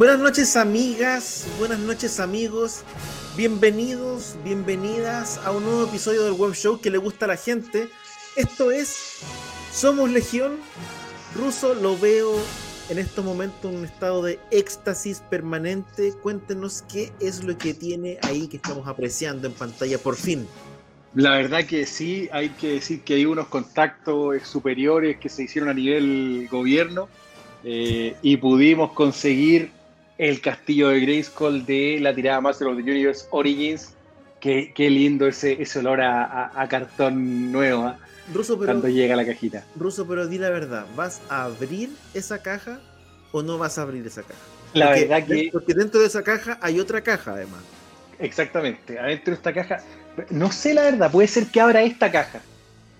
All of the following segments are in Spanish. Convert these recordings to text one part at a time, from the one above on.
Buenas noches amigas, buenas noches amigos, bienvenidos, bienvenidas a un nuevo episodio del web show que le gusta a la gente. Esto es Somos Legión. Ruso lo veo en estos momentos en un estado de éxtasis permanente. Cuéntenos qué es lo que tiene ahí que estamos apreciando en pantalla por fin. La verdad que sí, hay que decir que hay unos contactos superiores que se hicieron a nivel gobierno eh, y pudimos conseguir el castillo de Grayskull de la tirada Master of the Universe Origins. Qué, qué lindo ese, ese olor a, a, cartón nuevo ¿ah? Ruso, pero, cuando llega la cajita. Ruso, pero di la verdad, ¿vas a abrir esa caja o no vas a abrir esa caja? La porque, verdad que... Porque dentro de esa caja hay otra caja además. Exactamente, adentro de esta caja, no sé la verdad, puede ser que abra esta caja,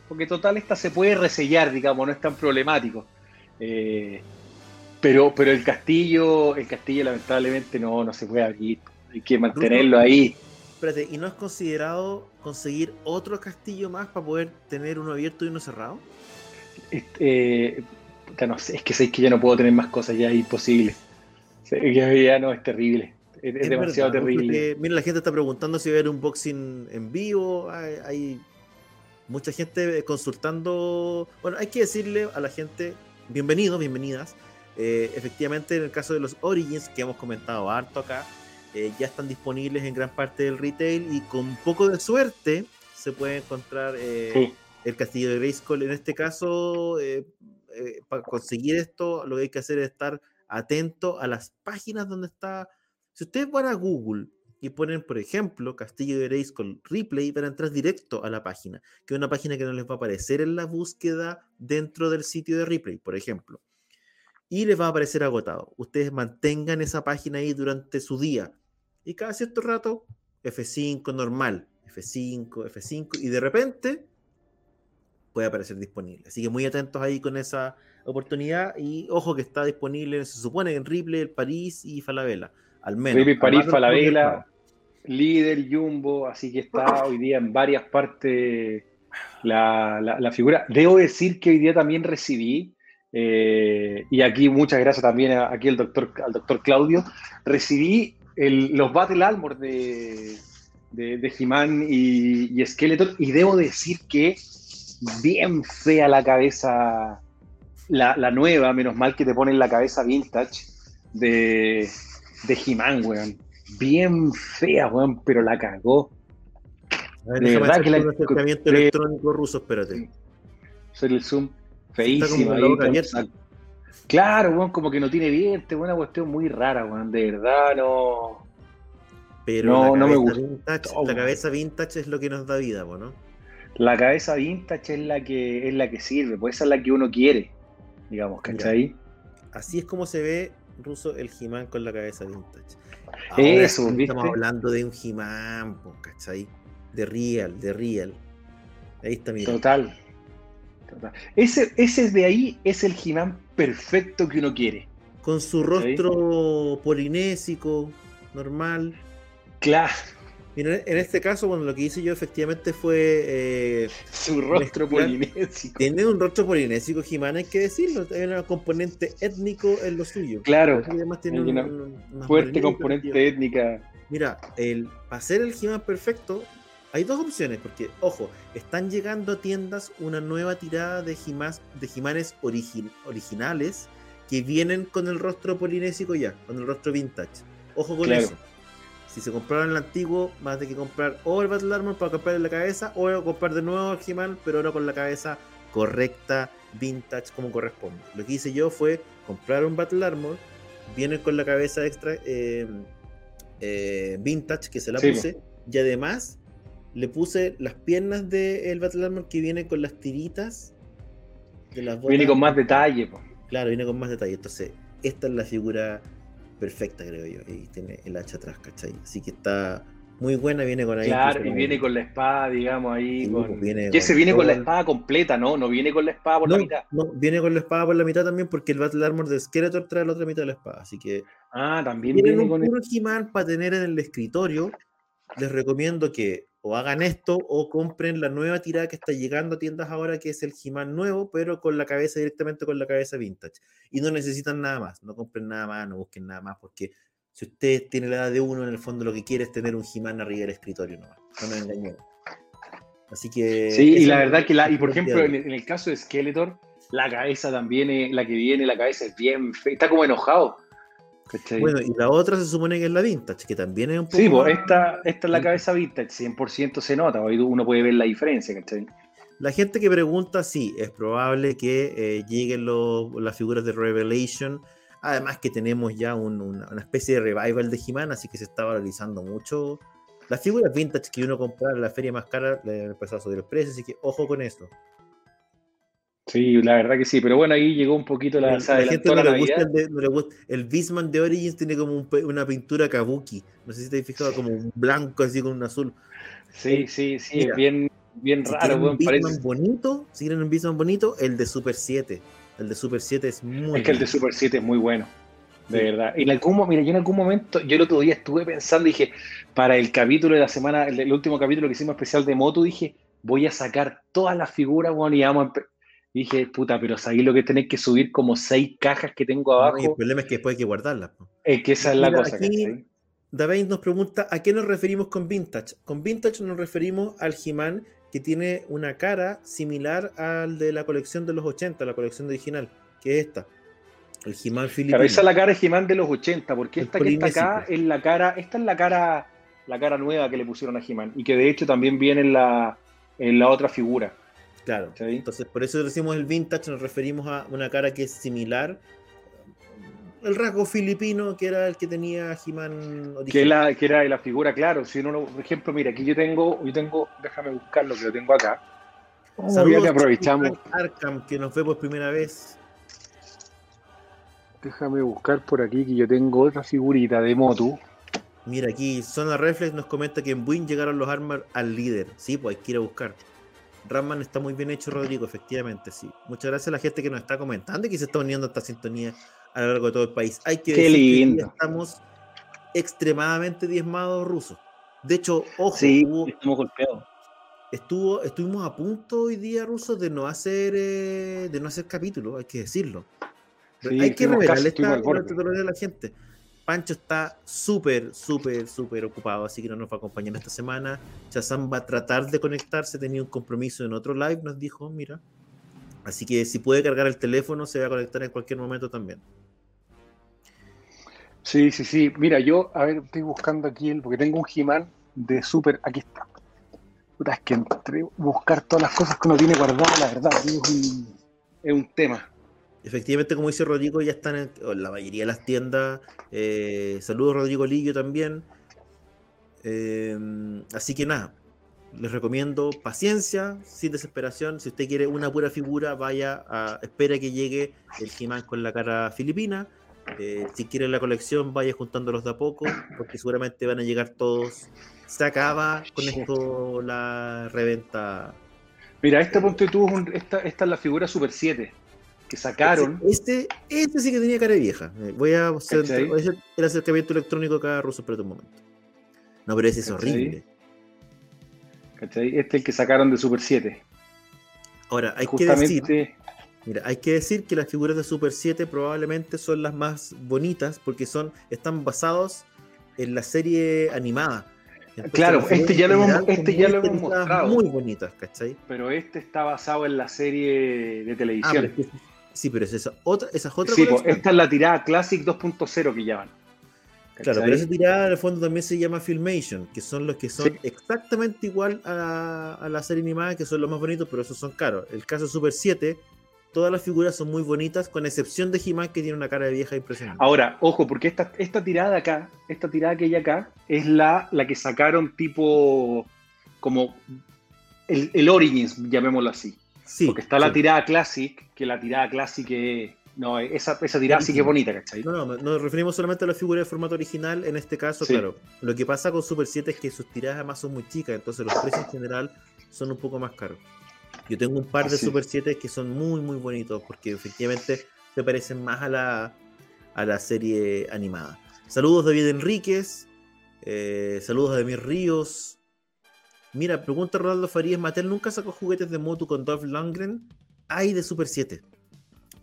porque total esta se puede resellar, digamos, no es tan problemático. Eh, pero, pero el castillo, el castillo lamentablemente no, no se puede abrir. Hay que mantenerlo ahí. Espérate, ¿y no has considerado conseguir otro castillo más para poder tener uno abierto y uno cerrado? Este, no sé, es que sé que ya no puedo tener más cosas, ya es imposible. Ya no, es terrible. Es, es demasiado verdad, terrible. Porque, mira, la gente está preguntando si va a haber un unboxing en vivo. Hay, hay mucha gente consultando. Bueno, hay que decirle a la gente, bienvenidos, bienvenidas. Eh, efectivamente, en el caso de los Origins, que hemos comentado harto acá, eh, ya están disponibles en gran parte del retail y con poco de suerte se puede encontrar eh, sí. el castillo de Grayskull. En este caso, para conseguir esto, lo que hay que hacer es estar atento a las páginas donde está. Si ustedes van a Google y ponen, por ejemplo, Castillo de Grayskull Replay, van a entrar directo a la página, que es una página que no les va a aparecer en la búsqueda dentro del sitio de Replay, por ejemplo y les va a aparecer agotado. Ustedes mantengan esa página ahí durante su día y cada cierto rato F5 normal, F5, F5 y de repente puede aparecer disponible. Así que muy atentos ahí con esa oportunidad y ojo que está disponible, se supone en Ripley, el París y Falabella, al menos. Ripley, París, Falabella, líder, Jumbo, así que está hoy día en varias partes la, la, la figura. Debo decir que hoy día también recibí eh, y aquí muchas gracias también a, aquí al doctor, al doctor Claudio. Recibí el, los Battle Armor de, de, de He-Man y, y, Skeletor y debo decir que bien fea la cabeza, la, la, nueva, menos mal que te ponen la cabeza vintage de, de He-Man, weón. Bien fea, weón, pero la cagó. Ver, de verdad que la... acercamiento electrónico ruso, espérate. Soy el Zoom. Feísima. Claro, weón, como que no tiene dientes, una cuestión muy rara, weón, de verdad no. Pero no, no me gusta. Vintage, oh, la cabeza vintage es lo que nos da vida, ¿no? La cabeza vintage es la que es la que sirve, pues esa es la que uno quiere, digamos, ¿cachai? Así es como se ve ruso el He-Man con la cabeza vintage. Ahora Eso, estamos ¿viste? hablando de un He-Man, ¿cachai? De real, de real. Ahí está, mira. Total. Ese, ese de ahí es el He-Man perfecto que uno quiere. Con su rostro ¿Sí? polinésico, normal. Claro. Mira, en este caso, bueno, lo que hice yo efectivamente fue. Eh, su rostro mezclar. polinésico. Tiene un rostro polinésico, He-Man, hay que decirlo. Hay un componente étnico en lo suyo. Claro. Además tiene una, un, una fuerte componente étnica. Mira, el, para hacer el He-Man perfecto, hay dos opciones, porque, ojo, están llegando a tiendas una nueva tirada de He-Manes de origin, originales que vienen con el rostro polinésico ya, con el rostro vintage. Ojo con claro. eso. Si se compraron el antiguo, a tener que comprar o el Battle Armor para comprar la cabeza, o comprar de nuevo el He-Man, pero ahora con la cabeza correcta, vintage, como corresponde. Lo que hice yo fue comprar un Battle Armor, viene con la cabeza extra eh, eh, vintage, que se la sí, puse, y además le puse las piernas del de Battle Armor que viene con las tiritas de las. Viene con más detalle. po. Claro, viene con más detalle. Entonces, esta es la figura perfecta, creo yo. Y tiene el hacha atrás, ¿cachai? Así que está muy buena, viene con ahí. Claro, y viene con la espada, digamos, ahí. Sí, con- pues, viene ese con viene con la espada completa, ¿no? No viene con la espada por no, la mitad. no, viene con la espada por la mitad también porque el Battle Armor de Skeletor trae la otra mitad de la espada. Así que Ah, también viene un con puro para tener en el escritorio. Les recomiendo que o hagan esto o compren la nueva tirada que está llegando a tiendas ahora, que es el He-Man nuevo, pero con la cabeza directamente con la cabeza vintage. Y no necesitan nada más, no compren nada más, no busquen nada más, porque si usted tiene la edad de uno, en el fondo lo que quiere es tener un He-Man arriba del escritorio nomás. No nos engañemos. Así que. Sí, y la verdad que, la, y por ejemplo, en el, en el caso de Skeletor, la cabeza también, es- la que viene, la cabeza es bien fe- está como enojado. ¿Cachai? Bueno, y la otra se supone que es la vintage, que también es un poco. sí, pues esta, esta es la cabeza vintage, 100% se nota, ahí uno puede ver la diferencia, ¿cachai? La gente que pregunta, sí, es probable que eh, lleguen los- las figuras de Revelation. Además que tenemos ya un- una, una especie de revival de He-Man, así que se está valorizando mucho. Las figuras vintage que uno compra en la feria más cara le empezó a subir el precio, así que ojo con eso. Sí, la verdad que sí, pero bueno, ahí llegó un poquito la, La, gente no le, gusta el, de- no le gusta- el Beastman de Origins tiene como un una pintura kabuki. No sé si te has fijado, como un blanco así con un azul. Sí, sí, sí, Mira, es bien, bien Si raro, quieren un parece. bonito, si quieren un Beastman bonito, el de Super 7. El de Super 7 es muy Es que el de. Super 7 es muy bueno, de Sí. verdad. Y en algún, mira, yo en algún momento, yo el otro día estuve pensando, dije, para el capítulo de la semana, el, el último capítulo que hicimos especial de Moto, dije, voy a sacar todas las figuras, bueno, y vamos a Dije, puta, pero sabéis lo que tenéis que subir como seis cajas que tengo No, y abajo. el problema es que después hay que guardarlas. Es que esa es la Mira, cosa, aquí-. David nos pregunta a qué nos referimos con vintage. Con vintage nos referimos al He-Man que tiene una cara similar al de la colección de los 80, la colección original, que es esta. El He-Man filipino. Claro, esa es la cara de He-Man de los 80, porque El esta que está acá es la cara, esta es la cara, la cara nueva que le pusieron a He-Man, y que de hecho también viene en la, en la otra figura. Claro. ¿sí? Entonces, por eso decimos el vintage, nos referimos a una cara que es similar. El rasgo filipino que era el que tenía He-Man. Que, la, que era la figura, claro. Si uno, por ejemplo, mira, aquí yo tengo, yo tengo, déjame buscarlo que lo tengo acá. Oh, Saludos que aprovechamos. Arkham, que nos ve por primera vez. Déjame buscar por aquí que yo tengo otra figurita de Motu. Mira, aquí Zona Reflex nos comenta que en Buin llegaron los armas al líder. Sí, pues hay que ir a buscar. Ramman está muy bien hecho, Rodrigo, efectivamente, sí. Muchas gracias a la gente que nos está comentando y que se está uniendo a esta sintonía a lo largo de todo el país. Hay que Qué decir que lindo. estamos extremadamente diezmados rusos. De hecho, ojo, Sí, hubo- estamos golpeados. estuvo, estuvimos a punto hoy día, rusos, de no hacer eh, de no hacer capítulo, hay que decirlo. Sí, hay que estuvimos esta a la gente. Pancho está súper, súper, súper ocupado, así que no nos va a acompañar esta semana. Chazam va a tratar de conectarse, tenía un compromiso en otro live, nos dijo, mira. Así que si puede cargar el teléfono, se va a conectar en cualquier momento también. Sí, sí, sí. Mira, yo, a ver, estoy buscando aquí el, porque tengo un He-Man de Super. Aquí está. Puta, es que entre buscar todas las cosas que uno tiene guardadas, la verdad, es un, es un tema. Efectivamente, como dice Rodrigo, ya están en, la mayoría de las tiendas. Eh, saludos, Rodrigo Lillo también. Eh, así que nada, les recomiendo paciencia, sin desesperación. Si usted quiere una pura figura, vaya a espera que llegue el He-Man con la cara filipina. Eh, si quiere la colección, vaya juntándolos de a poco, porque seguramente van a llegar todos. Se acaba con esto la reventa. Mira, esta ponte tú, esta, esta es la figura Super 7 que sacaron. Este, este sí que tenía cara vieja. Eh, Voy a hacer el acercamiento electrónico acá ruso, espérate un momento. No, pero ese es ¿Cachai? horrible. ¿cachai? Este es el que sacaron de Super 7. Ahora, hay que decir, mira, hay que decir que las figuras de Super 7 probablemente son las más bonitas porque son, están basados en la serie animada. Entonces, Claro, este ya lo hemos- este ya lo hemos mostrado. Muy bonitas, ¿cachai? pero este está basado en la serie de Ah, televisión. Sí, pero es esa otra, esa es otra sí, pues, esta es la tirada Classic 2.0 que llaman. Claro, pero esa tirada en el fondo también se llama Filmation, que son los que son Sí. exactamente igual a, a la serie animada, que son los más bonitos, pero esos son caros. El caso de Super 7, todas las figuras son muy bonitas, con excepción de He-Man, que tiene una cara de vieja impresionante. Ahora, ojo, porque esta, esta tirada acá, esta tirada que hay acá, es la, la que sacaron tipo como el, el Origins, llamémoslo así. Sí, Porque está la tirada Classic, que la tirada Classic es no, esa, esa tirada sí que es bonita, ¿cachai? No, no, nos referimos solamente a la figura de formato original. En este caso, claro, lo que pasa con Super 7 es que sus tiradas además son muy chicas, entonces los precios en general son un poco más caros. Yo tengo un par de Super 7 que son muy, muy bonitos porque efectivamente se parecen más a la, a la serie animada. Saludos David Enríquez, eh, saludos a Demir Ríos. Mira, pregunta Ronaldo Farías, ¿Matel nunca sacó juguetes de Motu con Dolph Lundgren? Hay de Super 7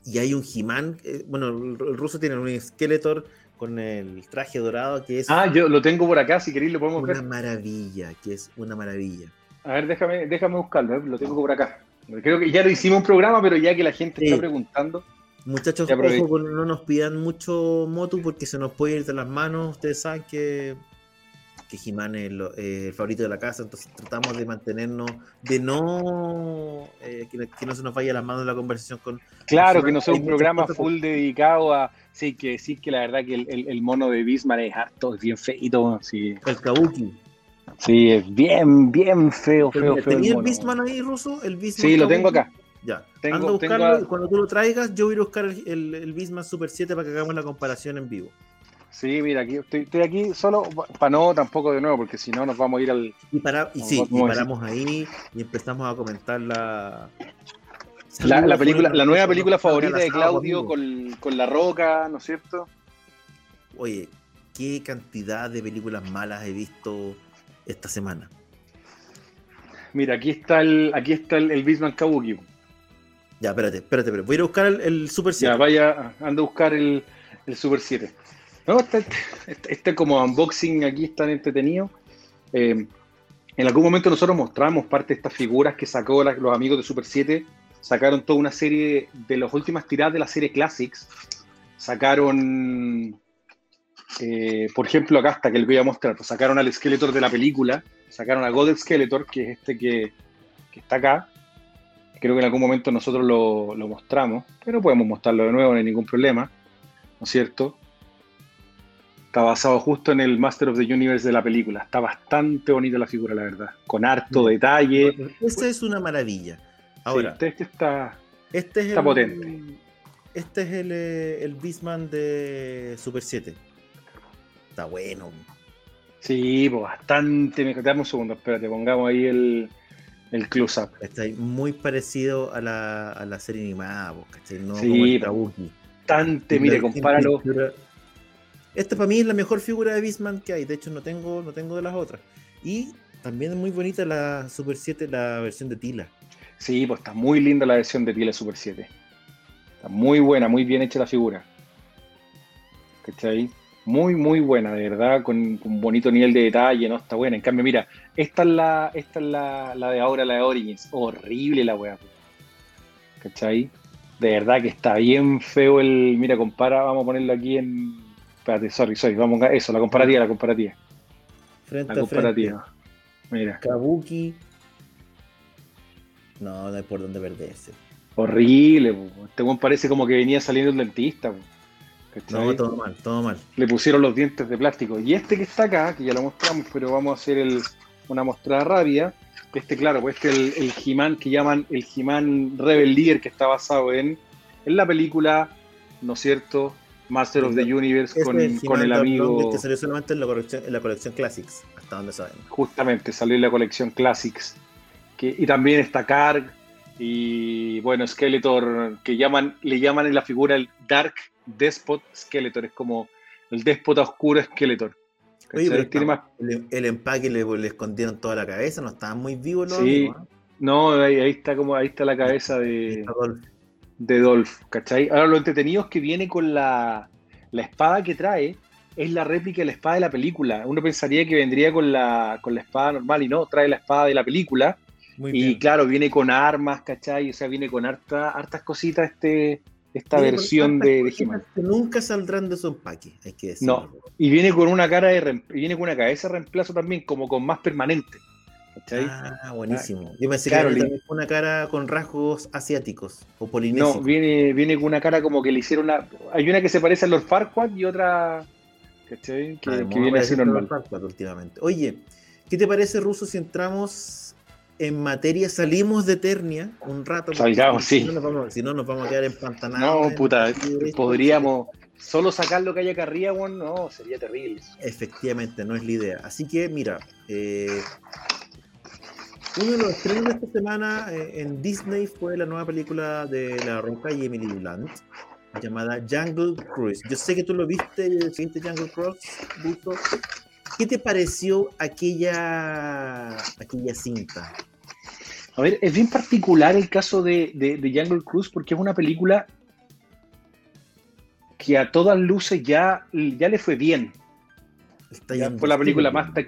y hay un He-Man, eh, bueno, el, ruso tiene un Skeletor con el traje dorado que es... Ah, yo lo tengo por acá, si queréis lo podemos ver. Una maravilla, que es una maravilla. A ver, déjame, déjame buscarlo, eh, lo tengo por acá. Creo que ya lo hicimos un programa, pero ya que la gente está preguntando... Muchachos, ojo, no nos pidan mucho Motu porque se nos puede ir de las manos. Ustedes saben que que Jimán es el, favorito de la casa, entonces tratamos de mantenernos, de no eh, que, no se nos vaya las manos la conversación con... Claro, que no sea un programa full dedicado a... Sí, que decir que la verdad que el, mono de Bismarck es harto, es bien feito. Sí. El Kabuki. Sí, es bien, bien feo, feo, feo. ¿Tenía el, Bismarck ahí, Ruso? El sí, lo tengo acá. Ya. Tengo, Ando a buscarlo y cuando tú lo traigas, yo voy a buscar el, el Bismarck Super 7 para que hagamos la comparación en vivo. Sí, mira, aquí estoy, aquí solo para no tampoco de nuevo, porque si no nos vamos a ir al. Y, para, y sí, y paramos ahí y empezamos a comentar la. La, película, la nueva película favorita de Claudio con, con, La Roca, ¿no es cierto? Oye, qué cantidad de películas malas he visto esta semana. Mira, aquí está el, aquí está el, el Bisman Kabuki. Ya, espérate, espérate, espérate. Voy a ir a buscar el, Super 7. Ya, vaya, anda a buscar el, el Super 7. No, este, este, como unboxing aquí está entretenido. Eh, en algún momento nosotros mostramos parte de estas figuras que sacó los amigos de Super 7. Sacaron toda una serie de las últimas tiradas de la serie Classics. Sacaron, eh, por ejemplo, acá está que les voy a mostrar. Sacaron al Skeletor de la película. Sacaron a God Skeletor, que es este que, está acá. Creo que en algún momento nosotros lo, lo mostramos, pero podemos mostrarlo de nuevo, no hay ningún problema. ¿No es cierto? Está basado justo en el Master of the Universe de la película. Está bastante bonita la figura, la verdad. Con harto mm. detalle. Esta es una maravilla. Ahora, este, este, está, este es está potente. Este es el, eh, el Beastman de Super 7. Está bueno. Sí, pues bastante. Dame un segundo, espérate, pongamos ahí el, el close-up. Está muy parecido a la, a la serie animada, ¿cachai? No sí, como el Bastante, mire, compáralo. Esta para mí es la mejor figura de Beastman que hay. De hecho, no tengo, no tengo de las otras. Y también es muy bonita la Super 7, la versión de Tila. Sí, pues está muy linda la versión de Tila Super 7. Está muy buena, muy bien hecha la figura. ¿Cachai? Muy, muy buena, de verdad, con, un bonito nivel de detalle, ¿no? Está buena. En cambio, mira, esta es la, esta es la, la de ahora, la de Origins. Horrible la weá. ¿Cachai? De verdad que está bien feo el. Mira, compara, vamos a ponerlo aquí en, Espérate, sorry, sorry, vamos a eso, la comparativa, la comparativa. Frente la comparativa. Mira. Kabuki. No, no hay por dónde perderse. Horrible, este buen parece como que venía saliendo el dentista. No, todo mal, todo mal. Le pusieron los dientes de plástico. Y este que está acá, que ya lo mostramos, pero vamos a hacer una mostrada rápida. Este, claro, pues este es el, He-Man que llaman el He-Man Rebel Leader, que está basado en, en la película, ¿no es cierto? Master of the Universe con, el amigo. Que salió solamente en la, colección, en la colección Classics, hasta donde sabemos. Justamente, salió en la colección Classics. Que, y también está Karg y bueno, Skeletor, que llaman, le llaman en la figura el Dark Despot Skeletor, es como el déspota oscuro Skeletor. el, empaque le, le, escondieron toda la cabeza, no estaban muy vivos los Sí, no, ahí, está como ahí está la cabeza de de Dolph, ¿cachai? Ahora lo entretenido es que viene con la, espada que trae, es la réplica de la espada de la película. Uno pensaría que vendría con la, con la espada normal y no, trae la espada de la película. y claro, viene con armas, ¿cachai? O sea, viene con harta, hartas cositas este, esta versión de, de Que nunca saldrán de su empaque, hay que decirlo. No, y viene con una cara de viene con una cabeza de reemplazo también, como con más permanente. Ah, buenísimo. Yo pensé que una cara con rasgos asiáticos o polinesios. No, viene, viene con una cara como que le hicieron una. Hay una que se parece a Lord Farquaad y otra. ¿Cachai? Que, ah, viene así normal. últimamente. Oye, ¿qué te parece, Ruso, si entramos en materia salimos de Eternia un rato. Salgamos, si, sí. No nos vamos, si no, nos vamos a quedar empantanados. No, puta, podríamos solo sacar lo que hay acá arriba, bueno, no, sería terrible. Efectivamente, no es la idea. Así que, mira, eh, uno de los estrenos de esta semana eh, en Disney fue la nueva película de La Roca y Emily Blunt, llamada Jungle Cruise. Yo sé que tú lo viste, viste Jungle Cruise, Busto. ¿Qué te pareció aquella, aquella cinta? A ver, es bien particular el caso de, de, de Jungle Cruise porque es una película que a todas luces ya, ya le fue bien. Ya fue la película más, ta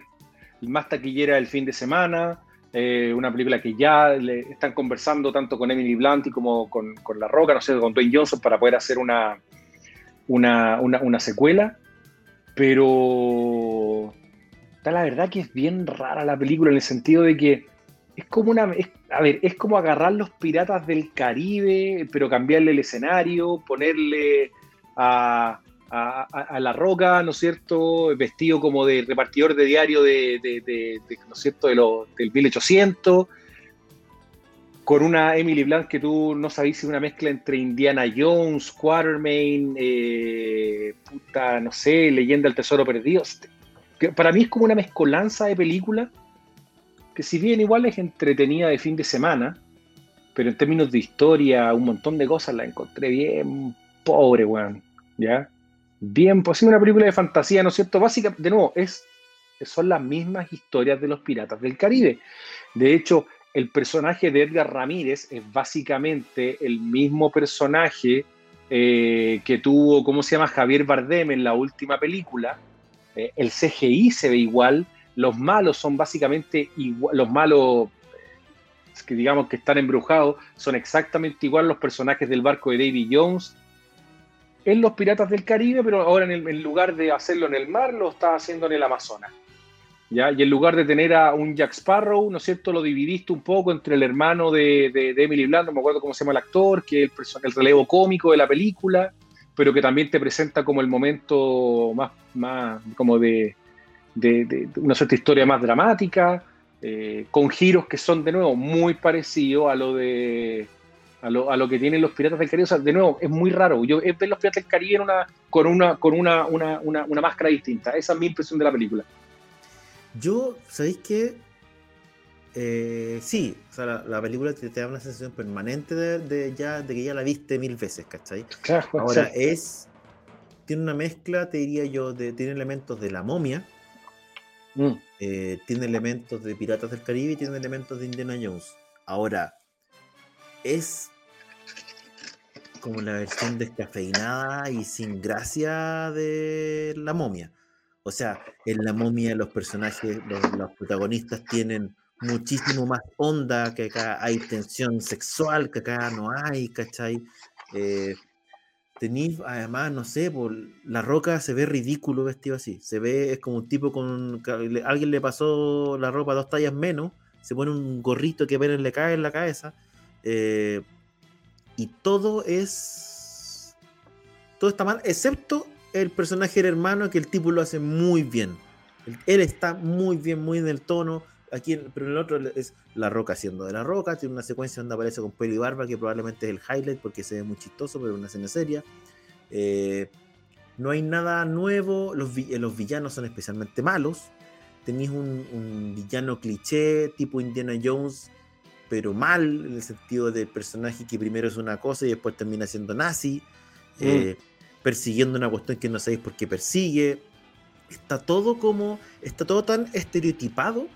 más taquillera del fin de semana, eh, una película que ya están conversando tanto con Emily Blunt y como con, con La Roca, no sé, con Dwayne Johnson para poder hacer una, una, una, secuela, pero está la verdad que es bien rara la película en el sentido de que es como una, a ver, es como agarrar los piratas del Caribe, pero cambiarle el escenario, ponerle a, La Roca, ¿no es cierto? Vestido como de repartidor de diario de, de, de, ¿no es cierto? De lo, del 1800, con una Emily Blunt que tú no sabías si una mezcla entre Indiana Jones, Quatermain, eh, puta, no sé, Leyenda del Tesoro Perdido. Que para mí es como una mezcolanza de películas que si bien igual es entretenida de fin de semana, pero en términos de historia, un montón de cosas la encontré bien pobre, weón. ¿Ya? Bien, pues sí, una película de fantasía, ¿no es cierto? Básicamente, de nuevo, es, son las mismas historias de los piratas del Caribe. De hecho, el personaje de Edgar Ramírez es básicamente el mismo personaje eh, que tuvo, ¿cómo se llama? Javier Bardem en la última película. Eh, el CGI se ve igual, los malos son básicamente igual, los malos que digamos que están embrujados son exactamente igual los personajes del barco de Davy Jones en los Piratas del Caribe, pero ahora en, lugar de hacerlo en el mar, lo está haciendo en el Amazonas. ¿ya? Y en lugar de tener a un Jack Sparrow, ¿no es cierto? Lo dividiste un poco entre el hermano de, Emily Blunt, no me acuerdo cómo se llama el actor, que es el, el, relevo cómico de la película, pero que también te presenta como el momento más, más como de una cierta historia más dramática, eh, con giros que son de nuevo muy parecidos a lo de a lo, a lo, que tienen los Piratas del Caribe. O sea, de nuevo, es muy raro. Yo es ver los Piratas del Caribe en una, con, una, con una, una, una, una, máscara distinta. Esa es mi impresión de la película. Yo, ¿sabéis qué? Eh, sí, o sea, la, la película te, te, da una sensación permanente de, de, ya, de que ya la viste mil veces, ¿cachai? Claro, Ahora sí. es. Tiene una mezcla, te diría yo, de, tiene elementos de la momia, mm. eh, tiene elementos de Piratas del Caribe y tiene elementos de Indiana Jones. Ahora, es como la versión descafeinada y sin gracia de la momia. O sea, en la momia los personajes, los, protagonistas tienen muchísimo más onda, que acá hay tensión sexual, que acá no hay, ¿cachai? Eh, tenéis, además, no sé, la roca se ve ridículo vestido así. Se ve, es como un tipo con. Alguien le pasó la ropa dos tallas menos, se pone un gorrito que apenas le cae en la cabeza. Eh, y todo es. Todo está mal, excepto el personaje del hermano, que el tipo lo hace muy bien. Él está muy bien, muy en el tono. Aquí, pero en el otro es La Roca haciendo de La Roca. Tiene una secuencia donde aparece con pelo y barba, que probablemente es el highlight porque se ve muy chistoso, pero es una escena seria. Eh, no hay nada nuevo. Los, los, villanos son especialmente malos. Tenéis un, un, villano cliché, tipo Indiana Jones, pero mal, en el sentido del personaje que primero es una cosa y después termina siendo nazi. Mm. Eh, persiguiendo una cuestión que no sabéis por qué persigue. Está todo como. Está todo tan estereotipado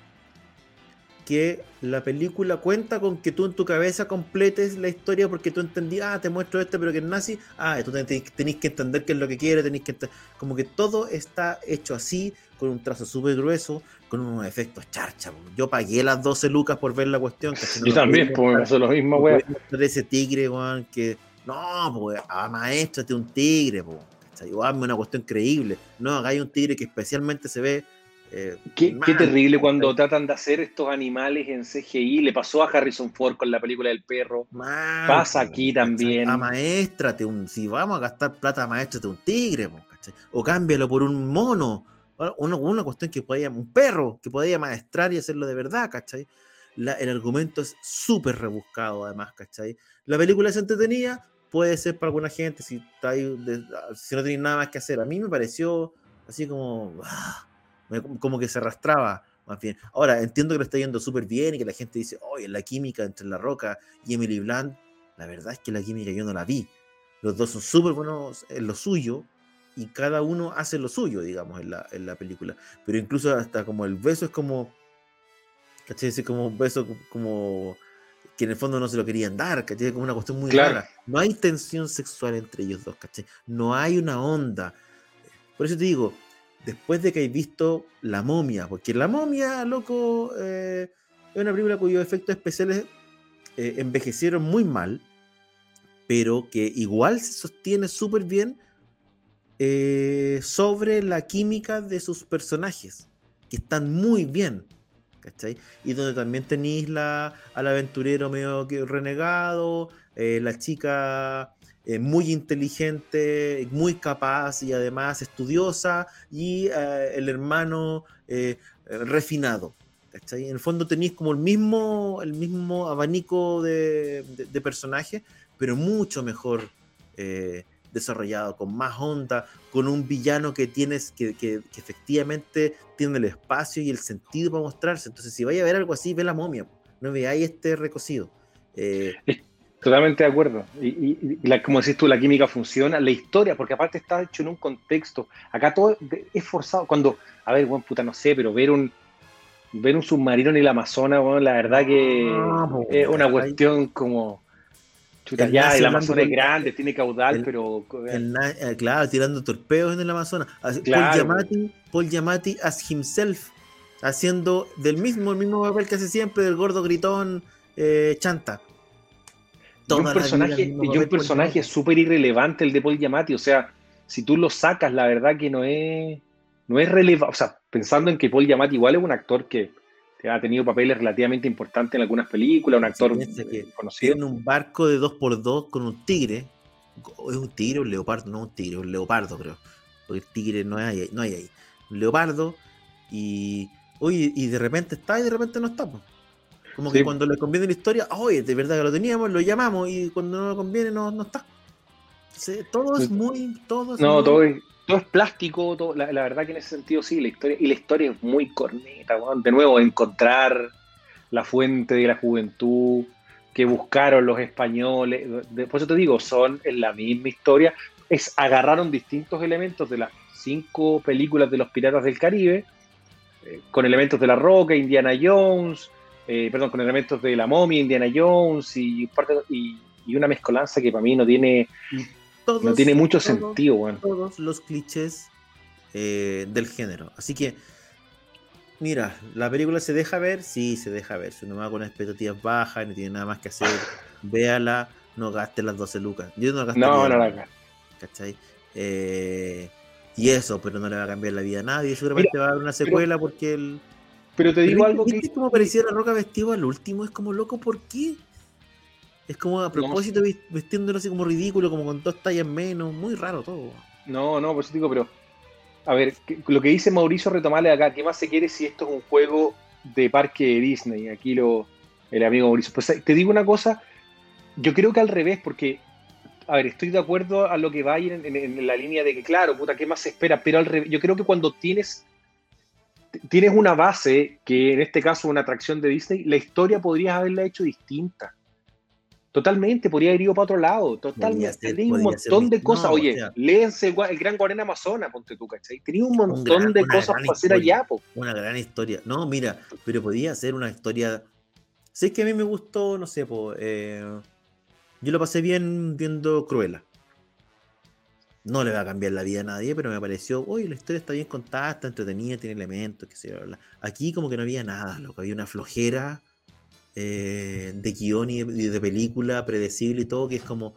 que la película cuenta con que tú en tu cabeza completes la historia porque tú entendías, ah, te muestro este, pero que es nazi, ah, tú tenés que entender qué es lo que quiere, tenés que como que todo está hecho así, con un trazo súper grueso, con unos efectos charcha. Yo pagué las 12 lucas por ver la cuestión. Que no Yo también, pues eso es lo mismo, güey. Ese tigre, weón, que no, pues, ah, maestrate un tigre, pues. O hazme una cuestión creíble. No, acá hay un tigre que especialmente se ve eh, qué, terrible cuando tratan de hacer estos animales en CGI. Le pasó a Harrison Ford con la película del perro. Mal, Pasa aquí también. A un. Si vamos a gastar plata, maestrate un tigre, ¿cachai? O cámbialo por un mono. Una, una cuestión que podía. Un perro que podía maestrar y hacerlo de verdad, ¿cachai? La, el argumento es súper rebuscado, además, ¿cachai? La película es entretenida, puede ser para alguna gente si, está ahí de- si no tenéis nada más que hacer. A mí me pareció así como, ah, como que se arrastraba más bien. Ahora, entiendo que lo está yendo súper bien y que la gente dice, oye, la química entre La Roca y Emily Blunt, la verdad es que la química yo no la vi. Los dos son súper buenos en lo suyo y cada uno hace lo suyo, digamos, en la, en la película. Pero incluso hasta como el beso es como, ¿cachai? Es como un beso co- como que en el fondo no se lo querían dar, ¿cachai? Como una cuestión muy Claro. rara. No hay tensión sexual entre ellos dos, ¿cachai? No hay una onda. Por eso te digo, después de que hay visto La Momia, porque La Momia, loco, eh, es una película cuyos efectos especiales eh, envejecieron muy mal, pero que igual se sostiene súper bien eh, sobre la química de sus personajes, que están muy bien. ¿cachai? Y donde también tenéis la, al aventurero medio renegado, la chica eh, muy inteligente, muy capaz y además estudiosa, y eh, el hermano eh, refinado. ¿cachai? En el fondo tenéis como el mismo, el mismo abanico de, de- de personajes, pero mucho mejor eh, desarrollado, con más onda, con un villano que tienes que, que- que efectivamente tiene el espacio y el sentido para mostrarse. Entonces, si vais a ver algo así, ve la momia, no veáis este recocido. Eh, Totalmente de acuerdo. Y, y- y la- como decís tú, la química funciona, la historia, porque aparte está hecho en un contexto. Acá todo es forzado. Cuando, a ver, buen puta, no sé, pero ver un ver un submarino en el Amazonas, bueno, la verdad que Ah, es una cuestión como. Chuta, El ya, el Amazonas es grande, tiene caudal, el- pero. eh, claro, tirando torpedos en el Amazonas. Claro. Paul Giamatti, Paul Giamatti as himself, haciendo del mismo, el mismo papel que hace siempre, del gordo gritón eh, chanta. Y un personaje, y un personaje súper irrelevante, el de Paul Giamatti. O sea, si tú lo sacas, la verdad que no es, no es relevante. O sea, pensando en que Paul Giamatti igual es un actor que ha tenido papeles relativamente importantes en algunas películas, un actor que conocido. Tiene un barco de 2x2 con un tigre. ¿Es un tigre o un leopardo? No, un tigre, un leopardo, creo. Porque el tigre no hay, no hay ahí. Un leopardo. Y. Oye, y de repente está y de repente no está. Como que cuando le conviene la historia, oye, de verdad que lo teníamos, lo llamamos y cuando no le conviene no, no está. Todo es muy. Todo es No, muy- todo es, todo es plástico, todo- la, la verdad que en ese sentido sí, la historia, y la historia es muy corneta, de nuevo, encontrar la fuente de la juventud que buscaron los españoles, de- por eso te digo, son en la misma historia, es agarraron distintos elementos de las cinco películas de los Piratas del Caribe, eh, con elementos de La Roca, Indiana Jones, eh, perdón, con elementos de La Momia, Indiana Jones y, parte, y, y una mezcolanza que para mí no tiene, todos- no tiene mucho todos- sentido, weón. todos los clichés eh, del género. Así que, mira, la película se deja ver, sí, se deja ver. Si uno va con expectativas bajas, no tiene nada más que hacer, véala, no gaste las 12 lucas. Yo no gastaría. No, no, nada, no, ¿cachai? Eh, y eso, pero no le va a cambiar la vida a nadie. Seguramente va a haber una secuela porque el. Pero te digo ¿viste- algo que. ¿Viste cómo parecía la roca vestido al último? Es como loco, ¿por qué? Es como a propósito vis- vestiéndolo así como ridículo, como con dos tallas menos, muy raro todo. No, no, por eso digo, pero. A ver, que- lo que dice Mauricio Retomale acá, ¿qué más se quiere si esto es un juego de parque de Disney? Aquí lo. El amigo Mauricio. Pues te digo una cosa, yo creo que al revés, porque. A ver, estoy de acuerdo a lo que va a ir en, en- en la línea de que, claro, puta, ¿qué más se espera? Pero al revés, yo creo que cuando tienes. Tienes una base, que en este caso una atracción de Disney, la historia podrías haberla hecho distinta. Totalmente, podría haber ido para otro lado. Totalmente. Tenía un montón de cosas. no, o Oye, sea- léense el, Gran Guarén Amazona, ponte tú, ¿cachai? Tenía un montón gran- de cosas para hacer allá, po. Una gran historia. No, mira, pero podía ser una historia. Sé que a mí me gustó, no sé, po, eh, yo lo pasé bien viendo Cruella. No le va a cambiar la vida a nadie, pero me pareció, oye, la historia está bien contada, está entretenida, tiene elementos, qué sé yo. bla, bla". Aquí como que no había nada, loco, había una flojera eh, de guion y de, película predecible y todo, que es como...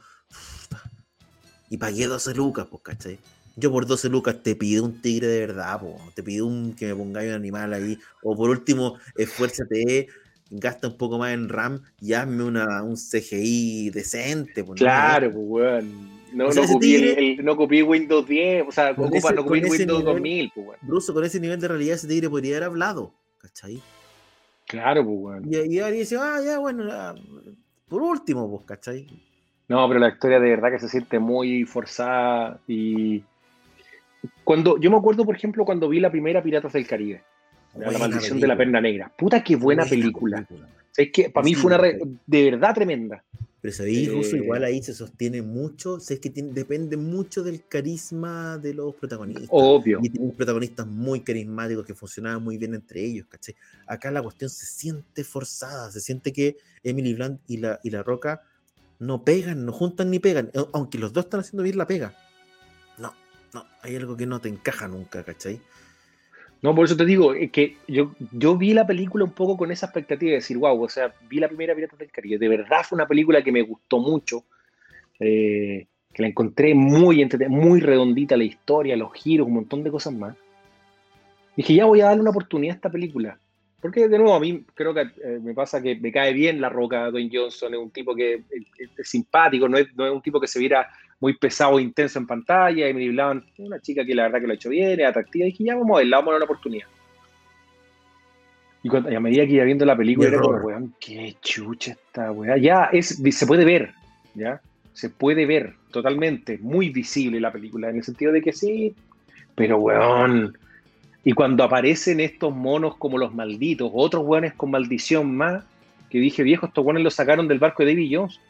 Y pagué 12 lucas, pues, ¿cachai? Yo por 12 lucas te pido un tigre de verdad, po. te pido un, que me pongáis un animal ahí. O por último, esfuérzate, gasta un poco más en RAM y hazme una, un CGI decente. po, ¿no? Claro, pues, weón. No, O sea, no, copié el- tigre- el- no copié Windows 10, o sea, Con ocupa, ese- no copié Windows nivel- 2000, pues. Ruso, con ese nivel de realidad ese tigre podría haber hablado, ¿cachai? Claro, pues, bueno. Y, y ahí dice, ah, ya, bueno, por último, pues, ¿cachai? No, pero la historia de verdad que se siente muy forzada y cuando yo me acuerdo, por ejemplo, cuando vi la primera Piratas del Caribe, La maldición de la perna negra. Puta qué buena, película. Es que para mí fue una de verdad tremenda. Pero sabéis, Ruso, igual ahí se sostiene mucho, sé que depende mucho del carisma de los protagonistas. Obvio. Y tienen protagonistas muy carismáticos que funcionaban muy bien entre ellos, ¿cachai? Acá la cuestión se siente forzada, se siente que Emily Blunt y la, y la Roca no pegan, no juntan ni pegan, aunque los dos están haciendo bien la pega. No, no, hay algo que no te encaja nunca, ¿cachai? No, por eso te digo, que yo, yo vi la película un poco con esa expectativa de decir, wow, o sea, vi la primera Piratas del Caribe, de verdad fue una película que me gustó mucho, eh, que la encontré muy, muy redondita la historia, los giros, un montón de cosas más. Dije, ya voy a darle una oportunidad a esta película. Porque de nuevo a mí creo que eh, me pasa que me cae bien la roca Dwayne Johnson, es un tipo que es, simpático, no es, no es, un tipo que se viera muy pesado e intenso en pantalla, Emily Blunt, una chica que la verdad que lo ha hecho bien, es atractiva, y dije, ya vamos a ver, vamos a una oportunidad. Y, cuando, a medida que iba viendo la película, era como, weón, qué chucha esta weá. Ya es, se puede ver, ¿ya? Se puede ver totalmente, muy visible la película, en el sentido de que sí, pero weón, y cuando aparecen estos monos como los malditos, otros weones con maldición más, que dije, viejo, estos weones los sacaron del barco de David Jones.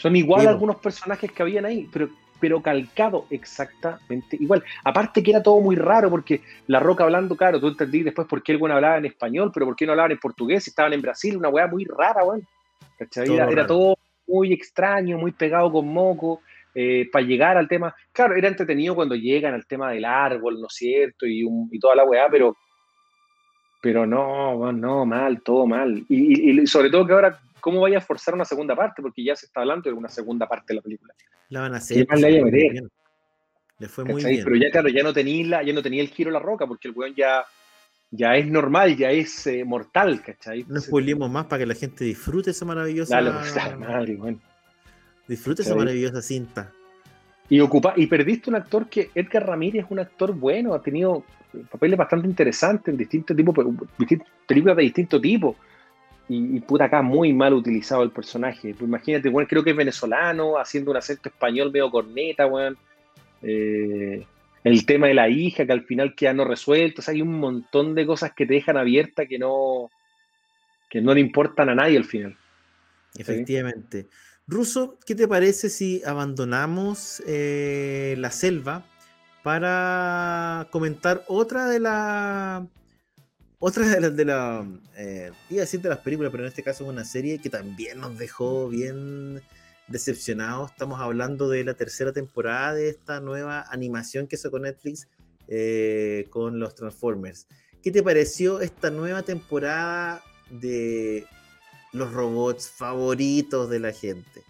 Son igual algunos personajes que habían ahí, pero, pero calcado exactamente igual. Aparte que era todo muy raro, porque La Roca hablando, claro, tú entendí después por qué el weón hablaba en español, pero por qué no hablaban en portugués, estaban en Brasil, una weá muy rara, weón. Era, era, todo muy extraño, muy pegado con moco. Eh, para llegar al tema. Claro, era entretenido cuando llegan al tema del árbol, ¿no es cierto? Y, toda la weá, pero, pero no, no, mal, todo mal. Y, sobre todo que ahora, ¿cómo vaya a forzar una segunda parte? Porque ya se está hablando de una segunda parte de la película. La van a hacer. le, fue muy bien. Pero ya, claro, ya no tenía, ya no tenía el giro la roca, porque el weón ya, ya es normal, ya es eh, mortal, ¿cachai? No spoilemos más para que la gente disfrute esa maravillosa. Dale, pues, madre, bueno. Disfruta esa maravillosa cinta. Y, ocupa, y perdiste un actor que Edgar Ramírez es un actor bueno, ha tenido papeles bastante interesantes en distintos tipos, películas de distinto tipo. Y, y, puta acá muy mal utilizado el personaje. Pues imagínate, bueno, creo que es venezolano, haciendo un acento español medio corneta, weón. Eh, el tema de la hija, que al final queda no resuelto. O sea, hay un montón de cosas que te dejan abierta que no, que no le importan a nadie al final. Efectivamente. Ruso, ¿qué te parece si abandonamos eh, la selva para comentar otra de las otra de las de la eh, iba a decir de las películas, pero en este caso es una serie que también nos dejó bien decepcionados. Estamos hablando de la tercera temporada de esta nueva animación que sacó Netflix eh, con los Transformers. ¿Qué te pareció esta nueva temporada de los robots favoritos de la gente.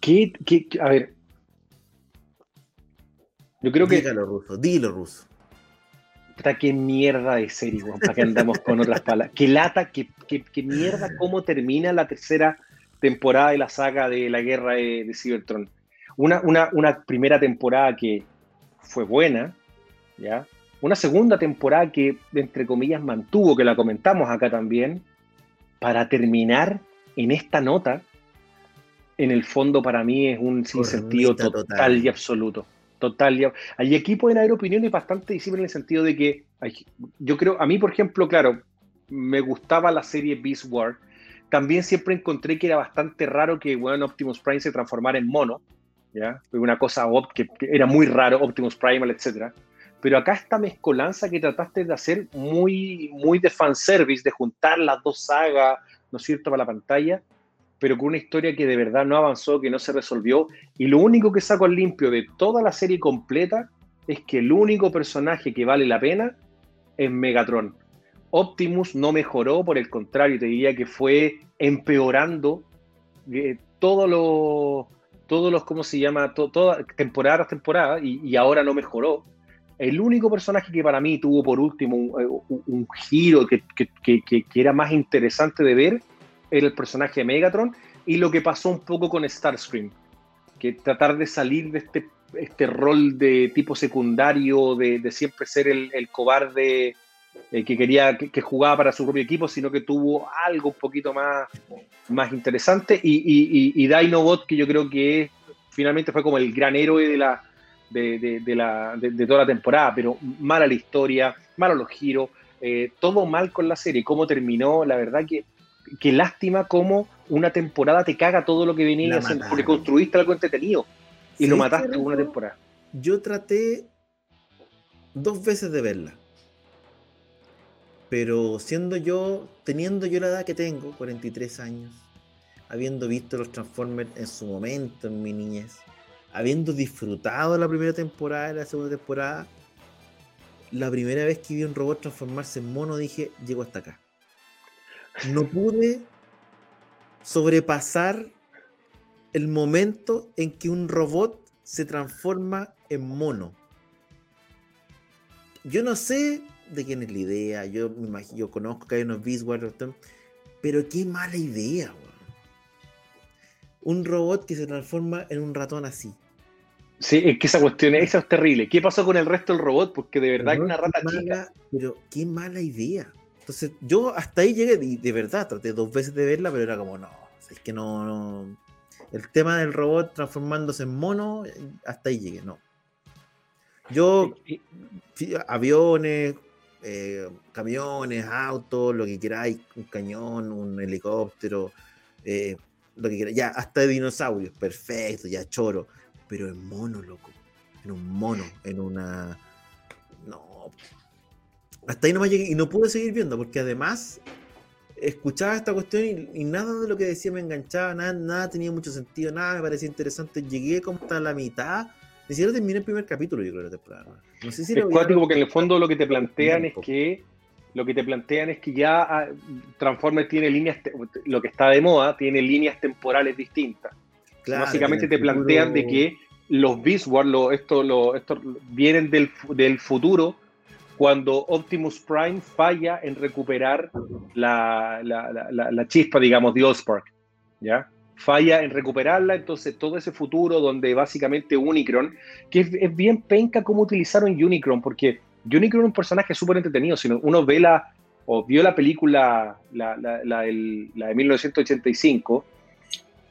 ¿Qué, a ver. Yo creo que. Dígalo ruso, dilo ruso. Puta, qué mierda de serie, para que andamos con otras palabras. Qué lata, qué, mierda cómo termina la tercera temporada de la saga de la guerra de, de Cybertron. Una, una, una primera temporada que fue buena, ¿ya? Una segunda temporada que, entre comillas, mantuvo, que la comentamos acá también, para terminar en esta nota, en el fondo para mí es un sinsentido total, y absoluto. Total y, aquí pueden haber opiniones bastante disímiles en el sentido de que yo creo, a mí por ejemplo, claro, me gustaba la serie Beast War. También siempre encontré que era bastante raro que bueno, Optimus Prime se transformara en mono. ¿ya? Una cosa que, era muy raro, Optimus Primal, etcétera pero acá esta mezcolanza que trataste de hacer muy, muy de fanservice, de juntar las dos sagas, ¿no es cierto?, para la pantalla, pero con una historia que de verdad no avanzó, que no se resolvió, y lo único que saco al limpio de toda la serie completa es que el único personaje que vale la pena es Megatron. Optimus no mejoró, por el contrario, te diría que fue empeorando eh, todos los, todos los, ¿cómo se llama? toda, temporada tras temporada, y ahora no mejoró. El único personaje que para mí tuvo por último un, giro que, era más interesante de ver era el personaje de Megatron y lo que pasó un poco con Starscream, que tratar de salir de este, este rol de tipo secundario, de, siempre ser el, cobarde eh, que quería que, jugaba para su propio equipo, sino que tuvo algo un poquito más, más interesante. Y, y, y, que yo creo que finalmente fue como el gran héroe de, la, de, la, de, toda la temporada, pero mala la historia, malos los giros, eh, todo mal con la serie. Cómo terminó, la verdad que, que lástima cómo una temporada te caga todo lo que venía haciendo, porque construiste algo entretenido y lo mataste una temporada. Yo traté dos veces de verla. Pero siendo yo, teniendo yo la edad que tengo, 43 años, habiendo visto los Transformers en su momento, en mi niñez, habiendo disfrutado la primera temporada y la segunda temporada, la primera vez que vi un robot transformarse en mono dije, llego hasta acá. No pude sobrepasar el momento en que un robot se transforma en mono. Yo no sé de quién es la idea, yo, me imagino, yo conozco que hay unos Beast pero qué mala idea, Un robot que se transforma en un ratón así. Sí, es que esa cuestión, esa es terrible. ¿Qué pasó con el resto del robot? Porque de verdad que una rata chica. Pero qué mala idea. Entonces, yo hasta ahí llegué y de verdad traté dos veces de verla, pero era como, no, es que no, El tema del robot transformándose en mono, hasta ahí llegué, no. Yo, aviones, eh, camiones, autos, lo que queráis, un cañón, un helicóptero, eh, lo que queráis, ya, hasta de dinosaurios, perfecto, ya choro, pero en mono, loco, en un mono, en una... Hasta ahí no me llegué y no pude seguir viendo, porque además escuchaba esta cuestión y, nada de lo que decía me enganchaba, nada, nada tenía mucho sentido, nada me parecía interesante, llegué como hasta la mitad ni siquiera terminé el primer capítulo, yo creo, de la temporada. No sé si es cuático porque en el fondo lo que te plantean es que lo que te plantean es que ya ah, Transformers tiene líneas, lo que está de moda, tiene líneas temporales distintas. Básicamente te plantean de que los Beast Wars, esto, lo, esto vienen del, del, futuro cuando Optimus Prime falla en recuperar la, la, la, chispa, digamos, de Allspark. ¿Ya? falla en recuperarla, entonces todo ese futuro donde básicamente Unicron, que es, bien penca cómo utilizaron Unicron, porque Unicron es un personaje súper entretenido, si uno ve la, o vio la película, la, la, de 1985,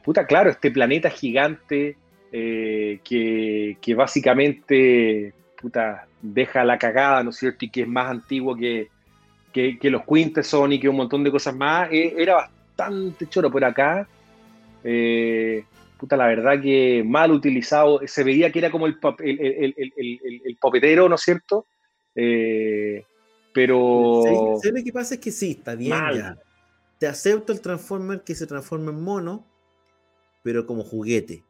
puta, claro, este planeta gigante eh, que, que, básicamente, puta, deja la cagada, ¿no es cierto? Y que es más antiguo que, que, que los Quintesson y que un montón de cosas más, eh, era bastante choro por acá eh, puta, la verdad que mal utilizado. Se veía que era como el, el, el, el, popetero, ¿no es cierto? Eh, pero. ¿Sabes lo que pasa? Es que sí, está bien ya. Te acepto el Transformer que se transforma en mono, pero como juguete.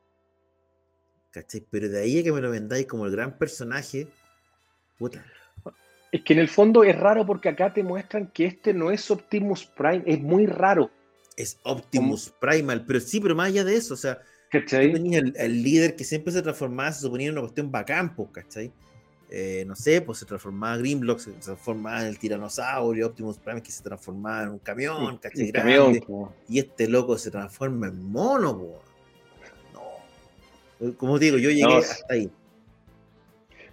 ¿Cachai? Pero de ahí a que me lo vendáis como el gran personaje, puta. Es que en el fondo es raro porque acá te muestran que este no es Optimus Prime, es muy raro es Optimus Primal, pero sí, pero más allá de eso, o sea, tenía el, líder que siempre se transformaba, se suponía en una cuestión bacán, pues, ¿cachai? Eh, no sé, pues se transformaba en Grimlock, se transformaba en el tiranosaurio, Optimus Primal que se transformaba en un camión, ¿cachai? y este loco se transforma en mono, pues. No. Como digo, yo llegué hasta ahí.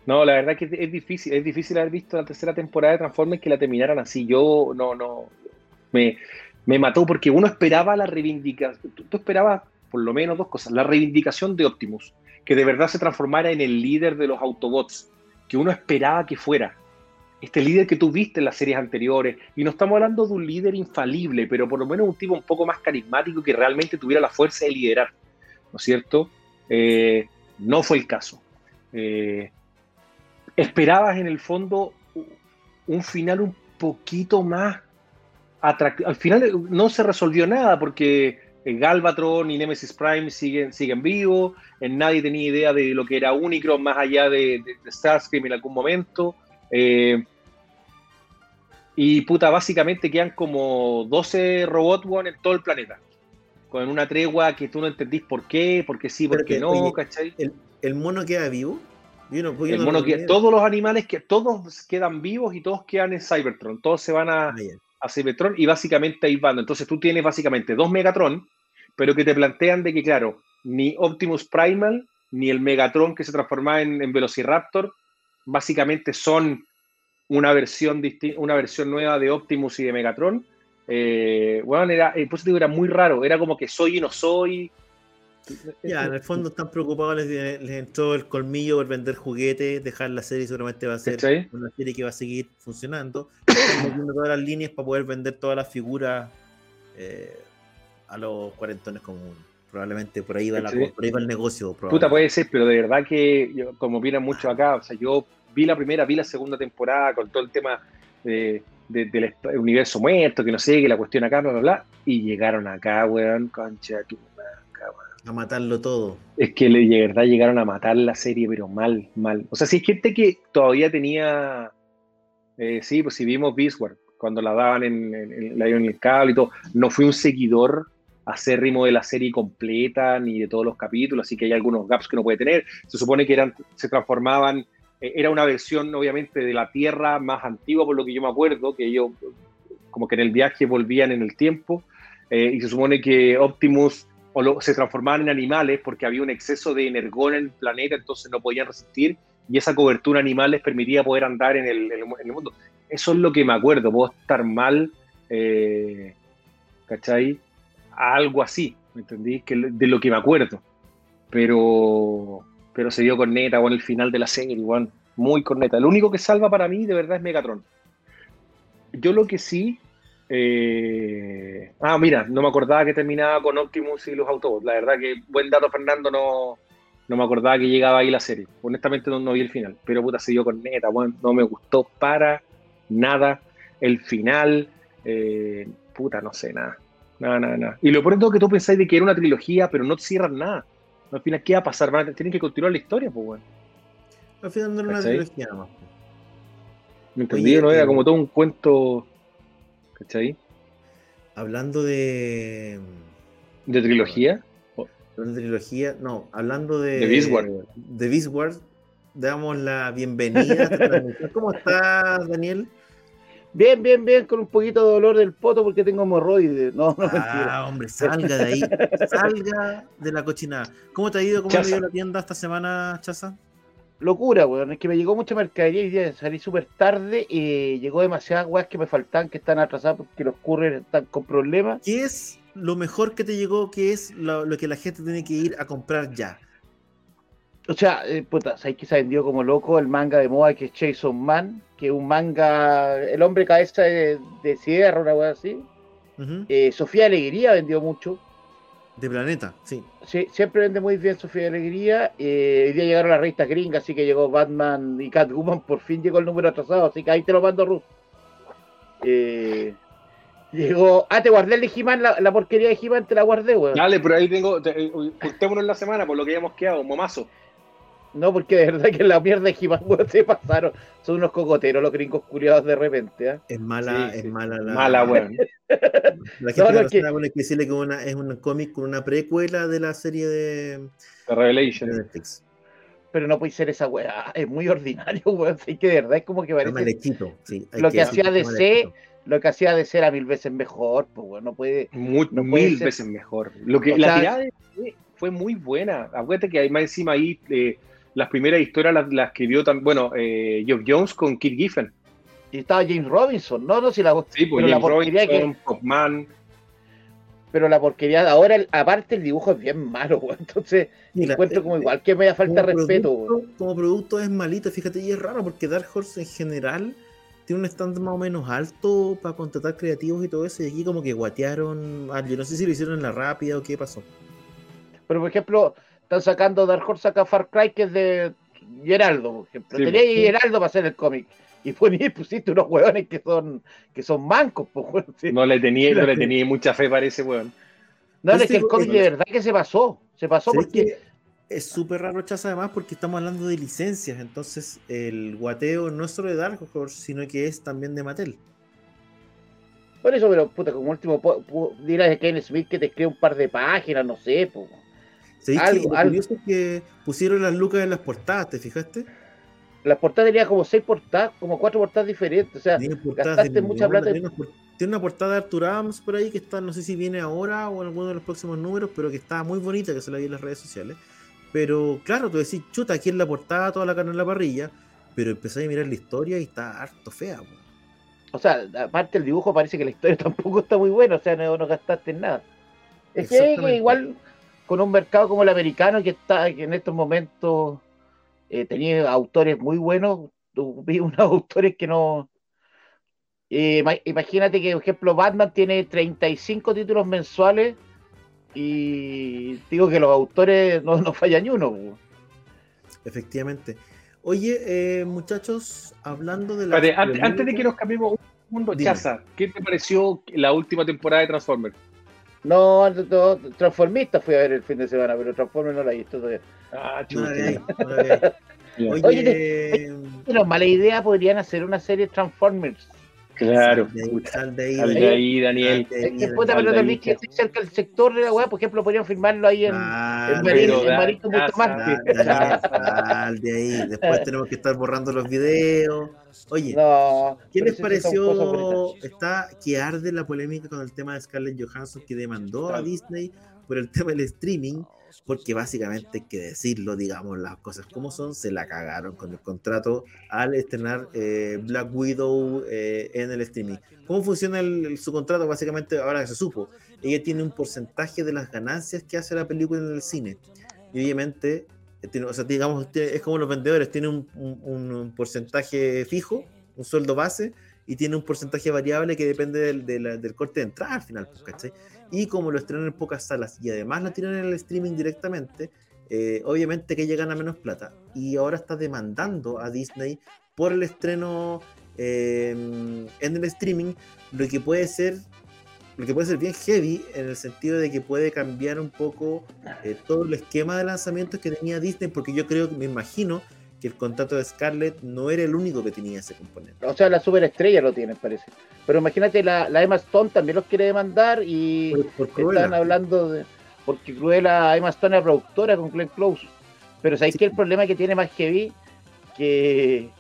No, la verdad que es difícil, es difícil haber visto la tercera temporada de Transformers que la terminaran así. Yo no, no, me, me mató porque uno esperaba la reivindicación, tú, esperabas por lo menos dos cosas, la reivindicación de Optimus, que de verdad se transformara en el líder de los Autobots, que uno esperaba que fuera. Este líder que tú viste en las series anteriores, y no estamos hablando de un líder infalible, pero por lo menos un tipo un poco más carismático que realmente tuviera la fuerza de liderar, ¿no es cierto? Eh, no fue el caso. Eh, esperabas en el fondo un final un poquito más al final eh, no se resolvió nada porque Galvatron y Nemesis Prime siguen, siguen vivos, nadie tenía idea de lo que era Unicron más allá de, de, Starscream en algún momento. Y puta, básicamente quedan como 12 robots en todo el planeta. Con una tregua que tú no entendís por qué, por qué sí, por qué no, ¿cachai? ¿el, mono queda vivo? el mono todos los animales que todos quedan vivos y todos quedan en Cybertron. Todos se van a, ah, a Cybertron y básicamente ahí van. Entonces tú tienes básicamente dos Megatron, pero que te plantean de que, claro, ni Optimus Primal ni el Megatron que se transformaba en, Velociraptor, básicamente son una versión, una versión nueva de Optimus y de Megatron. Eh, bueno, era, eh, pues era muy raro, era como que soy y no soy. Ya, en el fondo están preocupados, les, entró el colmillo por vender juguetes, dejar la serie seguramente va a ser una serie que va a seguir funcionando. Están metiendo todas las líneas para poder vender todas las figuras eh, a los cuarentones comunes. Probablemente por ahí va, la, por ahí va el negocio. Puta, puede ser, pero de verdad que, como opinan mucho acá, o sea, yo vi la primera, vi la segunda temporada con todo el tema del universo muerto, que no sé, que la cuestión acá, bla, bla, bla, y llegaron acá, weón, concha, A matarlo todo. Es que de verdad llegaron a matar la serie, pero mal, mal. O sea, si hay gente que todavía tenía, eh, sí, pues si vimos Beastward, cuando la daban en, en, en el cable y todo, no fui un seguidor acérrimo de la serie completa ni de todos los capítulos, así que hay algunos gaps que no puede tener. Se supone que eran, se transformaban, eh, era una versión obviamente de la Tierra más antigua, por lo que yo me acuerdo, que ellos como que en el viaje volvían en el tiempo, eh, y se supone que Optimus o se transformaban en animales porque había un exceso de energón en el planeta, entonces no podían resistir, y esa cobertura animal les permitía poder andar en el, en el mundo. Eso es lo que me acuerdo, puedo estar mal, eh, ¿cachai? algo así, ¿me entendí? Que, de lo que me acuerdo. Pero, pero se dio corneta, bueno, el final de la serie, igual, muy corneta. Lo único que salva para mí, de verdad, es Megatron. Yo lo que sí. Eh, ah, mira, no me acordaba que terminaba con Optimus y los Autobots. La verdad que, buen dato, Fernando, no, no me acordaba que llegaba ahí la serie. Honestamente, no, vi el final. Pero puta, se dio corneta, bueno, no me gustó para nada el final. Eh, puta, no sé, nada. No, no, no. Y lo pronto que tú pensáis de que era una trilogía, pero no cierran nada. Al final, ¿qué va a pasar? tienen que continuar la historia, pues, bueno. Al final no era una trilogía nomás. ¿Me entendí? no era eh, como todo un cuento. ¿Cachai? Hablando de. ¿De trilogía? De trilogía, no, hablando de. De Beastward. De Beastward, damos la bienvenida. ¿Cómo estás, Daniel? Bien, bien, bien, con un poquito de dolor del poto porque tengo hemorroides. No, no, ah, hombre, salga de ahí. salga de la cochinada. ¿Cómo te ha ido? ¿Cómo te ha ido la tienda esta semana, Chaza? Locura, weón. Es que me llegó mucha mercadería y salí súper tarde y llegó demasiadas weas que me faltan, que están atrasadas porque los couriers están con problemas. ¿Qué es lo mejor que te llegó? ¿Qué es lo, que la gente tiene que ir a comprar ya? O sea, eh, puta, ¿sabes que se vendió como loco el manga de moda que es Jason Man? que un manga, El hombre cabeza de, de sierra, una cosa así. Eh, Sofía Alegría vendió mucho. De Planeta, sí. Sí, siempre vende muy bien Sofía Alegría. Eh, hoy día llegaron las revistas gringas, así que llegó Batman y Catwoman, por fin llegó el número atrasado, así que ahí te lo mando, Ruth. Eh, llegó. Ah, te guardé el de he la, la, porquería de he te la guardé, weón. Dale, pero ahí tengo. Te, eh, en la semana, por lo que hayamos quedado, momazo. No, porque de verdad que la mierda de he se pasaron. Son unos cocoteros los gringos curiosos de repente. ¿eh? Es mala, es mala la. Mala, weón. La gente no, no, que... que decirle que una, es un cómic con una precuela de la serie de. The Revelation. Netflix. Pero no puede ser esa weá. Es muy ordinario, weón. Sí, que de verdad es como que parece. sí, lo que, hacía DC. Lo que hacía de ser a mil veces mejor, pues weón, no puede. Muy, no mil veces mejor. Lo que, la tirada fue muy buena. Acuérdate que hay más encima ahí. Eh, las primeras historias las, las escribió también, bueno, eh, Geoff Jones con Kit Giffen. Y estaba James Robinson, no, no, si la Sí, pues James Robinson, que... Popman. Pero la porquería de ahora, aparte el dibujo es bien malo, entonces me encuentro como igual que me da falta respeto. Como producto es malito, fíjate, y es raro porque Dark Horse en general tiene un estándar más o menos alto para contratar creativos y todo eso, y aquí como que guatearon, yo no sé si lo hicieron en la rápida o qué pasó. Pero por ejemplo, están sacando Dark Horse saca Far Cry que es de Geraldo, por ejemplo. Tenía Geraldo para hacer el cómic. Y fue y pusiste unos hueones que son, que son mancos, pues, No le tenía, no le tenía mucha fe para ese hueón. No, es que el cómic de verdad que se pasó. Se pasó porque. Es súper raro, Chaza, además, porque estamos hablando de licencias. Entonces, el guateo no es solo de Dark Horse, sino que es también de Mattel. Por eso, pero puta, como último, dirás de Ken Smith que te escribe un par de páginas, no sé, pues. Algo, que, curioso es que pusieron las lucas en las portadas, ¿te fijaste? Las portadas tenían como seis portadas, como cuatro portadas diferentes. O sea, gastaste mucha plata. Tiene una, portada de Arthur Adams por ahí que está, no sé si viene ahora o en alguno de los próximos números, pero que está muy bonita, que se la vi en las redes sociales. Pero claro, tú decís, chuta, aquí en la portada, toda la carne en la parrilla. pero empecé a mirar la historia y está harto fea. po. O sea, aparte el dibujo parece que la historia tampoco está muy buena, o sea, no, no gastaste en nada. Es que, Exactamente. igual con un mercado como el americano que está que en estos momentos eh, tenía autores muy buenos, vi unos autores que no... eh, ima- imagínate que, por ejemplo, Batman tiene 35 títulos mensuales y digo que los autores no, no fallan ni uno. Efectivamente. Oye, eh, muchachos, hablando de la. Espérate, antes, antes de que nos cambiemos un segundo, Dime. Chaza, ¿qué te pareció la última temporada de Transformers? No, no, no, Transformista fui a ver el fin de semana, pero Transformers no la he visto todavía. Ah, veis. Oye, Oye, Pero mala idea, podrían hacer una serie Transformers. Claro. sal de ahí, sal de ahí, Sal de ahí, Daniel. sal de ahí, Es que puta, pero que estoy cerca del sector de la weá, por ejemplo, podrían filmarlo ahí en, da- da- Bustamante. sal, de ahí. Después tenemos que estar borrando los videos. Oye, No. ¿Qué les pareció? Está que arde la polémica con el tema de Scarlett Johansson que demandó a. Disney por el tema del streaming, porque básicamente hay que decirlo, digamos las cosas como son, se la cagaron con el contrato al estrenar eh, Black Widow eh, en el streaming. ¿Cómo funciona el- su contrato? Básicamente, ahora que se supo, ella tiene un porcentaje de las ganancias que hace la película en el cine. Y obviamente, eh, tiene- o sea, digamos, es como los vendedores, tiene un, porcentaje fijo, un sueldo base, y tiene un porcentaje variable que depende del, del corte de entrada al final, ¿cachai? Y como lo estrenan en pocas salas y además la tiran en el streaming directamente, eh, obviamente que ella gana menos plata. Y ahora está demandando a Disney por el estreno eh, en el streaming, lo que puede ser lo que puede ser bien heavy en el sentido de que puede cambiar un poco eh, todo el esquema de lanzamientos que tenía Disney, porque yo creo me imagino que el contrato de Scarlett no era el único que tenía ese componente. O sea, la superestrella lo tienen, parece. Pero imagínate, la, la Emma Stone también los quiere demandar y Por, por Cruella. están hablando de. Porque Cruella, Emma Stone es productora con Glenn Close. Pero ¿sabéis Sí. que el problema que tiene más heavy? Que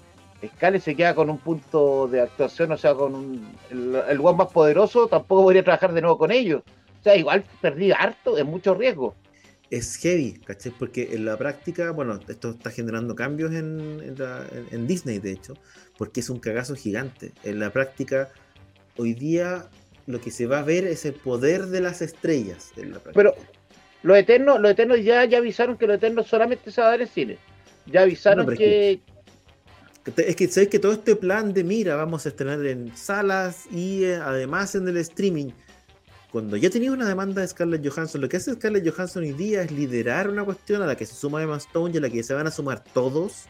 Scarlett se queda con un punto de actuación, o sea, con un- el, el one más poderoso, tampoco podría trabajar de nuevo con ellos. O sea, igual perdí harto, es mucho riesgo. Es heavy, ¿cachai? Porque en la práctica, bueno, esto está generando cambios en, en la- en- Disney, de hecho, porque es un cagazo gigante. En la práctica, hoy día lo que se va a ver es el poder de las estrellas. En la. Pero los eternos, los eternos ya, ya avisaron que los eternos solamente se va a dar en cine. Ya avisaron No, pero es que, Es que sabes que todo este plan de mira, vamos a estrenar en salas y eh, además en el streaming. Cuando ya tenía una demanda de Scarlett Johansson, lo que hace Scarlett Johansson hoy día es liderar una cuestión a la que se suma Emma Stone y a la que se van a sumar todos.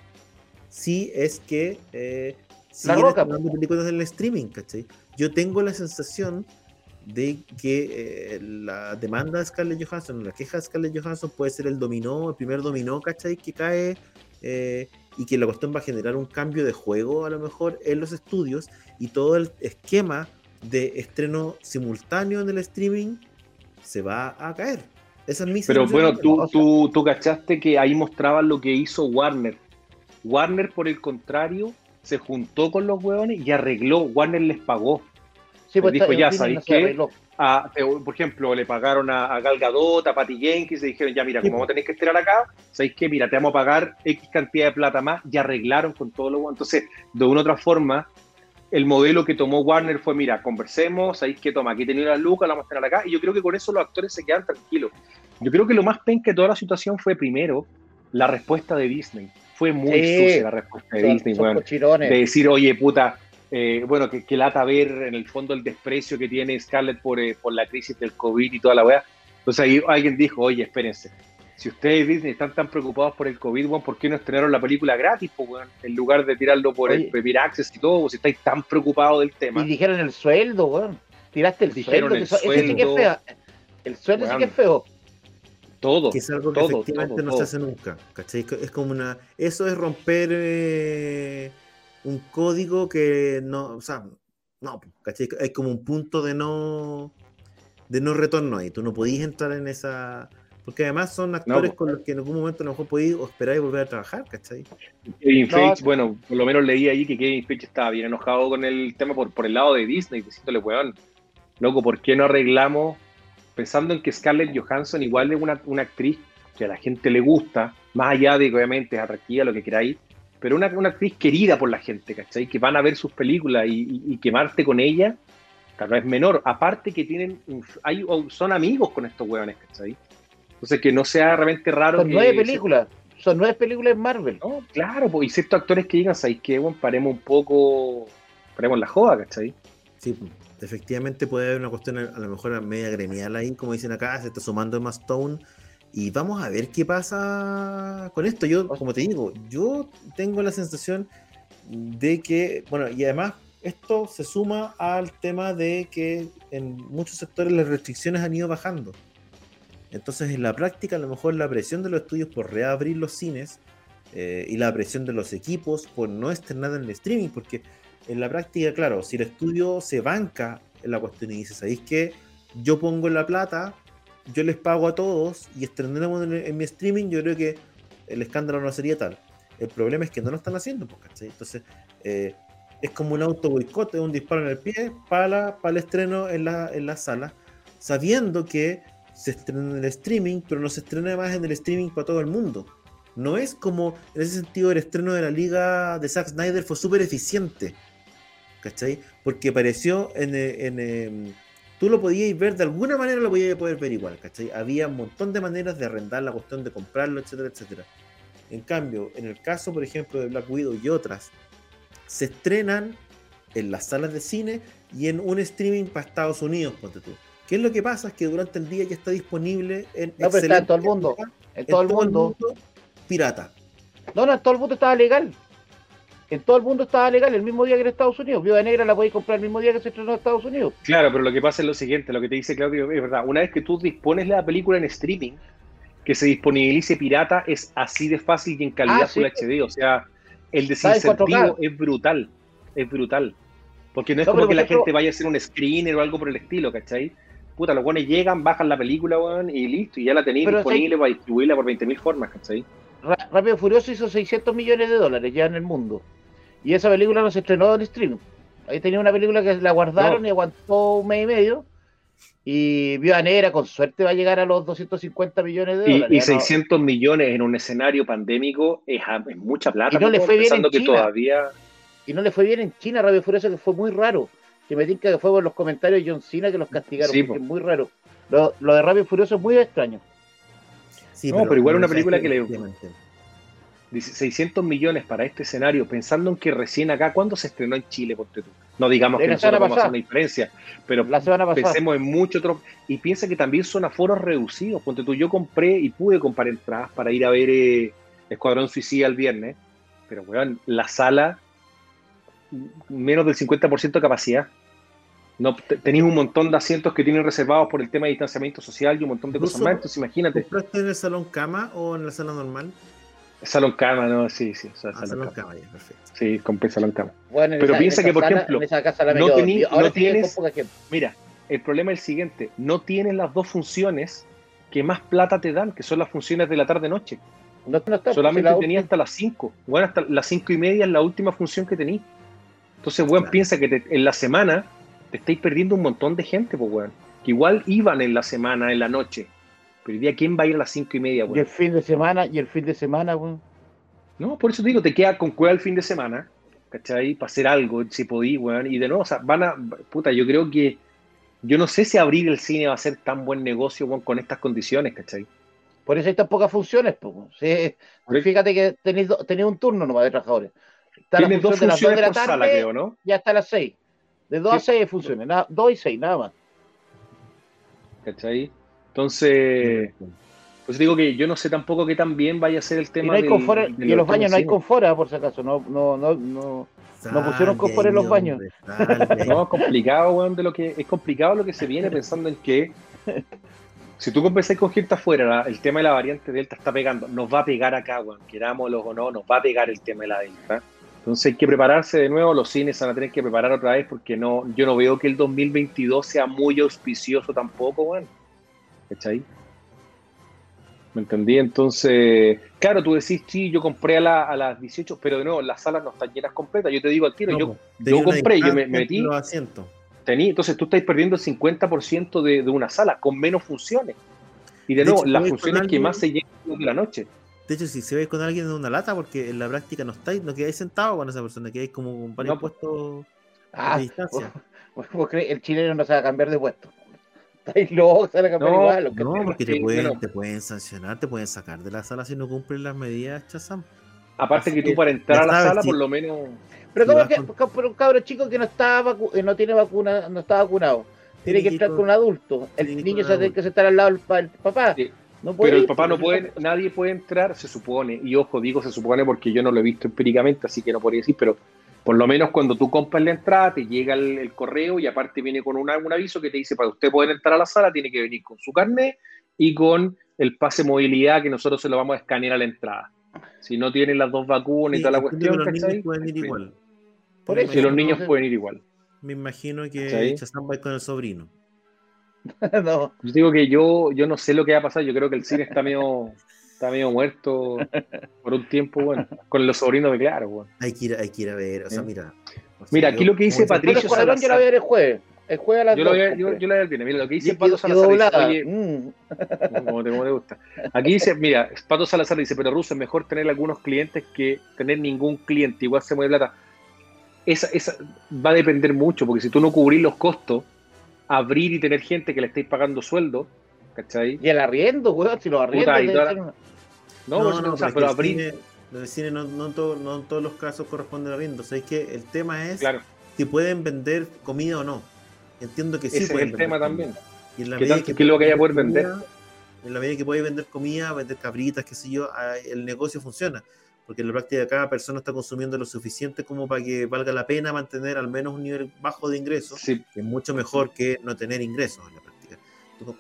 Si es que eh, siguen Roca, estrenando películas en el streaming, ¿cachai? Yo tengo la sensación de que eh, la demanda de Scarlett Johansson, la queja de Scarlett Johansson puede ser el dominó, el primer dominó, ¿cachai? Que cae eh, y que la cuestión va a generar un cambio de juego a lo mejor en los estudios y todo el esquema de estreno simultáneo en el streaming se va a caer. Esa es mi Pero bueno, tú, tú, tú cachaste que ahí mostraban lo que hizo Warner. Warner, por el contrario, se juntó con los hueones y arregló. Warner les pagó. sí, pues, dijo, ya, ¿sabéis no qué? A- te- por ejemplo, le pagaron a, a Gal Gadot, a Patty Jenkins, y dijeron, ya mira, Sí, como po. vamos a tener que estrenar acá, ¿sabéis qué? Mira, te vamos a pagar X cantidad de plata más, y arreglaron con todo lo bueno. Entonces, de una u otra forma, el modelo que tomó Warner fue, mira, conversemos, ¿sabéis qué? Toma, aquí tenéis las lucas, la vamos a tener acá, y yo creo que con eso los actores se quedan tranquilos. Yo creo que lo más penca de toda la situación fue, primero, la respuesta de Disney. Fue muy Sí. sucia la respuesta de Son, Disney, son cochirones. de decir, oye, puta, eh, bueno, que, que lata ver en el fondo el desprecio que tiene Scarlett por, eh, por la crisis del COVID y toda la weá. Entonces ahí alguien dijo, oye, espérense, si ustedes Disney están tan preocupados por el COVID, weón, ¿por qué no estrenaron la película gratis, po, weón? En lugar de tirarlo por el. Premier Access y todo, si estáis tan preocupados del tema. Y dijeron el sueldo, weón. Tiraste el Dijeron sueldo. el que ese sí que es sueldo. feo. El sueldo sí que es feo. Todo. que es algo que todo, efectivamente todo, no todo. se hace nunca. ¿cachai? Es como una. Eso es romper eh, un código que no. O sea, no, ¿cachai? Hay como un punto de no. de no retorno ahí. Tú no podías entrar en esa. Porque además son actores po. con los que en algún momento a lo mejor podías esperar y volver a trabajar, ¿cachai? Kevin No, Feige, sí. bueno, por lo menos leí ahí que Kevin Feige estaba bien enojado con el tema por, por el lado de Disney, diciéndole, weón, loco, ¿por qué no arreglamos? Pensando en que Scarlett Johansson igual es una, una actriz que a la gente le gusta, más allá de que obviamente es atractiva, lo que queráis, pero una, una actriz querida por la gente, ¿cachai? Que van a ver sus películas y, y, y quemarte con ella, tal vez menor. Aparte que tienen, hay, son amigos con estos hueones, ¿cachai? Entonces que no sea realmente raro. Son que nueve películas, son nueve películas en Marvel. No, claro, pues, y ciertos actores que digan, ¿sabes qué? Bueno, paremos un poco, paremos la joda, ¿cachai? Sí, efectivamente puede haber una cuestión a lo mejor media gremial ahí, como dicen acá, se está sumando Emma Stone. Y vamos a ver qué pasa con esto. Yo, como te digo, yo tengo la sensación de que, bueno, y además esto se suma al tema de que en muchos sectores las restricciones han ido bajando. Entonces, en la práctica, a lo mejor la presión de los estudios por reabrir los cines eh, y la presión de los equipos por no estrenar en el streaming, porque en la práctica, claro, si el estudio se banca en la cuestión y dice, ¿sabéis qué? Yo pongo la plata, yo les pago a todos y estrenemos en, en, mi streaming, yo creo que el escándalo no sería tal. El problema es que no lo están haciendo, ¿cachai? Entonces, eh, es como un auto boicot, un disparo en el pie para, para el estreno en la, en la sala, sabiendo que se estrena en el streaming, pero no se estrena más en el streaming para todo el mundo. No es como, en ese sentido, el estreno de la liga de Zack Snyder fue súper eficiente. ¿Cachai? Porque apareció en, en, en, Tú lo podías ver, de alguna manera lo podías poder ver igual, ¿cachai? Había un montón de maneras de arrendar la cuestión de comprarlo, etcétera, etcétera. En cambio, en el caso, por ejemplo, de Black Widow y otras, se estrenan en las salas de cine y en un streaming para Estados Unidos, ponte tú. ¿Qué es lo que pasa? Es que durante el día ya está disponible en, no, está en todo el mundo. En, todo, el mundo. mundo pirata. No, no, en todo el mundo estaba legal. En todo el mundo estaba legal el mismo día que en Estados Unidos. Viuda Negra la podéis comprar el mismo día que se estrenó en Estados Unidos. Claro, pero lo que pasa es lo siguiente, lo que te dice Claudio es verdad. Una vez que tú dispones la película en streaming, que se disponibilice pirata es así de fácil y en calidad Ah, sí. Full HD. O sea, el desincentivo es brutal. Es brutal. Porque no es No, como pero que la gente vaya a hacer un screener o algo por el estilo, ¿cachai? Puta, los buenos llegan, bajan la película, weón, y listo, y ya la tenéis disponible para distribuirla por 20.000 formas, ¿cachai? Rápido y Furioso hizo 600 millones de dólares ya en el mundo. Y esa película no se estrenó en streaming. Ahí tenía una película que la guardaron No. y aguantó un mes y medio. Y Viuda Negra, con suerte, va a llegar a los 250 millones de Y, dólares. y no- 600 millones en un escenario pandémico es, mucha plata. Y no le fue bien en China. todavía... y no le fue bien en China, Rápido y Furioso, que fue muy raro. Que me tinca que fue por los comentarios de John Cena que los castigaron, Sí, porque es muy raro. Lo, lo de Rápido y Furioso es muy extraño. Sí, No, pero igual una ¿sabes película que le- Efectivamente. Dice 600 millones para este escenario, pensando en que recién acá, ¿cuándo se estrenó en Chile? Ponte tú? No digamos La que nosotros semana vamos a hacer pasada. una diferencia, pero La semana pasada. pensemos en mucho otro. Y piensa que también son aforos reducidos. Ponte tú, yo compré y pude comprar entradas para ir a ver eh, Escuadrón Suicida el viernes, pero weón, la sala, menos del 50% de capacidad. No, te- tenéis un montón de asientos que tienen reservados por el tema de distanciamiento social y un montón de cosas más. Entonces, imagínate, ¿Compraste en el salón cama o en la sala normal? salón cama, ¿no? Sí, sí, o sea, Ah, salón salón cama. cama, ya, perfecto. Sí, compré salón cama. Bueno, en Pero esa- piensa que, por sala- ejemplo, en esa casa la no tení- ahora no tienes-. Mira, el problema es el siguiente, no tienes las dos funciones que más plata te dan, que son las funciones de la tarde-noche. No, no está, Solamente pues, la tenía hasta las 5. Bueno, hasta las 5 y media es la última función que tení. Entonces, Claro. piensa que te- en la semana te estáis perdiendo un montón de gente, pues, weón. Que igual iban en la semana, en la noche. Pero hoy día, ¿quién va a ir a las 5 y media, Y el weón? fin de semana, y el fin de semana, weón. No, por eso te digo, te queda con cueva el fin de semana, ¿cachai? Para hacer algo, si podí, weón. Y de nuevo, o sea, van a. Puta, yo creo que. Yo no sé si abrir el cine va a ser tan buen negocio, weón, con estas condiciones, ¿cachai? Por eso hay tan pocas funciones, pues. weón. Sí, Fíjate que tenéis, tenéis un turno nomás de trabajadores. Está la Tienes dos función de las 2 funciones de la por tarde sala, creo, ¿no? y hasta las 6. De 2 a Sí. 6 funciones, 2 y 6, nada más. ¿cachai? Entonces, pues digo que yo no sé tampoco qué tan bien vaya a ser el Y tema no hay del- confort, del y en los baños no hay ah, por si acaso. No, no, no, no. No pusieron confort en los baños. hombre. No, es complicado, weón, de lo que es complicado lo que se viene pensando en que si tú conversas con gente afuera, la- el tema de la variante Delta está pegando, nos va a pegar acá, weón, querámoslo o no, nos va a pegar el tema de la Delta. Entonces hay que prepararse de nuevo, los cines van a tener que preparar otra vez porque no, yo no veo que el 2022 sea muy auspicioso tampoco, weón. ¿Cachai? ¿Me entendí? Entonces, claro, tú decís, sí, yo compré a, la- a las 18, pero de nuevo, las salas no están llenas completas. Yo te digo al tiro, No, yo una compré, yo me- metí. tení, entonces tú estás perdiendo el 50% de, de una sala con menos funciones. Y de De nuevo, hecho, las funciones que más se llenan de la noche. De hecho, si se ve con alguien en una lata, porque en la práctica no estáis, no quedáis sentado con esa persona, quedáis como con varios No, pues. puestos Ah, de distancia. ¿vos- vos crees? el chileno no se va a cambiar de puesto. Estáis locos, se van a cambiar No, igual. No, porque te pueden, te pueden sancionar, te pueden sacar de la sala si no cumplen las medidas, Chazam. Aparte que tú para entrar a la sabes, sala, sí. por lo menos. Pero como que con- con... un cabro chico que no está vacu- eh, no tiene vacuna, no está vacunado. Tiene Tiene que que entrar con un adulto. El niño se tiene que sentar al lado del papá. Sí. No puede Pero el papá no pues, puede, nadie puede entrar, se supone. Y ojo, digo se supone porque yo no lo he visto empíricamente, así que no podría decir, pero por lo menos cuando tú compras la entrada, te llega el, el correo y aparte viene con una- un aviso que te dice para usted poder entrar a la sala, tiene que venir con su carnet y con el pase movilidad que nosotros se lo vamos a escanear a la entrada. Si no tienen las dos vacunas y toda la cuestión, los niños pueden ir igual. Por Me eso, Si los imagino- niños pueden ir igual. Me imagino que. Chazam va con el sobrino. no. Yo digo que yo, yo no sé lo que va a pasar, yo creo que el cine está medio, está medio muerto por un tiempo, bueno, con los sobrinos de claro, bueno. Hay que ir, hay que ir a ver, o sea, Sí. mira. o sea, Mira, aquí yo- lo que dice Patricio Escuadrón yo la Salazar. voy a ver el jueves. El jueves a las Yo lo dos, voy a, yo, la voy a ver bien. Mira, lo que dice Pato Salazar dice, Mm. como te, como te gusta. Aquí dice, mira, Pato Salazar dice, pero Russo es mejor tener algunos clientes que tener ningún cliente, igual se mueve plata. Esa, esa va a depender mucho, porque si tú no cubrís los costos, abrir y tener gente que le estéis pagando sueldo, ¿cachai? Y el arriendo, weón, si la- ser una- No, no, o sea, es que pero el abrir, cine- el cine no, no, en todo- no en todos los casos corresponde al arriendo. O sea, es que el tema es claro, si pueden vender comida o no. Entiendo que sí ese es el tema comida. también. Y en la ¿Qué medida tanto- qué es lo que vaya a poder comida, vender? En la medida que puedes vender comida, vender cabritas, qué sé yo, ah, el negocio funciona. Porque en la práctica cada persona está consumiendo lo suficiente como para que valga la pena mantener al menos un nivel bajo de ingresos, Sí, que es mucho mejor que no tener ingresos en la práctica.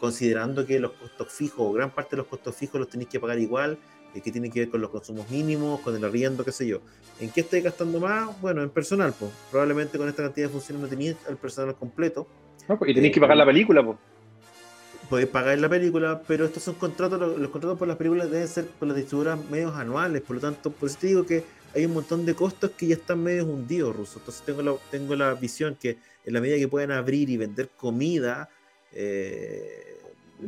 Considerando que los costos fijos, o gran parte de los costos fijos los tenéis que pagar igual, eh, que tienen que ver con los consumos mínimos, con el arriendo, qué sé yo. ¿En qué estáis gastando más? Bueno, en personal, pues. Probablemente con esta cantidad de funciones no tenéis el personal completo. ¿no? y tenéis que pagar la película, pues. Podéis pagar la película, pero estos son contratos, los, los contratos por las películas deben ser con las distribuidoras medios anuales, por lo tanto, por eso te digo que hay un montón de costos que ya están medios hundidos, Ruso. Entonces tengo la, tengo la visión que en la medida que puedan abrir y vender comida, eh,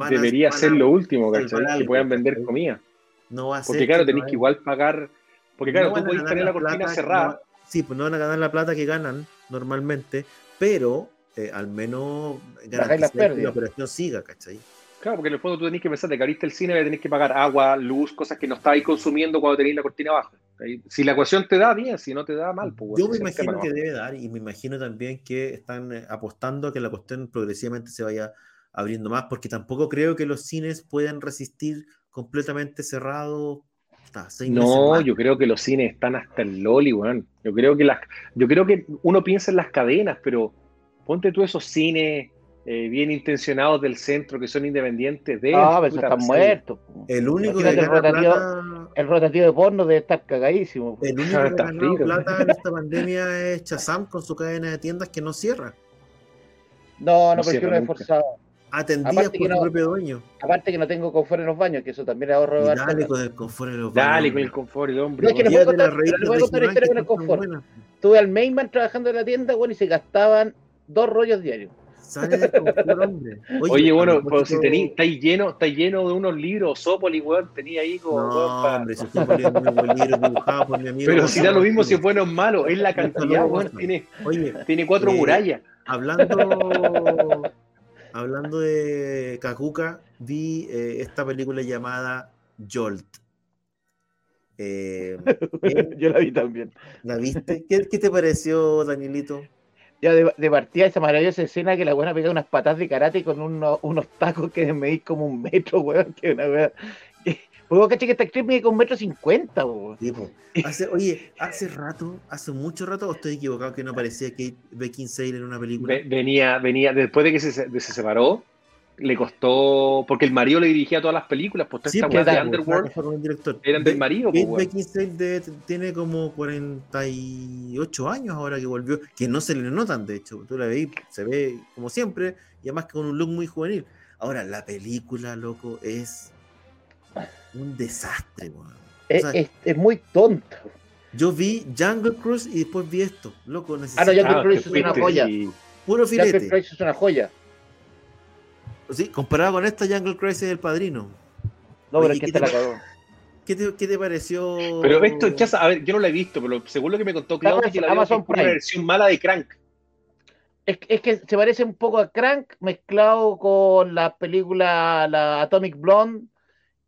Debería a- ser lo último, ¿cachai? Que puedan vender comida. no va a ser Porque claro, tenéis que igual pagar. Porque claro, no tú podéis tener la cortina plata, cerrada. no- sí, pues no van a ganar la plata que ganan normalmente, pero eh, al menos garantizar que la operación siga, ¿cachai? Claro, porque en el fondo tú tenés que pensar, de que abriste el cine, le tenés que pagar agua, luz, cosas que no estáis consumiendo cuando tenéis la cortina baja. ¿cachai? Si la ecuación te da, bien, si no te da, mal. Pues, Yo me imagino que debe dar y me imagino también que están eh, apostando a que la cuestión progresivamente se vaya abriendo más, porque tampoco creo que los cines puedan resistir completamente cerrados hasta seis meses No, yo creo que los cines están hasta el loli, weón. Yo creo que las, yo creo que uno piensa en las cadenas, pero ponte tú esos cines eh, bien intencionados del centro que son independientes de. Ah, pero están pues, muertos. El único que el rotativo- plata, El rotativo de porno debe estar cagadísimo. el único que ha está plata en esta pandemia es Chazam con su cadena de tiendas que no cierra, No, no, No porque uno es forzado. atendidas Aparte por su no- propio dueño. Aparte que no tengo confort en los baños, que eso también es ahorro de dale bastante. con el confort en los Dale baños, con el confort, hombre. No, es que no las contar- les voy a contar la regionales historia que con el confort. Estuve al Mainman trabajando en la tienda, bueno, y se gastaban dos rollos diarios. Sale hombre. Oye, a bueno, pues si tení, estáis lleno, estáis lleno de unos libros, Sópoli, weón, tenía ahí como. No, weón, pa- hombre, si fue por el mismo libro dibujado por mi amigo. Pero si da lo mismo si es bueno o malo, es la cantidad, weón, tiene, Oye, tiene cuatro Eh, murallas. hablando, hablando de Kakuka, vi eh, esta película llamada Jolt. Eh, ¿qué- Yo la vi también. ¿La viste? ¿Qué, qué te pareció, Danielito? Ya de, de partida esa maravillosa escena que la buena pega unas patas de karate con unos, unos tacos que medís como un metro, weón. Que una weón. Porque vos caché que esta actriz mide como un metro cincuenta, weón. Tipo, hace, oye, hace rato, hace mucho rato, o estoy equivocado que no aparecía Kate Beckinsale en una película. Ve- Venía, venía, después de que se, de- se separó, le costó, porque el marido le dirigía todas las películas, pues toda Sí, esta pues, weá de claro, Underworld director. eran del Be- marido, Kate pues, de- tiene como 48 años ahora que volvió, que no se le notan, de hecho. Tú la veis, se ve como siempre, y además con un look muy juvenil. Ahora, la película, loco, es un desastre, weón. Es, O sea, es- es muy tonta. Yo vi Jungle Cruise y después vi esto. Loco, necesito Ah, no, Jungle Ah, Cruise que es una joya. y- puro Jungle filete. Cruise es una joya. Sí, comparado con esta, Jungle Cruise es el padrino. No, Oye, pero es que ¿qué esta te la cagó. ¿Qué te, qué te pareció? Pero esto, Chaza, a ver, yo no la he visto, pero según lo que me contó Claudia, que la Amazon es Prime. una versión mala de Crank. Es, es que se parece un poco a Crank mezclado con las películas, la Atomic Blonde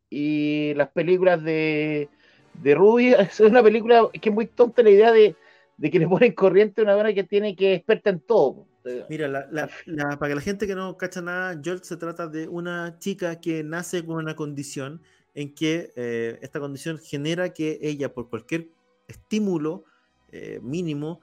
y las películas de, de Ruby. Es una película que es muy tonta la idea de, de que le ponen corriente a una buena que tiene que es experta en todo. Mira, la, la- la- para que la gente que no cacha nada, Jolt se trata de una chica que nace con una condición en que eh, esta condición genera que ella, por cualquier estímulo eh, mínimo,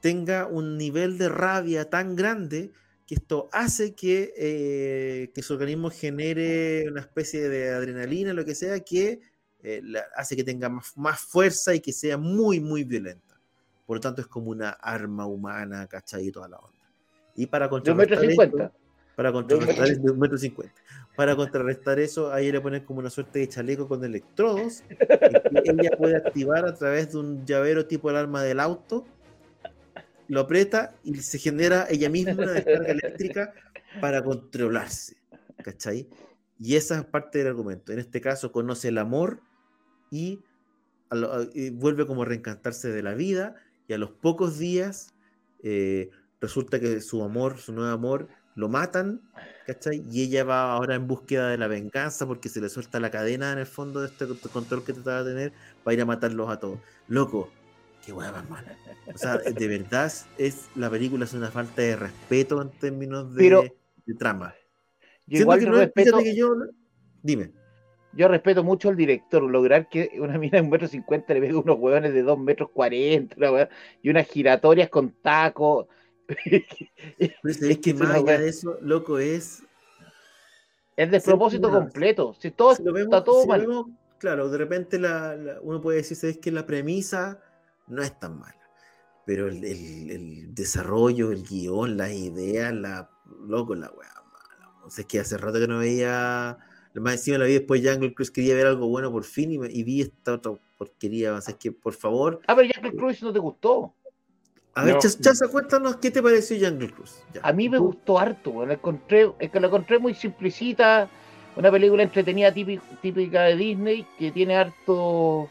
tenga un nivel de rabia tan grande que esto hace que, eh, que su organismo genere una especie de adrenalina, lo que sea, que eh, la- hace que tenga más, más fuerza y que sea muy, muy violenta. Por lo tanto, es como una arma humana, ¿cachai? Y toda la onda. Y para De un metro contrarrestar esto- para contrarrestar de un metro cincuenta. Para contrarrestar eso, ahí le ponen como una suerte de chaleco con electrodos que ella puede activar a través de un llavero tipo alarma del auto. Lo aprieta y se genera ella misma una descarga eléctrica para controlarse. ¿Cachai? Y esa es parte del argumento. En este caso, conoce el amor y, a lo- a- y vuelve como a reencantarse de la vida. Y a los pocos días eh, resulta que su amor, su nuevo amor, lo matan, ¿cachai? Y ella va ahora en búsqueda de la venganza porque se le suelta la cadena en el fondo de este control que trataba de tener para ir a matarlos a todos. Loco, qué hueá más mala. O sea, de verdad es la película es una falta de respeto en términos de, Pero- de trama. Yo igual que no es- respeto, que yo, dime. yo respeto mucho al director, lograr que una mina de un metro cincuenta le pegue unos hueones de dos metros cuarenta y unas giratorias con tacos. Pero es que es más allá de eso, loco, es Es de Sí, propósito mira, completo. Si todo si vemos- está todo si mal. vemos, claro, de repente la, la- uno puede decir, ¿sabes que La premisa no es tan mala, pero el, el- el desarrollo, el guion, las ideas, la, loco, la weá mala. O sea, es que hace rato que no veía, más encima la vi después Jungle Cruise, quería ver algo bueno por fin y, me- y vi esta otra porquería. O sea, es que, por favor, Ah, pero Jack Cruise no te gustó. A ver, No. Cuéntanos qué te pareció Jungle Cruise. Ya. A mí me gustó harto, weón. la encontré, es que la encontré muy simplicita, una película entretenida típica, típica de Disney, que tiene harto,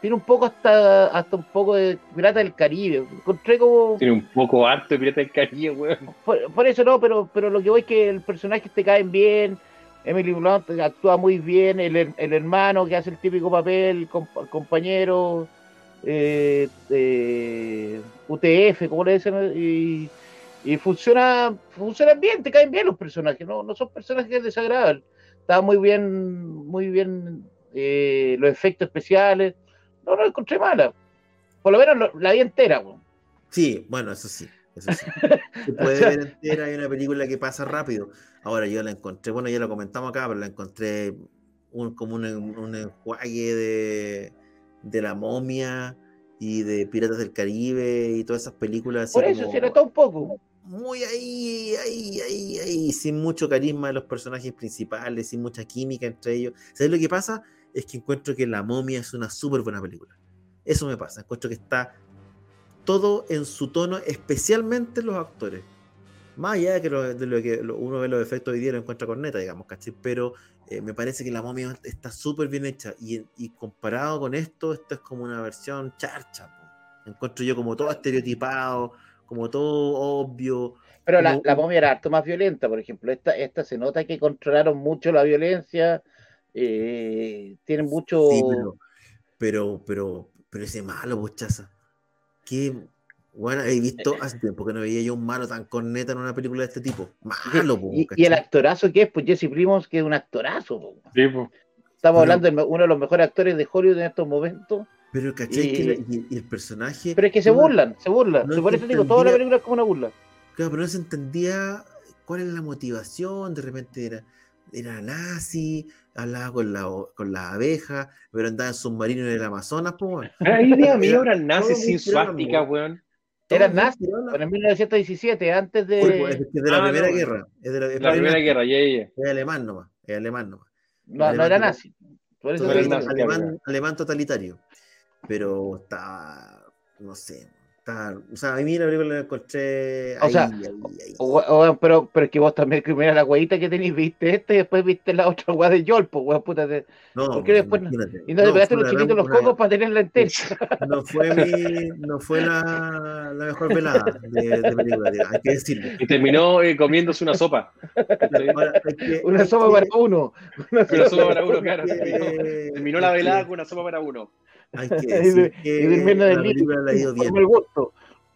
tiene un poco hasta, hasta un poco de Pirata del Caribe. Encontré como, Tiene un poco harto de Pirata del Caribe, weón. por, por eso no, pero, pero lo que voy es que el personaje te caen bien, Emily Blunt actúa muy bien, el, el hermano que hace el típico papel, compa- compañero, eh, eh, UTF, como le dicen, y, y funciona, funcionan bien, te caen bien los personajes, no, no son personajes desagradables. Está muy bien, muy bien eh, los efectos especiales, no lo encontré mala. Por lo menos lo- la vi entera, weón. Sí, bueno, eso sí. Eso sí. Se puede ver entera, hay una película que pasa rápido. Ahora yo la encontré, bueno, ya lo comentamos acá, pero la encontré un, como un, un enjuague de, de la momia y de Piratas del Caribe y todas esas películas Por eso como se nota un poco. muy ahí, ahí, ahí, ahí, sin mucho carisma de los personajes principales, sin mucha química entre ellos. ¿Sabes lo que pasa? Es que encuentro que La momia es una súper buena película. Eso me pasa, encuentro que está todo en su tono, especialmente los actores. Más allá de que, lo, de lo que uno ve los efectos hoy día lo encuentra con neta, digamos, ¿cachai? Pero eh, me parece que la momia está súper bien hecha y, y comparado con esto, esto es como una versión charcha. po. Encuentro yo como todo estereotipado, como todo obvio. Pero la, Como- la momia era harto más violenta, por ejemplo. Esta, esta se nota que controlaron mucho la violencia. eh, tienen mucho. Sí, pero, pero, pero, pero ese malo, pochaza. Que, bueno, he visto hace tiempo que no veía yo un malo tan corneta en una película de este tipo. Malo, po, y, y el actorazo que es, pues Jesse Primos, que es un actorazo. po. Sí, po. Estamos Pero- hablando de uno de los mejores actores de Hollywood en estos momentos. Pero, ¿cachai? y- Que la- y, y el personaje. Pero es que se no- burlan, se burlan. no por eso digo, toda la película es como una burla. Claro, pero no se entendía cuál era la motivación. De repente era, era nazi, hablaba con la, con las abejas, pero andaba en submarino en el Amazonas, weón. Ahí ahora Todo nace muy sin suástica, weón. Weón. Era Todo nazi, tirado a la- Pero en 1917, antes de. Uy, pues, es de la Ah, Primera no, Guerra. Es de la, es La primera nazi, guerra, ya, ya. Es alemán nomás. Es alemán nomás. no, no era alemán, nazi. Por eso nazi. alemán, alemán totalitario. Pero está, no sé, o sea, a mí la película la encontré O sea, ahí, ahí. O- o- pero, pero es que vos también, que mira la huevita que tenéis, viste esta y después viste la otra hueá de Yol, pues weón, puta. te- No, ¿por qué después no-. Y no, te pegaste los chiquitos gran- los una- cocos para tenerla entera. No fue mi, no fue la, la mejor velada de, de película, hay que decirlo. Y terminó eh, comiéndose una sopa. Ahora, hay que- Una sopa que- para uno. Una sopa sopa para uno, claro. que- Terminó, la velada con una sopa para uno. Hay que Y decir y que la película le ha ido bien.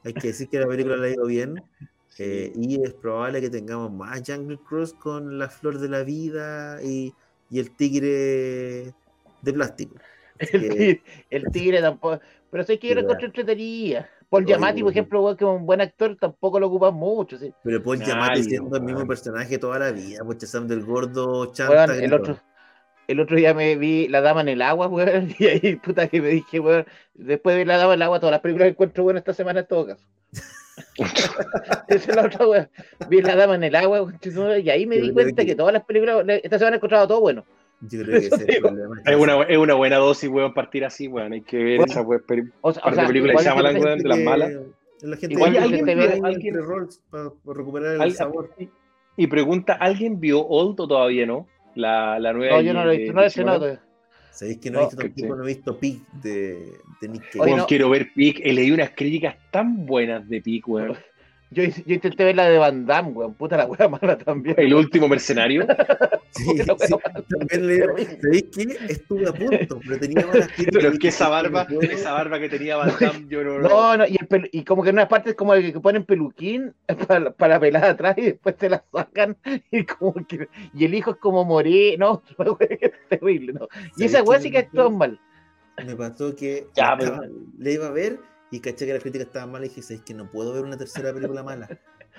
Hay que decir que la película le ha ido bien. eh, y es probable que tengamos más Jungle Cruise con la flor de la vida y, y el tigre de plástico. El que- tigre, el tigre tampoco. Pero sé que yo encontré entretenida. Paul Giamatti, por ejemplo, que es un buen actor, tampoco lo ocupan mucho. Sí. Pero Paul Giamatti siendo el mismo personaje toda la vida, pues Sam del gordo chanta. El otro, el otro día me vi La Dama en el Agua, weón, y ahí, puta, que me dije, weón, después de ver La Dama en el Agua, todas las películas que encuentro buenas esta semana en todo caso. Esa es la otra, weón. Vi La Dama en el Agua, weón, y ahí me Yo di cuenta que- que todas las películas, esta semana he encontrado todo bueno. Yo creo que ese es el problema. Es una, es una buena dosis, weón, partir así, weón. Hay que ver Bueno, esa weón. O sea, o sea, weón, de las malas. La gente Igual que alguien vio- alguien- entre rolls para recuperar el Al- sabor. Y pregunta, ¿alguien vio Old o todavía no? La, la nueva. No, yo no lo he visto, no estrenado todavía. Sabéis que no he No, visto que tampoco, sí. no he visto Pig de, de Nick Cage. Oye, no. quiero ver Pic. He leído unas críticas tan buenas de Pic, weón. Yo, yo intenté ver la de Van Damme, weón, puta la wea mala también. El último mercenario. Sí, sí, también le ¿Sabéis qué? Estuve a punto, pero tenía malas. Pero es que esa barba, no puedo. esa barba que tenía Van Damme, yo no. No, no, y, el pelu- y como que en unas partes como el que ponen peluquín para, para pelar atrás y después te la sacan y como que y el hijo es como morir, no, es terrible, no. Y ¿Sabéis esa me sí que pasó? actúan mal. Me pasó que Ya, estaba- le iba a ver y caché que las críticas estaban malas y dije, ¿sabéis que no puedo ver una tercera película mala?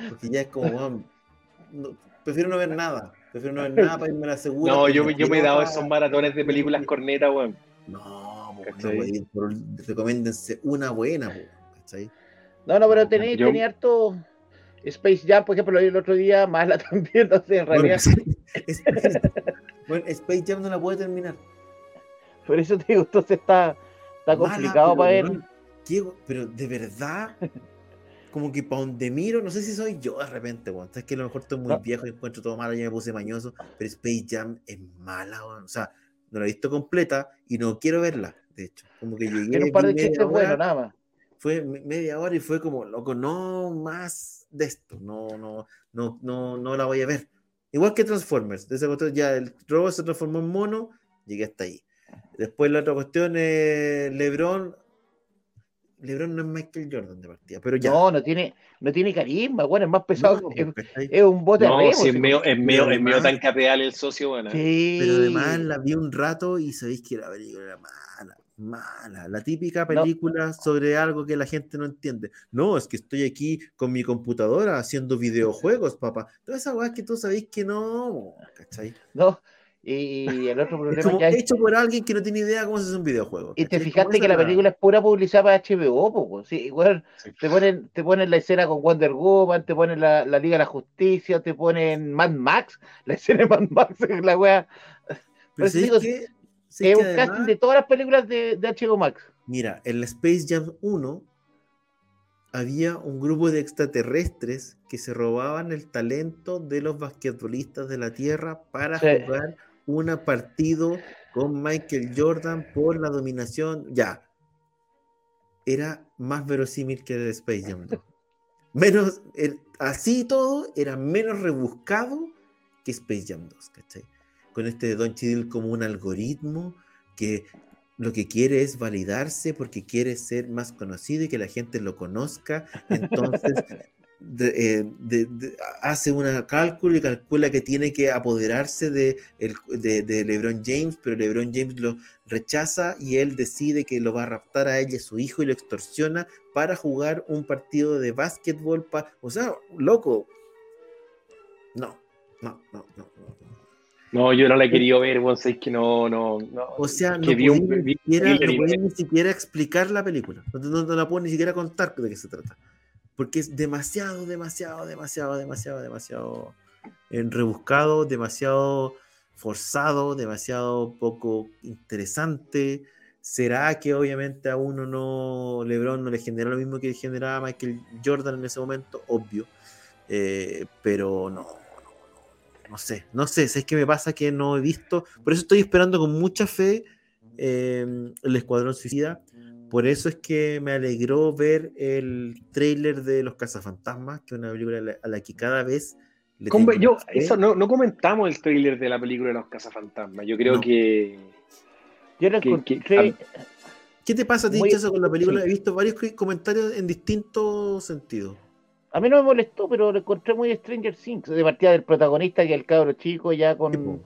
Porque ya es como, weón, no- prefiero no ver nada. Prefiero no ver nada para irme a la segura. No, yo, yo me he dado esos maratones de películas corneta, weón. No, no, por- recomiéndense una buena, ¿cachai? No, no, pero tenía, Yo- harto Space Jam, por ejemplo, lo vi el otro día, mala también, no sé, en Bueno, realidad, es- bueno, Space Jam no la puede terminar. por eso te digo, entonces está, está Mala, complicado para él. Pero de verdad, como que para donde miro, no sé si soy yo de repente, weón. Es que a lo mejor estoy muy viejo y encuentro todo malo, ya me puse mañoso, pero Space Jam es mala, weón. O sea, no la he visto completa y no quiero verla, de hecho. Como que llegué, Tiene un par de chistes buenos, nada más. fue me- media hora y fue como, loco, no más de esto, no, no, no, no, no la voy a ver. Igual que Transformers, de esa cuestión, ya el robot se transformó en mono, llegué hasta ahí. Después la otra cuestión es LeBron. LeBron no es Michael Jordan de partida, pero ya. No, no tiene, no tiene carisma, bueno, es más pesado, No, que- pues, es un bote No, remo, si es medio, es medio, es medio tan capeal el socio, weón. Sí. Pero además la vi un rato y sabéis que la película era mala, mala. La típica película sobre algo que la gente no entiende. No, es que estoy aquí con mi computadora haciendo videojuegos, papá. Toda esa weá que tú sabéis que no, ¿cachai? No, y el otro Es problema como que hay. hecho por alguien que no tiene idea cómo se hace un videojuego. Y te fijaste que la película es pura publicidad para HBO, po, sí, igual Sí. te ponen, te ponen la escena con Wonder Woman, te ponen la, la Liga de la Justicia, te ponen Mad Max, la escena de Mad Max es la wea, Pero ¿sabéis digo, es ¿Sabéis un que casting de todas las películas de, de HBO Max. Mira, en la Space Jam 1 había un grupo de extraterrestres que se robaban el talento de los basquetbolistas de la Tierra para Sí. jugar un partido con Michael Jordan por la dominación. Ya. Era más verosímil que el Space Jam 2. Menos, el- así todo, era menos rebuscado que Space Jam 2, ¿cachai? Con este de Don Chidil como un algoritmo que lo que quiere es validarse porque quiere ser más conocido y que la gente lo conozca. Entonces de- eh, de- de- hace un cálculo y calcula que tiene que apoderarse de, el- de, LeBron James, pero LeBron James lo rechaza y él decide que lo va a raptar a ella, su hijo, y lo extorsiona para jugar un partido de básquetbol. pa- o sea, loco. No, no, no, no. no, no. Yo no la he querido ver, weón. Sabéis que no, no, no. O sea, no podéis siquiera, ni siquiera explicar la película. No, no- no la puedo ni siquiera contar de qué se trata. Porque es demasiado, demasiado, demasiado, demasiado, demasiado eh, rebuscado, demasiado forzado, demasiado poco interesante. ¿Será que obviamente a uno no, LeBron no le genera lo mismo que le generaba Michael Jordan en ese momento? Obvio. Eh, pero no, no, sé, no sé, es que me pasa que no he visto, por eso estoy esperando con mucha fe eh, el Escuadrón Suicida, por eso es que me alegró ver el tráiler de Los Cazafantasmas, que es una película a la, a la que cada vez le tengo Yo, eso no, no comentamos el tráiler de la película de los cazafantasmas. Yo creo No. que. Yo lo que- ¿Qué te pasa a ti, Muy- Chazo, con la película? sí. He visto varios comentarios en distintos sentidos. A mí no me molestó, pero lo encontré muy Stranger Things. De partida del protagonista, que el cabro chico, ya con.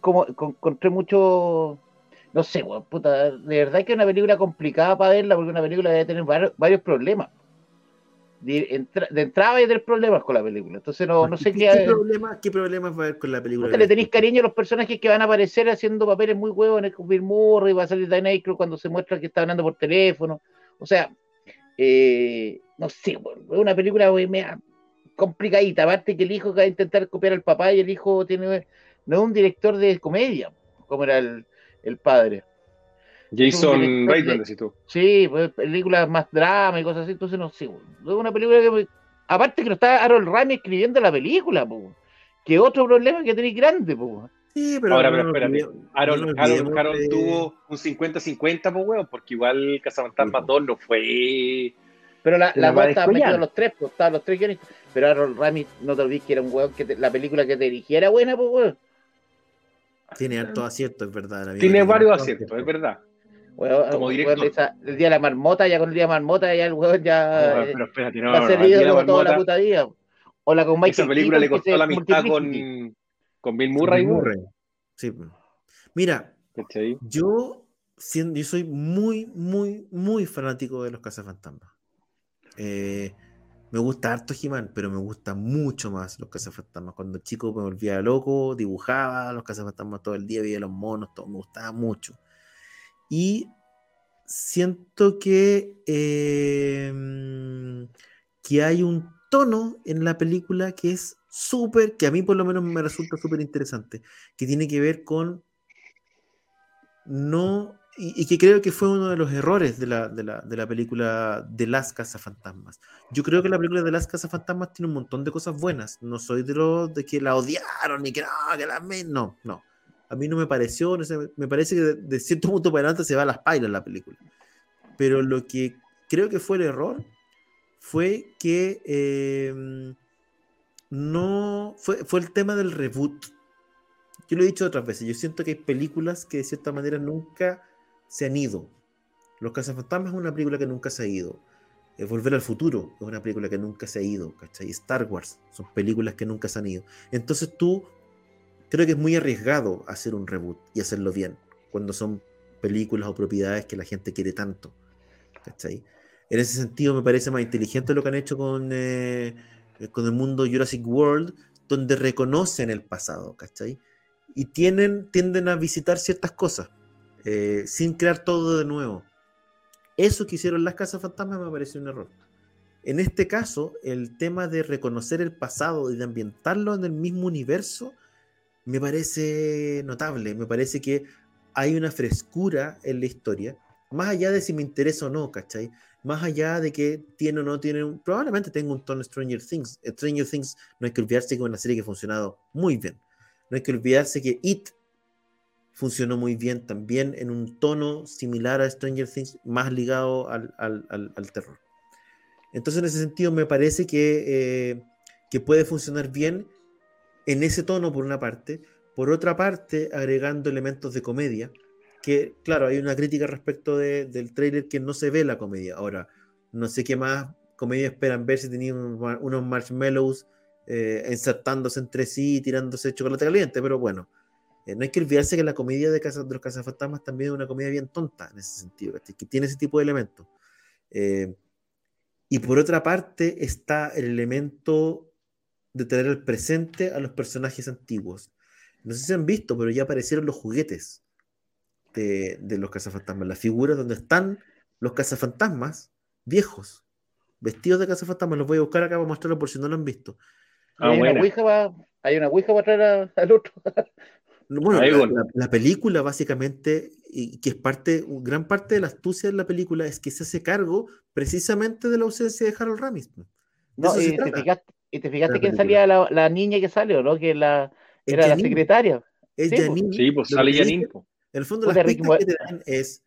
como, con- encontré mucho. No sé, weón, puta. De verdad que es una película complicada para verla, porque una película debe tener varios, varios problemas. De, entra- de entrada hay tener problemas con la película. Entonces no, no sé ¿Qué, qué. qué problema- qué problemas va a haber con la película? Le tenéis cariño a los personajes que van a aparecer haciendo papeles muy huevos con Bill Murray, va a salir Dan Aykroyd cuando se muestra que está hablando por teléfono. O sea, eh, no sé, es una película mea complicadita. Aparte que el hijo que va a intentar copiar al papá y el hijo tiene no es un director de comedia, como era el, el padre. Jason Reitman, de- decís tú. Sí, pues películas más drama y cosas así, entonces no sé, weón. es una película que aparte que no está Harold Ramis escribiendo la película, po, weón. que otro problema que tenéis grande, po, weón. Sí, pero Ahora, pero espérate. Harold, no Harold- olvidemos Harold de- tuvo un 50-50, pues, weón, porque igual Cazafantasmas Sí, 2 no fue. Pero la, La la va a dos estaban descollar. metidos los tres, pues, estaban los tres guionistas. Pero Harold Ramis, no te olvides que era un weón que te- la película que te dirigía era buena, pues weón. Tiene hartos aciertos, es verdad. amigo, Tiene varios aciertos, es verdad. Weón, Como director. esa- el día de la marmota, ya con el día de la marmota, ya el weón ya No, eh, pero espérate, no, va no, a ser no, ídolo Día toda la puta vida. O la con Michael Esa película le Keaton, que costó la amistad con, con Bill Murray, Bill weón. Murray. Sí. Mira, ¿Cachai? yo, siendo, yo soy muy, muy, muy fanático de los cazafantasmas. Eh, me gusta harto He-Man, pero me gusta mucho más los cazafantasmas. Cuando chico me volvía loco, dibujaba los cazafantasmas todo el día, veía los monos, todo, me gustaba mucho. Y siento que, eh, que hay un tono en la película que es súper, que a mí por lo menos me resulta súper interesante, que tiene que ver con no, y, y que creo que fue uno de los errores de la, de la, de la película de Las Cazafantasmas. Yo creo que la película de Las Cazafantasmas tiene un montón de cosas buenas. No soy de los de que la odiaron ni que no, que la me- no, no. A mí no me pareció, no sé, me parece que de, de cierto punto para adelante se va a las pailas la película. Pero lo que creo que fue el error fue que eh, no fue, fue el tema del reboot. Yo lo he dicho otras veces, yo siento que hay películas que de cierta manera nunca se han ido. Los Cazafantasmas es una película que nunca se ha ido. Eh, Volver al futuro es una película que nunca se ha ido, ¿cachai? Star Wars son películas que nunca se han ido. Entonces tú, creo que es muy arriesgado hacer un reboot y hacerlo bien, cuando son películas o propiedades que la gente quiere tanto. En ese sentido me parece más inteligente lo que han hecho con, eh, con el mundo Jurassic World, donde reconocen el pasado, ¿cachai? Y tienen, tienden a visitar ciertas cosas, eh, sin crear todo de nuevo. Eso que hicieron las casas fantasmas me pareció un error. En este caso, el tema de reconocer el pasado y de ambientarlo en el mismo universo me parece notable. Me parece que hay una frescura en la historia, más allá de si me interesa o no, ¿cachai? Más allá de que tiene o no tiene, probablemente tenga un tono Stranger Things. Stranger Things no hay que olvidarse que es una serie que ha funcionado muy bien. No hay que olvidarse que It funcionó muy bien también en un tono similar a Stranger Things, más ligado al, al- al- al terror. Entonces, en ese sentido, me parece que, eh, que puede funcionar bien en ese tono, por una parte. Por otra parte, agregando elementos de comedia, que, claro, hay una crítica respecto de- del trailer que no se ve la comedia. Ahora, no sé qué más comedia esperan ver si tenían unos mar- unos marshmallows eh, insertándose entre sí tirándose chocolate caliente, pero bueno. Eh, no hay que olvidarse que la comedia de, Casa, de los Cazafantasmas también es una comedia bien tonta en ese sentido, ¿cachai? que tiene ese tipo de elementos. Eh, y por otra parte está el elemento de traer al presente a los personajes antiguos. No sé si han visto, pero ya aparecieron los juguetes de, de los cazafantasmas, las figuras donde están los cazafantasmas viejos, vestidos de cazafantasmas. Los voy a buscar acá para mostrarlo por si no lo han visto. Ah, hay, una ouija pa- hay una ouija para traer a- al otro. Bueno, la, bueno. la- la película básicamente y que es parte, gran parte de la astucia de la película es que se hace cargo precisamente de la ausencia de Harold Ramis. No, y te, fijaste, y te, fijaste, quién salía la, la, niña que sale, ¿o no? Que la, era la secretaria. Es sí, Janine. Sí, pues sale Janine. En el fondo, las pistas que te dan es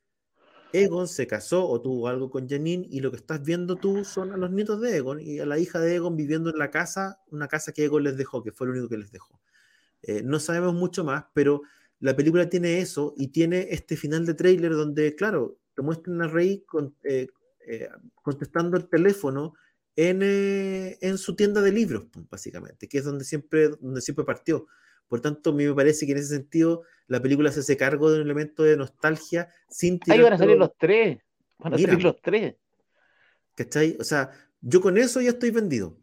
Egon se casó o tuvo algo con Janine y lo que estás viendo tú son a los nietos de Egon y a la hija de Egon viviendo en la casa, una casa que Egon les dejó, que fue lo único que les dejó. Eh, no sabemos mucho más, pero la película tiene eso y tiene este final de tráiler donde, claro, te muestran a Rey con, eh, eh, contestando el teléfono en, eh, en, su tienda de libros, básicamente, que es donde siempre, donde siempre partió. Por tanto, a mí me parece que en ese sentido la película se hace cargo de un elemento de nostalgia sin tirar. Ahí van a salir los tres. Van a Mira, salir los tres. ¿Cachai? O sea, yo con eso ya estoy vendido.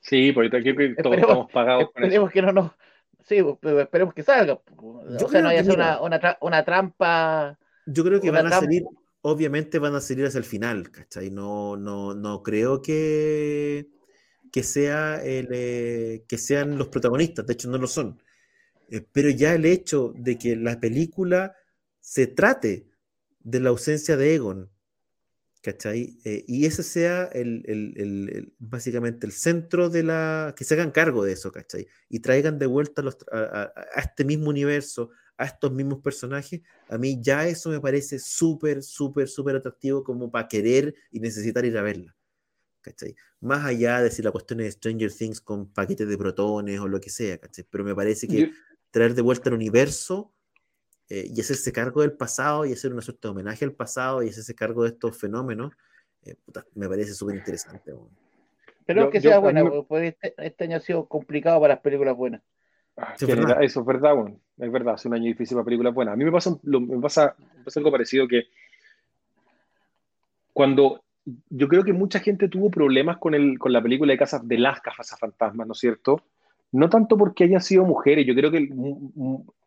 Sí, porque aquí todos esperemos, estamos pagados. Esperemos que no nos. Sí, pero esperemos que salga. Yo o sea, no vaya a ser una, una, una, trampa. Yo creo que van a salir, obviamente van a salir hacia el final, ¿cachai? No, no, no creo que, que, sea el, eh, que sean los protagonistas, de hecho no lo son. Eh, pero ya el hecho de que la película se trate de la ausencia de Egon, ¿cachai? Eh, y ese sea el, el, el, básicamente el centro de la... que se hagan cargo de eso, ¿cachai? Y traigan de vuelta a, los, a, a, a este mismo universo, a estos mismos personajes, a mí ya eso me parece súper, súper, súper atractivo como para querer y necesitar ir a verla. ¿cachai? Más allá de si la cuestión es Stranger Things con paquetes de protones o lo que sea, ¿cachai? Pero me parece que traer de vuelta el universo eh, y hacerse cargo del pasado y hacer una suerte de homenaje al pasado y hacerse cargo de estos fenómenos, eh, puta, me parece súper interesante. Bueno. Pero yo, que sea yo, buena, me... porque este, este, año ha sido complicado para las películas buenas. Ah, sí, verdad. Eso es verdad, bueno, es verdad, es un año difícil para películas buenas. A mí me pasa, me pasa, me pasa algo parecido que cuando yo creo que mucha gente tuvo problemas con, el, con la película de, casa, de las Casas Fantasmas, ¿no es cierto? No tanto porque hayan sido mujeres, yo creo que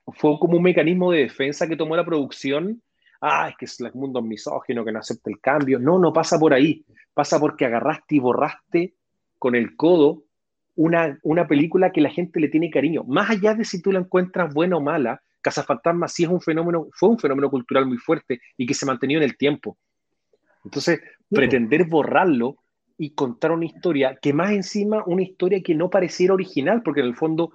fue como un mecanismo de defensa que tomó la producción. Ah, es que es el mundo misógino, que no acepta el cambio. No, no pasa por ahí. Pasa porque agarraste y borraste con el codo una, una película que la gente le tiene cariño. Más allá de si tú la encuentras buena o mala, Cazafantasmas sí es un fenómeno, fue un fenómeno cultural muy fuerte y que se mantenió en el tiempo. Entonces, sí. pretender borrarlo y contar una historia que más encima una historia que no pareciera original, porque en el fondo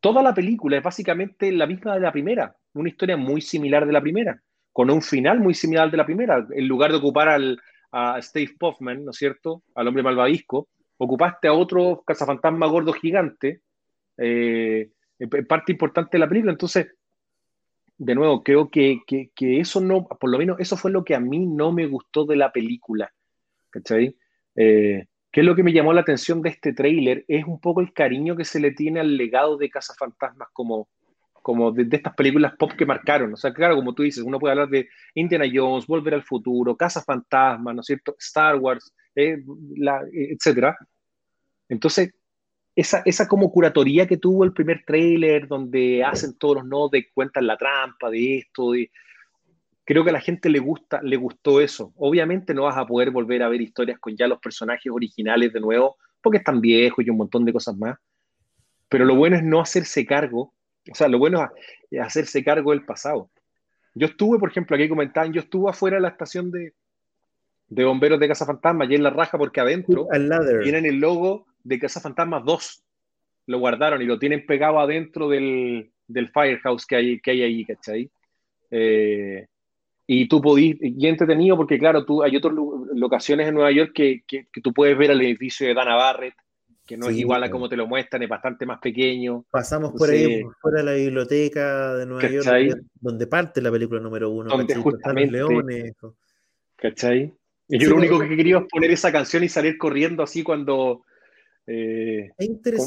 toda la película es básicamente la misma de la primera, una historia muy similar de la primera, con un final muy similar al de la primera. En lugar de ocupar al, a Steve Poffman, ¿no es cierto?, al hombre malvavisco, ocupaste a otro cazafantasma gordo gigante, eh, parte importante de la película. Entonces, de nuevo, creo que, que, que, eso no, por lo menos eso fue lo que a mí no me gustó de la película. ¿Cachai? Eh, ¿Qué es lo que me llamó la atención de este tráiler? Es un poco el cariño que se le tiene al legado de Cazafantasmas como, como de, estas películas pop que marcaron. O sea, claro, como tú dices, uno puede hablar de Indiana Jones, Volver al Futuro, Cazafantasmas, ¿no es cierto? Star Wars, eh, la, etcétera. Entonces, esa, esa como curatoría que tuvo el primer tráiler, donde hacen todos los nodos de cuentan la trampa de esto, de, creo que a la gente le gusta, le gustó eso. Obviamente no vas a poder volver a ver historias con ya los personajes originales de nuevo, porque están viejos y un montón de cosas más. Pero lo bueno es no hacerse cargo, o sea, lo bueno es hacerse cargo del pasado. Yo estuve, por ejemplo, aquí comentaban, yo estuve afuera de la estación de, de bomberos de Casa Fantasma, y en la raja, porque adentro tienen el logo de Casa Fantasma 2. Lo guardaron y lo tienen pegado adentro del, del firehouse que hay, que hay ahí, ¿cachai? Eh, y tú podís, y entretenido porque claro, tú, hay otras locaciones en Nueva York que, que, que, tú puedes ver el edificio de Dana Barrett, que no sí, es igual a como te lo muestran, es bastante más pequeño. Pasamos por Entonces, ahí, por fuera de la biblioteca de Nueva ¿cachai? York, donde parte la película número uno. Donde ¿cachai? justamente, los leones. ¿Cachai? Y yo sí, lo único que quería es poner esa canción y salir corriendo así cuando, eh,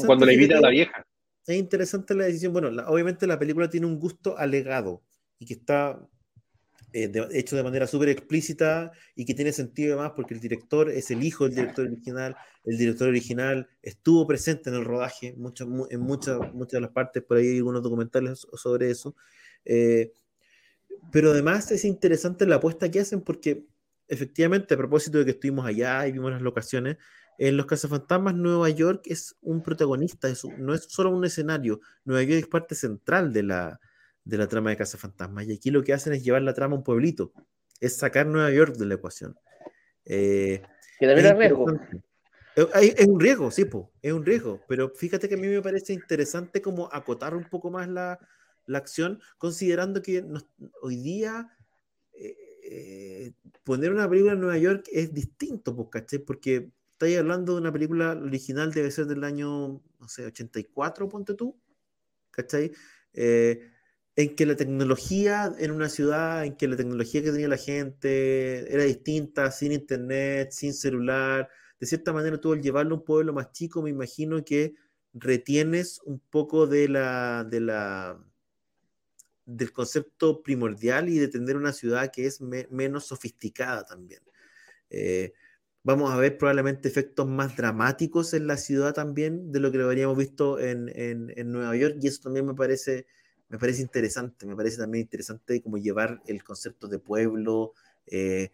cuando le invita a la vieja. Es interesante la decisión. Bueno, la, obviamente la película tiene un gusto alegado y que está eh, de, hecho de manera súper explícita y que tiene sentido además porque el director es el hijo del director original, el director original estuvo presente en el rodaje en muchas, muchas de las partes, por ahí hay algunos documentales sobre eso, eh, pero además es interesante la apuesta que hacen porque efectivamente a propósito de que estuvimos allá y vimos las locaciones, en Los Cazafantasmas Nueva York es un protagonista, es, no es solo un escenario, Nueva York es parte central de la, de la trama de Casa Fantasma. Y aquí lo que hacen es llevar la trama a un pueblito, es sacar Nueva York de la ecuación. Eh, que también es riesgo. Eh, es un riesgo, sí, po, es un riesgo, pero fíjate que a mí me parece interesante como acotar un poco más la, la acción, considerando que hoy día eh, eh, poner una película en Nueva York es distinto, pues, ¿cachai? Porque estáis hablando de una película original, debe ser del año, no sé, 84, ponte tú, ¿cachai? En que la tecnología en una ciudad, en que la tecnología que tenía la gente era distinta, sin internet, sin celular, de cierta manera tú al llevarlo a un pueblo más chico, me imagino que retienes un poco del concepto primordial y de tener una ciudad que es menos sofisticada también. Eh, vamos a ver probablemente efectos más dramáticos en la ciudad también de lo que habríamos visto en, en, Nueva York y eso también me parece, me parece interesante, me parece también interesante como llevar el concepto de pueblo, eh,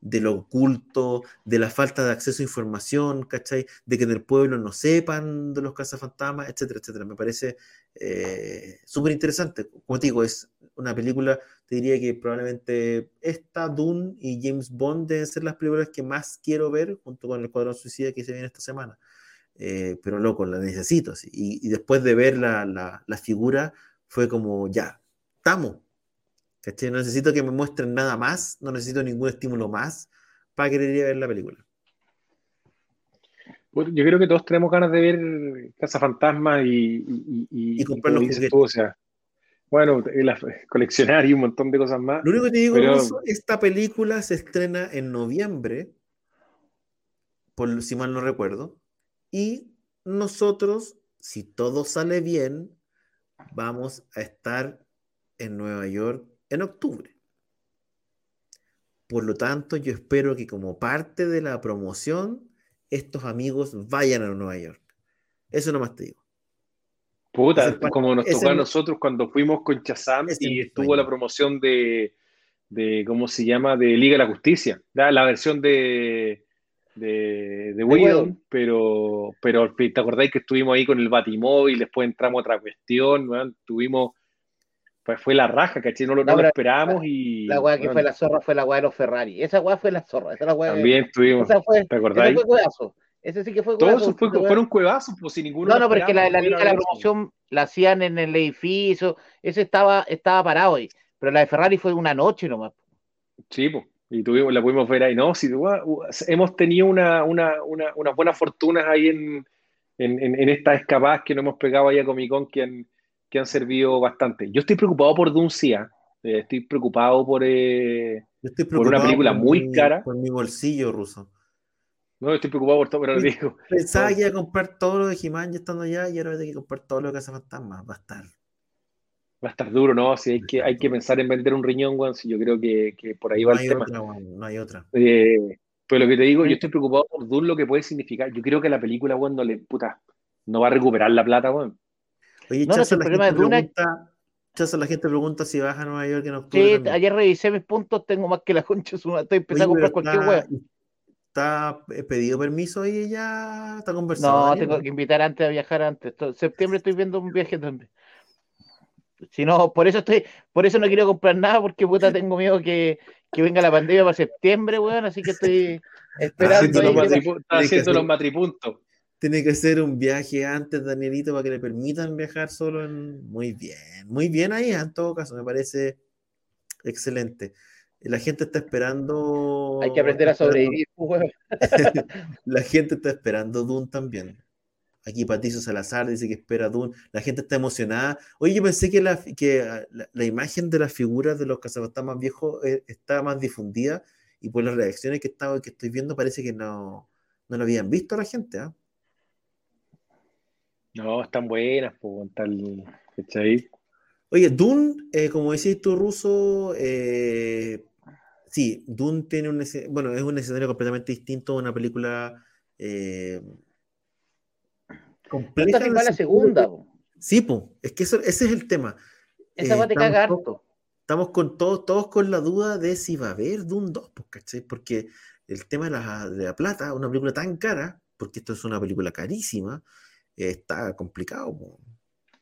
de lo oculto, de la falta de acceso a información, ¿cachai? De que en el pueblo no sepan de los cazafantasmas, etcétera, etcétera. Me parece eh, súper interesante. Como te digo, es una película, te diría que probablemente esta, Dune y James Bond deben ser las películas que más quiero ver, junto con el Cuadrón Suicida que se viene esta semana. Eh, pero loco, la necesito. Y, después de ver la, la, la figura, fue como, ya, estamos. No necesito que me muestren nada más, no necesito ningún estímulo más para querer ir a ver la película. Yo creo que todos tenemos ganas de ver Casa Fantasma y, y, y, comprar los o sea, bueno, coleccionar y un montón de cosas más. Lo único que te digo, es esta película se estrena en noviembre, por si mal no recuerdo, y nosotros, si todo sale bien, vamos a estar en Nueva York en octubre. Por lo tanto, yo espero que como parte de la promoción, estos amigos vayan a Nueva York. Eso nomás te digo. Puta, como nos tocó a nosotros cuando fuimos con Chazam y estuvo la promoción de, de, ¿cómo se llama? De Liga de la Justicia. La versión de, de, de pero, pero te acordáis que estuvimos ahí con el Batimóvil, después entramos a otra cuestión, ¿no? tuvimos pues fue la raja, ¿cachai? No, lo, no, lo esperábamos y. La weá que fue la zorra fue la weá de los Ferrari. Esa weá fue la zorra. Esa la weá También tuvimos. Fue, ¿Te acordáis? Ese fue cuevazo. Ese sí que fue. Todos fue, fueron cuevazos, pues sin ninguno. No, no, pero es que la, la, la, la promoción la hacían en el edificio. Ese estaba, estaba parado ahí. Pero la de Ferrari fue una noche nomás. Sí, pues. Y tuvimos, la pudimos ver ahí. No, sí, hemos tenido una, una, una, unas buenas fortunas ahí en, en, en, en estas escapadas que nos hemos pegado ahí a Comic Con que han que han servido bastante. Yo estoy preocupado por Duncia, eh, estoy preocupado por, eh, por una película muy cara. Por mi bolsillo ruso. No, estoy preocupado por todo, pero lo digo. Pensaba que iba a comprar todo lo de He-Man ya estando allá y ahora voy a que comprar todo lo de Casa Fantasma. Va a estar. Va a estar duro, ¿no? Si hay que, hay que pensar en vender un riñón, Juan, si yo creo que, que por ahí va el tema. no hay otra. Eh, pero lo que te digo, yo estoy preocupado por Dune, lo que puede significar. Yo creo que la película, Juan, no le, puta, no va a recuperar la plata, Juan. Oye, no, Chaza, la, gente pregunta, la gente pregunta si vas a Nueva York en octubre. Sí, ayer revisé mis puntos, tengo más que la concha. Estoy empezando a comprar cualquier hueá. ¿Está pedido permiso y ya está conversando? No, tengo que invitar antes a viajar antes. En septiembre estoy viendo un viaje también. Si no, por eso estoy, por eso no quiero comprar nada, porque puta tengo miedo que, que venga la pandemia para septiembre, weón, así que estoy esperando. Está haciendo los matripuntos. Tiene que ser un viaje antes, Danielito, para que le permitan viajar solo en... Muy bien, muy bien ahí, en todo caso, me parece excelente. La gente está esperando... Hay que aprender a sobrevivir, pues, La gente está esperando Dune también. Aquí Patricio Salazar dice que espera Dune. La gente está emocionada. Oye, yo pensé que la, que ah, la, imagen de las figuras de los cazafantasmas viejos eh, estaba más difundida y por las reacciones que, estaba, que estoy viendo parece que no, no lo habían visto la gente. ¿ah? No, están buenas, pues, tal, Oye, Dune, eh, como decís tú, Ruso, eh, sí, Dune tiene un bueno, es un escenario completamente distinto a una película eh, compleja. la segunda. Sí, pues, es que ese es el tema. Esa va a te cagar Estamos con todos, todos con la duda de si va a haber Dune 2, pues, ¿cachai? Porque el tema de la, de la plata, una película tan cara, porque esto es una película carísima, está complicado.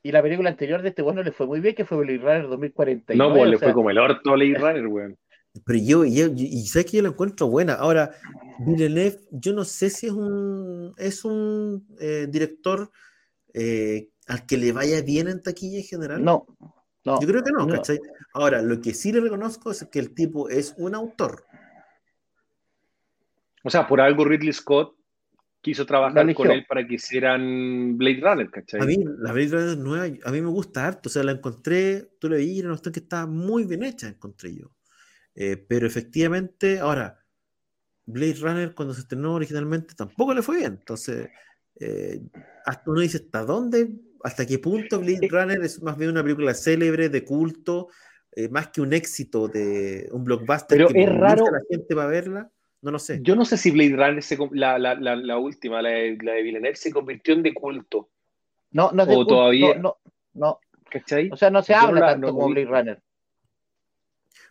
Y la película anterior de este bueno le fue muy bien, que fue Blade Runner 2049. No, pues le sea, fue como el orto a Blade Runner, weón. Pero yo, yo- yo- y sé que yo la encuentro buena. Ahora, Villeneuve, yo no sé si es un, es un eh, director eh, al que le vaya bien en taquilla en general. No, no. Yo creo que no, no. ¿cachai? Ahora, lo que sí le reconozco es que el tipo es un autor. O sea, por algo Ridley Scott quiso trabajar con él para que hicieran Blade Runner, ¿cachai? A mí, la Blade Runner nueva, a mí me gusta harto. O sea, la encontré, tú la vi, y era una cuestión que está muy bien hecha, encontré yo. Eh, pero efectivamente, ahora, Blade Runner cuando se estrenó originalmente tampoco le fue bien. Entonces, eh, hasta uno dice, ¿hasta dónde? ¿Hasta qué punto Blade Runner es más bien una película célebre, de culto, eh, más que un éxito de un blockbuster Pero que es raro- a la gente para verla? No lo sé. Yo no sé si Blade Runner, se, la, la, la, la última, la de, la de Villeneuve, se convirtió en de culto, No, no es de O culto, todavía- No, no, no. ¿cachai? O sea, no se Yo habla la- tanto no- como. Blade Runner.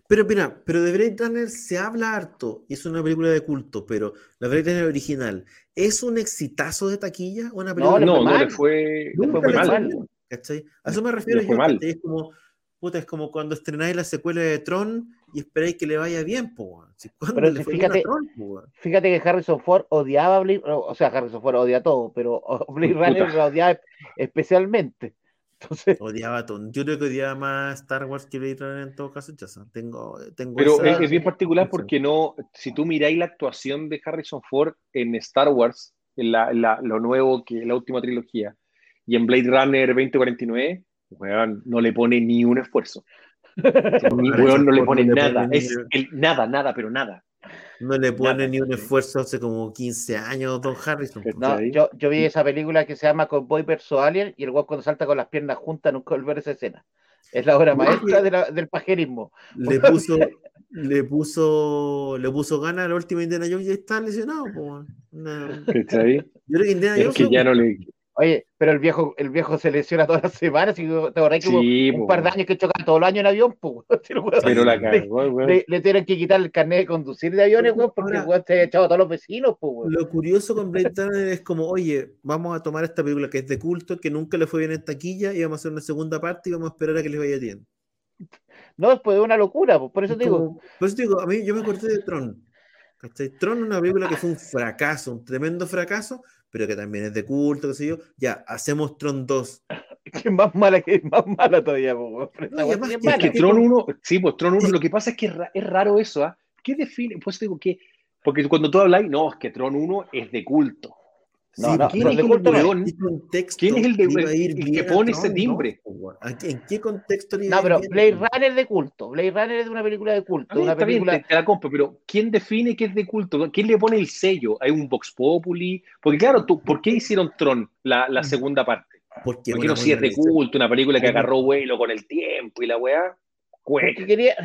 Pero mira, pero de Blade Runner se habla harto y es una película de culto, pero la Blade Runner original, ¿es un exitazo de taquilla? ¿Una película no, no mal. le fue, le fue le mal. ¿cachai? A eso me refiero yo. Es como, puta, es como cuando estrenáis la secuela de Tron y esperáis que le vaya bien, po, weón. Si, ¿Cuándo Pero le si fue fíjate- Tron, po? Fíjate que Harrison Ford odiaba a Blade o sea, Harrison Ford odia todo, pero Blade. Runner lo odiaba especialmente. Entonces, Odiaba Tron. Yo creo que odiaba más Star Wars que Blade Runner en todo caso, ya sabes, Tengo, tengo Pero esa- es, bien particular porque no, si tú miráis la actuación de Harrison Ford en Star Wars, en la, la- lo nuevo que la última trilogía, y en Blade Runner 2049, weón, no le pone ni un esfuerzo. Ni, weón, no le pone nada. Es el, nada, nada, pero nada. No le pone ni un esfuerzo hace como 15 años, Don Harrison. po. no, yo, yo vi esa película que se llama Cowboy vs Alien y el weón cuando salta con las piernas juntas nunca volver a esa escena. Es la obra creo maestra de la- del pajerismo. le puso le puso le puso ganas a la última Indiana Jones y está lesionado ¿Cachai? yo creo que Indiana Es Jones que le ya no gusta. le. Oye, pero el viejo, el viejo se lesiona todas las semanas y te acordás que hubo un po, par de años que chocaba todos los años en avión, pues, Pero la cagó, weón. le, le tuvieron que quitar el carnet de conducir de aviones, weón, porque Ahora- el weón se había echado a todos los vecinos, pues, weón. Lo curioso con Blade Runner es como, oye, vamos a tomar esta película que es de culto, que nunca le fue bien en taquilla, y vamos a hacer una segunda parte y vamos a esperar a que les vaya bien. No, pues es una locura, pues, por eso Es te digo. como- por eso te digo, a mí yo me acordé de Tron. ¿cachai? Tron es una película que fue un fracaso, un tremendo fracaso, pero que también es de culto, qué sé yo. Ya, hacemos Tron 2. que es más mala que es más mala todavía, esta No, y weón además sí es que- Es mala. que ¿qué Tron con- 1, sí, pues Tron 1, Sí. lo que pasa es que es, ra- es raro eso, ¿ah? ¿Qué define? Pues digo que, porque cuando tú hablas, no, es que Tron 1 es de culto. No, no, ¿Quién es de el es. ¿Qué contexto ¿Quién es el de- le iba a ir el que bien pone ese timbre? 2, po, weón? ¿A qué- ¿En qué contexto le iba No, a ir pero bien a Blade? Runner de culto. Blade Runner es de una película de culto. A mí una bien, película. te, te la compro, pero ¿quién define qué es de culto? ¿Quién le pone el sello? ¿Hay un Vox Populi? Porque claro, tú, ¿por qué hicieron Tron la, la segunda parte? Porque Porque una no si es de culto, una película que agarró vuelo con el tiempo y la weá. Porque quería.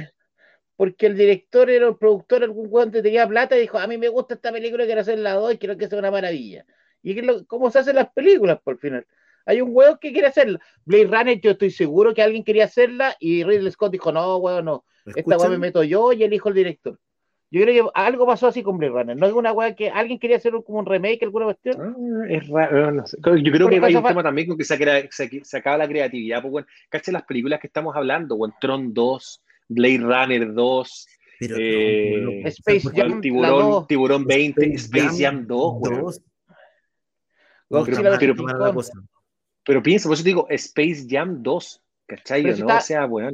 Porque el director era el productor, algún weón que tenía plata y dijo: A mí me gusta esta película, quiero hacer la 2 y quiero que sea una maravilla. Y es lo, cómo se hacen las películas por final. Hay un huevo que quiere hacerla. Blade Runner, yo estoy seguro que alguien quería hacerla y Ridley Scott dijo, no, huevo, no. Esta hueá me meto yo y elijo el director. Yo creo que algo pasó así con Blade Runner. No es una hueá que alguien quería hacer como un remake, alguna cuestión. Ah, es raro. Yo creo que hay un tema también con que se, acaba la creatividad. Pues, bueno, caché las películas que estamos hablando, bueno, Tron 2, Blade Runner 2. Eh, Space Jam, tiburón, tiburón 20, Space, Jam 2, 2 pero, pero, pero, pero piensa, por eso te digo, Space Jam 2, ¿cachai? Si ¿no? Está, o sea, bueno.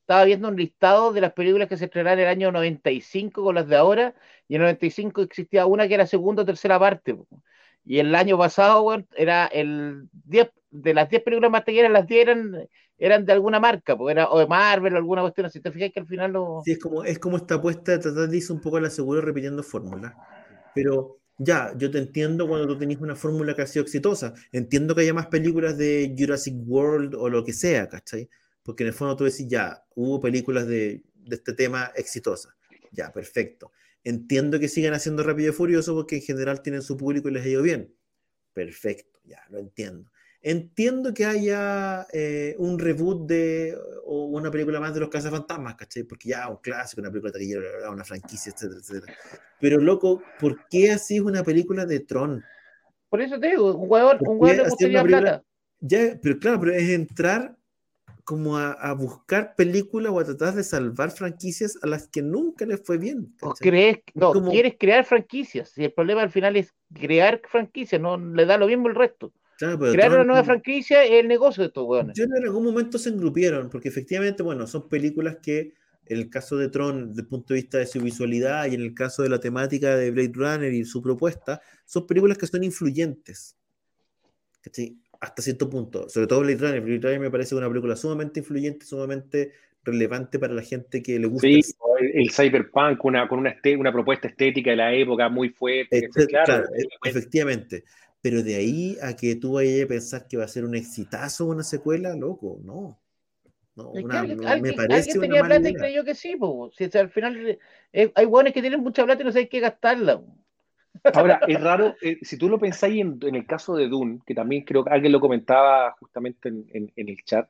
Estaba viendo un listado de las películas que se estrenarán en el año 95 con las de ahora, y en el 95 existía una que era segunda o tercera parte. Y el año pasado, bueno, era el 10, de las 10 películas más taquilleras, las 10 eran, eran de alguna marca, porque era, o de Marvel o alguna cuestión. Si te fijas que al final lo. Sí, es como, es como esta apuesta de tratar de irse un poco a la segura repitiendo fórmulas. Pero ya, yo te entiendo cuando tú tenés una fórmula que ha sido exitosa. Entiendo que haya más películas de Jurassic World o lo que sea, ¿cachai? Porque en el fondo tú decís, ya, hubo películas de, de este tema exitosas. Ya, perfecto. Entiendo que sigan haciendo Rápido y Furioso porque en general tienen su público y les ha ido bien. Perfecto, ya, lo entiendo. Entiendo que haya eh, un reboot de o una película más de los Cazafantasmas, ¿cachai? Porque ya un clásico, una película taquillera, una franquicia, etcétera, etcétera. Pero loco, ¿por qué así es una película de Tron? Por eso te digo, un ¿Por un una película- plata. Ya, pero claro, pero es entrar como a, buscar películas o a tratar de salvar franquicias a las que nunca les fue bien. O crees, no, quieres crear franquicias. Y el problema al final es crear franquicias, no le da lo mismo el resto. Crear una nueva franquicia es el negocio de estos weones. Yo en algún momento se engrupieron, porque efectivamente, bueno, son películas que, en el caso de Tron, desde el punto de vista de su visualidad y en el caso de la temática de Blade Runner y su propuesta, son películas que son influyentes. Hasta cierto punto. Sobre todo Blade Runner. Blade Runner me parece una película sumamente influyente, sumamente relevante para la gente que le gusta. Sí, el, cyberpunk, una, con una, una propuesta estética de la época muy fuerte. claro, efectivamente. Pero de ahí a que tú vayas a pensar que va a ser un exitazo una secuela, loco, no. No, me parece alguien tenía plata y creyó que sí, Si, al final eh, hay hueones que tienen mucha plata y no saben qué gastarla. Ahora, es raro, eh, si tú lo pensáis en, el caso de Dune, que también creo que alguien lo comentaba justamente en, el chat,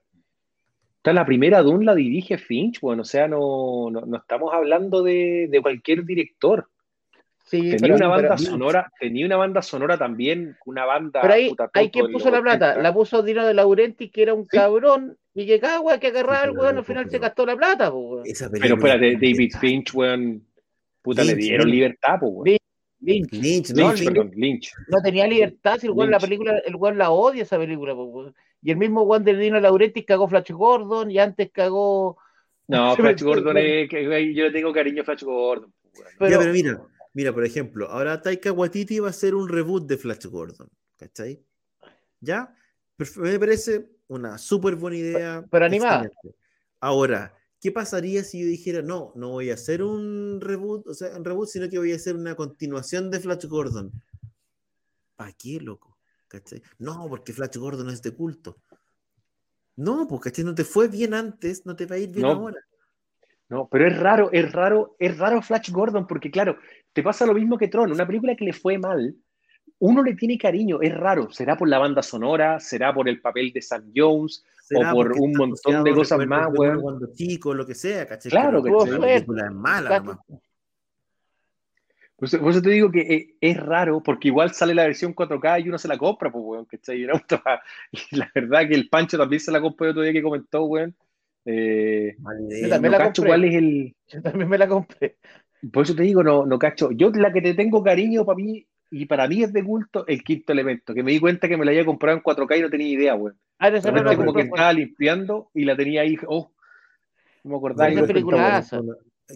la primera Dune la dirige Finch, bueno, o sea, no, no, estamos hablando de, de, cualquier director tenía una banda sonora, tenía una banda sonora también, una banda. Pero ahí, hay quien puso la plata, la puso Dino de Laurenti, que era un cabrón, y cada weón que agarraba el weón, al final se gastó la plata, Pero espérate, David Finch, weón, puta, le dieron libertad, pues, Lynch. Lynch, no, Lynch, no tenía libertad, si el weón la película, el weón la odia esa película, Y el mismo weón de Dino Laurenti cagó Flash Gordon, y antes cagó. No, Flash Gordon es que yo le tengo cariño a Flash Gordon. Pero, pero mira, Mira, por ejemplo, ahora Taika Waititi va a hacer un reboot de Flash Gordon. ¿Cachai? ¿Ya? Me parece una súper buena idea. Pero animada. Ahora, ¿qué pasaría si yo dijera, no, no voy a hacer un reboot, o sea, un reboot, sino que voy a hacer una continuación de Flash Gordon? ¿Para qué, loco? ¿Cachai? No, porque Flash Gordon es de culto. No, porque ¿cachai? no te fue bien antes, no te va a ir bien ahora. No, pero es raro, es raro, es raro Flash Gordon, porque claro, te pasa lo mismo que Tron, una película que le fue mal, uno le tiene cariño, es raro, será por la banda sonora, será por el papel de Sam Jones, o por un montón de cosas más, weón. Cuando chico, lo que sea, ¿cachai? Claro, que la película es mala, Por eso, te digo que eh, es, raro, porque igual sale la versión 4K y uno se la compra, pues, weón, ¿cachai? Y la verdad que el Pancho también se la compró el otro día que comentó, weón. Eh, yo también la compré. cuál es el. Yo también me la compré. Por eso te digo, no, no cacho. Yo la que te tengo cariño para mí, y para mí es de culto, el quinto elemento, que me di cuenta que me la había comprado en 4K y no tenía idea, güey. Ah, de como que estaba limpiando y la tenía ahí, oh, no me acordaba. Es película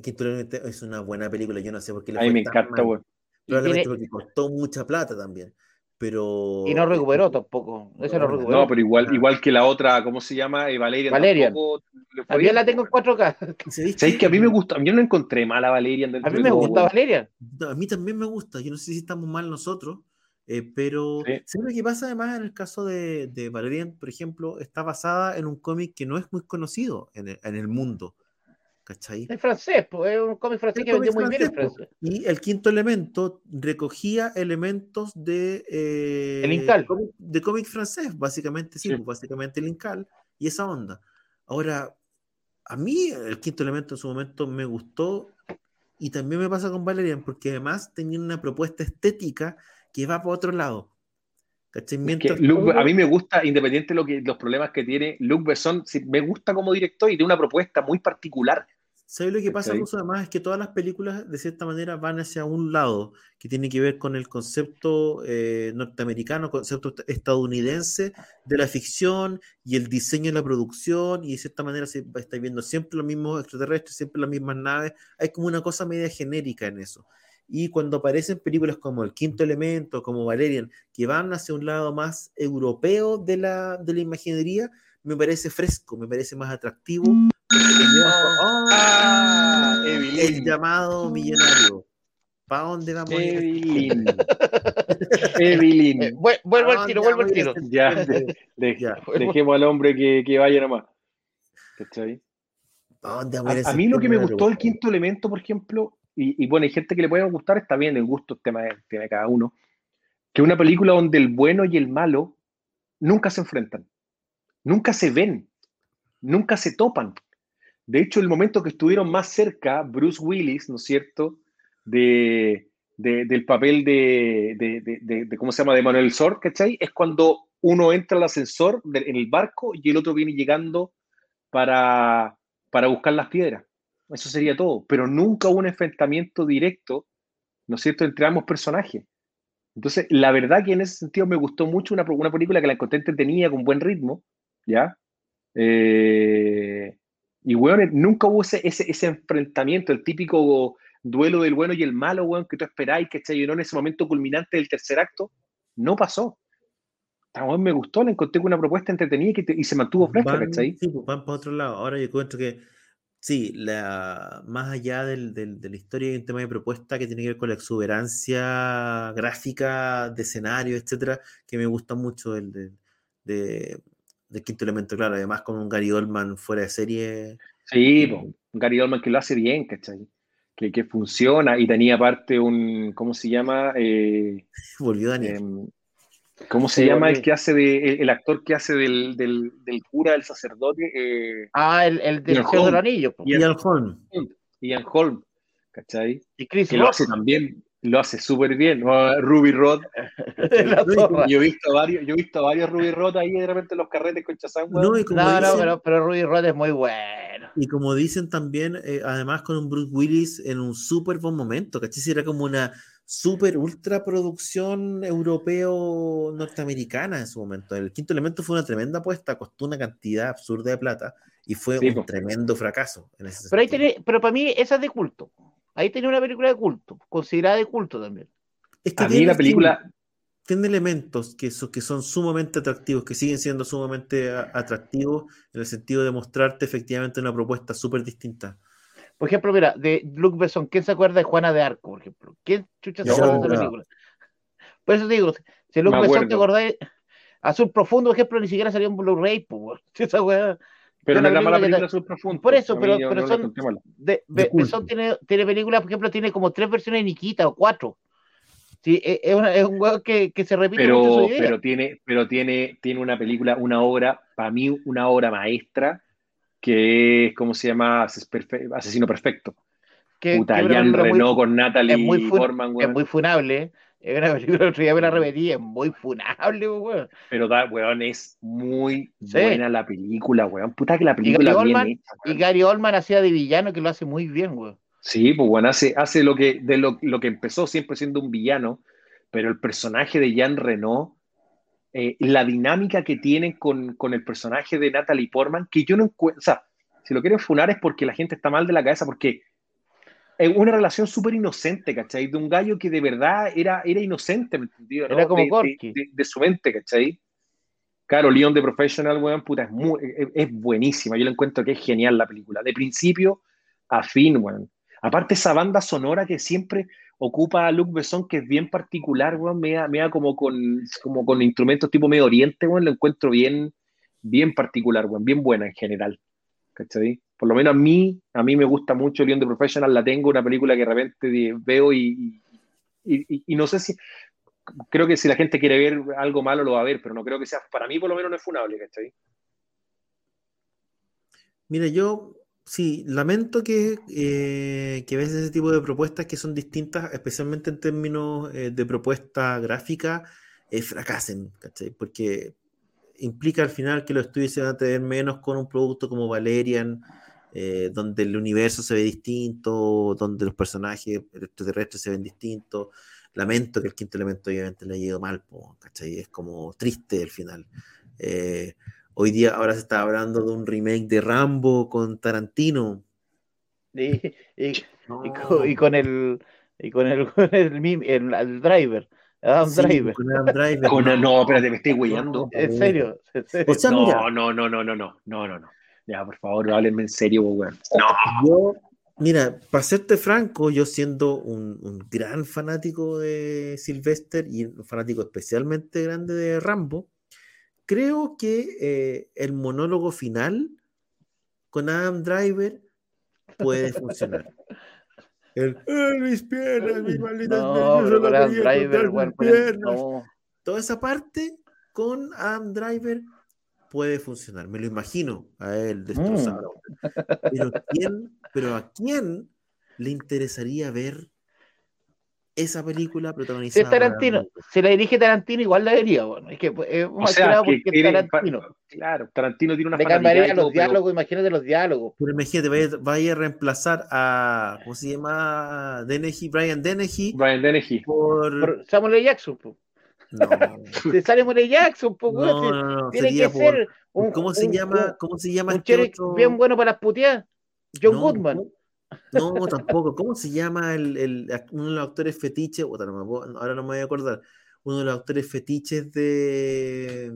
Quinto elemento es una buena película, yo no sé por qué le A mí me encanta, güey. Probablemente porque costó mucha plata también pero... Y no recuperó tampoco. Eso no, recuperó. No, pero igual, igual que la otra, ¿cómo se llama? Eh, Valerian. Valerian. También la tengo en 4K. ¿Sabéis que a mí me gusta? Yo no encontré mala Valerian. A mí me gusta Valerian. a mí también me gusta. Yo no sé si estamos mal nosotros, eh, pero sí. lo que pasa además en el caso de, de, Valerian, por ejemplo, está basada en un cómic que no es muy conocido en el, en el mundo. ¿Cachai? Es francés, pues, es un cómic francés que vendió muy bien en francés. Y el quinto elemento recogía elementos de. Eh, el Incal. De cómic francés, básicamente, sí, básicamente el Incal y esa onda. Ahora, a mí el quinto elemento en su momento me gustó y también me pasa con Valerian, porque además tenía una propuesta estética que va para otro lado. a mí me gusta, independiente de lo que, los problemas que tiene, Luc Besson me gusta como director y tiene una propuesta muy particular. ¿Sabes lo que pasa, mucho además? Es que todas las películas, de cierta manera, van hacia un lado que tiene que ver con el concepto eh, norteamericano, concepto estadounidense de la ficción y el diseño de la producción, y de cierta manera se está viendo siempre los mismos extraterrestres, siempre las mismas naves. Hay como una cosa media genérica en eso. Y cuando aparecen películas como El Quinto Elemento, como Valerian, que van hacia un lado más europeo de la, de la imaginería, me parece fresco, me parece más atractivo Ah, el llamado millonario. ¿Para dónde vamos? Evelyn. Evelyn. Eh, vuelvo al tiro, vuelvo al tiro. Ya, dejemos al hombre que, que vaya nomás. A, a, mí lo que me gustó el quinto elemento, por ejemplo, y, y, bueno, hay gente que le puede gustar, está bien, el gusto tema de, tema de cada uno, que una película donde el bueno y el malo nunca se enfrentan, nunca se ven, nunca se topan. De hecho, el momento que estuvieron más cerca, Bruce Willis, ¿no es cierto?, de, del papel de, de, ¿cómo se llama?, de Manuel Sort, ¿cachai? Es cuando uno entra al ascensor en el barco y el otro viene llegando para, para buscar las piedras. Eso sería todo, pero nunca hubo un enfrentamiento directo, ¿no es cierto?, entre ambos personajes. Entonces, la verdad que en ese sentido me gustó mucho una, una película que la encontré entretenida, con buen ritmo, ¿ya? Eh, y, bueno, nunca hubo ese, ese, enfrentamiento, el típico duelo del bueno y el malo, weón, que tú esperáis, que no en ese momento culminante del tercer acto, no pasó. También me gustó, le encontré con una propuesta entretenida y, y se mantuvo fresca, ¿cachai? Sí, pues van para otro lado. Ahora yo encuentro que Sí, la, más allá del, de la historia hay un tema de propuesta que tiene que ver con la exuberancia gráfica de escenario, etcétera, que me gusta mucho el de, del quinto elemento, claro, además con un Gary Oldman fuera de serie. Sí, un Gary Oldman que lo hace bien, ¿cachai? Que, que funciona y tenía aparte un, ¿cómo se llama? Eh, Volvió Daniel. Em, ¿Cómo se llama el que hace de, el, actor que hace del, del, del cura, del sacerdote? Eh, ah, el, el del Señor del Anillo. Ian Holm. Ian Holm, ¿cachai? Y Chris que lo hace también, lo hace súper bien. Ruby Rod. yo, he visto varios, yo he visto varios Ruby Rod ahí de repente en los carretes con Chazán. No, no, pero, pero, Ruby Rod es muy bueno. Y como dicen también, eh, además con un Bruce Willis en un súper buen momento, ¿cachai? Si era como una super ultra producción europeo-norteamericana en su momento. El quinto elemento fue una tremenda apuesta, costó una cantidad absurda de plata y fue un tremendo fracaso. pero, ahí pero para mí esa es de culto. Ahí tenía una película de culto, considerada de culto también. Es que a mí la película... Tiene, elementos que, que son sumamente atractivos, que siguen siendo sumamente atractivos en el sentido de mostrarte efectivamente una propuesta súper distinta. Por ejemplo, mira, de Luke Besson, ¿quién se acuerda de Juana de Arco, por ejemplo? ¿Quién chucha se acuerda de esa película? Por eso digo, si Luke Besson te acordáis, Azul Profundo, por ejemplo, ni siquiera salió un Blu-ray, pues, esa weá. Pero no era mala película Azul Profundo. Por eso, pero, pero son. De, tiene, tiene películas, por ejemplo, tiene como tres versiones de Nikita o cuatro. Sí, e, es, una, es un weón que, que, se repite pero, mucho Pero tiene, pero tiene, tiene una película, una obra, para mí, una obra maestra, que es, ¿cómo se llama? Asesino Perfecto. Que, Puta, Jan con Natalie es muy Es muy funable. Es una película, otro día me la repetí, es muy funable, weón. Pero, weón, es muy buena la película, weón. Puta que la película y bien hecha, Y Gary Oldman hacía de villano, que lo hace muy bien, weón. Sí, pues, bueno, hace, hace lo, que, de lo, lo que empezó siempre siendo un villano, pero el personaje de Jan Renault eh, la dinámica que tienen con, el personaje de Natalie Portman, que yo no encuentro, o sea, si lo quieren funar es porque la gente está mal de la cabeza, porque es una relación súper inocente, ¿cachai? De un gallo que de verdad era, era inocente, ¿me entendido? Era como de, de, su mente, ¿cachai? Claro, Leon de Professional, weón, puta, es, muy, es, buenísima. Yo le encuentro que es genial la película, de principio a fin, weón. Aparte, esa banda sonora que siempre, ocupa a Luc Besson, que es bien particular, weón, me da, como, con, como con instrumentos tipo Medio Oriente, weón, lo encuentro bien, bien particular, weón, bien buena en general. ¿Cachai? Por lo menos a mí, a mí me gusta mucho Leon the Professional, la tengo, una película que de repente veo y, y, no sé si, creo que si la gente quiere ver algo malo lo va a ver, pero no creo que sea, para mí por lo menos no es funable, ¿cachai? Mira, yo Sí, lamento que, eh, que veces ese tipo de propuestas que son distintas, especialmente en términos eh, de propuesta gráfica, eh, fracasen, ¿cachai? Porque implica al final que los estudios se van a tener menos con un producto como Valerian, donde el universo se ve distinto, donde los personajes extraterrestres se ven distintos. Lamento que el quinto elemento obviamente le haya ido mal, ¿cachai? Es como triste el final. Hoy día ahora se está hablando de un remake de Rambo con Tarantino. Y, con, el y con el, el, driver. Adam Driver. Con Adam Driver. no, espérate, me estoy güeyando. ¿En serio? no, no, no, no, no, no, no, no, no. Ya, por favor, háblenme en serio, weón. No. Yo, mira, para serte franco, yo siendo un, un, gran fanático de Sylvester y un fanático especialmente grande de Rambo, creo que eh, el monólogo final con Adam Driver puede funcionar. El, mis piernas, mis malditas piernas, Toda esa parte con Adam Driver puede funcionar. Me lo imagino a él destrozado. Mm. Pero, ¿quién, pero a quién le interesaría ver esa película Si protagonizada. es Tarantino, por- si la dirige Tarantino, igual la vería, bueno. Es que es O más sea, que porque es Tarantino. Claro, Tarantino tiene una Le cambiaría todo, los pero- diálogos, imagínate los diálogos. Pero imagínate, vaya, vaya a reemplazar a. ¿Cómo se llama? Dennehy, Brian Dennehy. Brian Dennehy. Por. Por Samuel L. Jackson, po. No, Se sale L. Jackson, no, no, Tiene sería que por- ser un. ¿Cómo se un- llama? un- ¿Cómo se llama Un este otro? bien bueno para las puteadas. John No, Goodman. No, tampoco. ¿Cómo se llama el, el- uno de los actores fetiches? Puta, no me puedo- ahora no me voy a acordar. Uno de los actores fetiches de.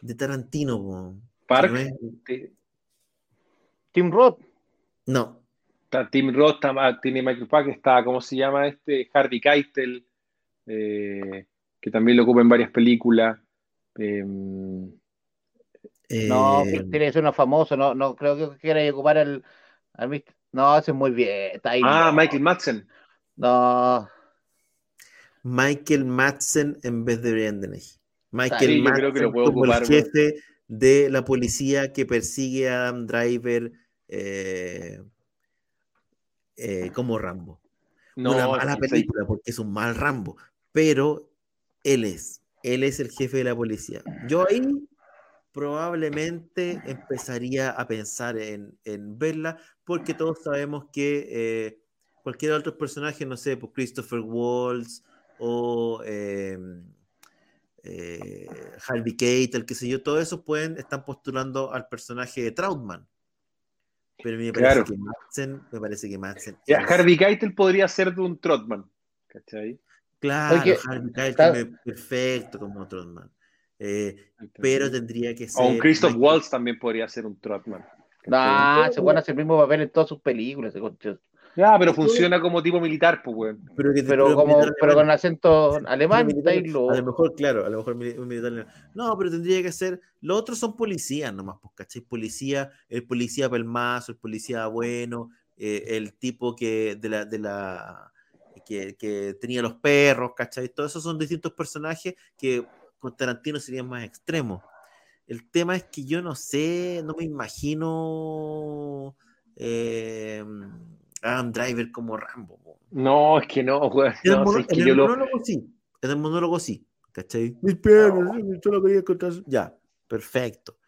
de Tarantino. po. Park. Tim Roth. No. Tim Roth, tiene Michael Park, está, ¿cómo se llama este? Harvey Keitel, eh, que también lo ocupa en varias películas. Eh, No, Eh, tiene que ser uno famoso. No, no creo que quiera ocupar el. No, es muy bien. Está ahí. ah, no. Michael Madsen. No. Michael Madsen en vez de Brian. Michael Sí, Madsen creo que lo puedo como ocupar, el jefe de la policía que persigue a Adam Driver eh, eh, como Rambo. No, Una mala película porque es un mal Rambo, pero él es, él es el jefe de la policía. Yo ahí probablemente empezaría a pensar en, en verla porque todos sabemos que eh, cualquier otro personaje, no sé, pues Christopher Waltz o eh, eh, Harvey Keitel, qué sé yo, todos esos pueden, están postulando al personaje de Trautman. Pero me parece Claro. que Madsen, me parece que Madsen Ya, Harvey Keitel podría ser de un Trotman. ¿Cachai? Claro, Oye, Harvey me- perfecto como Trotman. Eh, pero tendría que ser. o un Christoph Michael- Waltz también podría ser un Trotman. No, se pueden hacer el mismo papel en todas sus películas. Ya, pero funciona como tipo militar, pues, weón. Pero, que- Pero, como, militar pero con acento alemán, militar- lo- A lo mejor, claro, a lo mejor un militar alemán. No, pero tendría que ser. Los otros son policías nomás, pues, ¿cachai? Policía, el policía pelmazo, el policía bueno, eh, el tipo que de la, de la que, que tenía los perros, ¿cachai? Todos esos son distintos personajes que con Tarantino serían más extremos. El tema es que yo no sé, no me imagino eh, Adam Driver como Rambo. po. No, es que no, weón. En el, No, es que en el yo lo. monólogo sí. En el monólogo sí. ¿Cachai? Mis perros, sí, solo quería encontrar su- Ya, perfecto.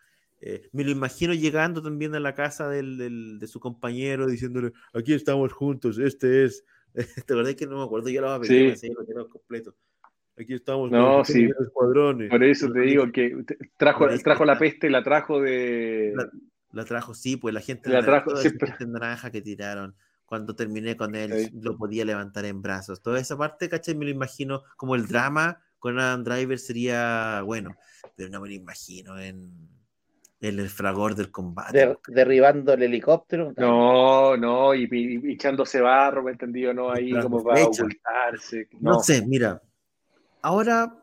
Eh, me lo imagino llegando también a la casa del, del- de su compañero diciéndole, aquí estamos juntos, este es... ¿Te acordás que no me acuerdo? Yo lo había Sí. lo completo. Aquí estamos No, sí. escuadrones. Por eso te digo que trajo, trajo la peste, la trajo de. La- La trajo, sí, pues la gente, La trajo, sí, pero- gente naranja que tiraron. Cuando terminé con él, Sí. lo podía levantar en brazos. Toda esa parte, ¿cachai? Me lo imagino como el drama con Adam Driver sería bueno, pero no me lo imagino en, en el fragor del combate. der- derribando el helicóptero. No, no, y, y- y echándose barro, ¿me entendido? No, ahí como para flechas. ocultarse. No. No, sé, mira. Ahora,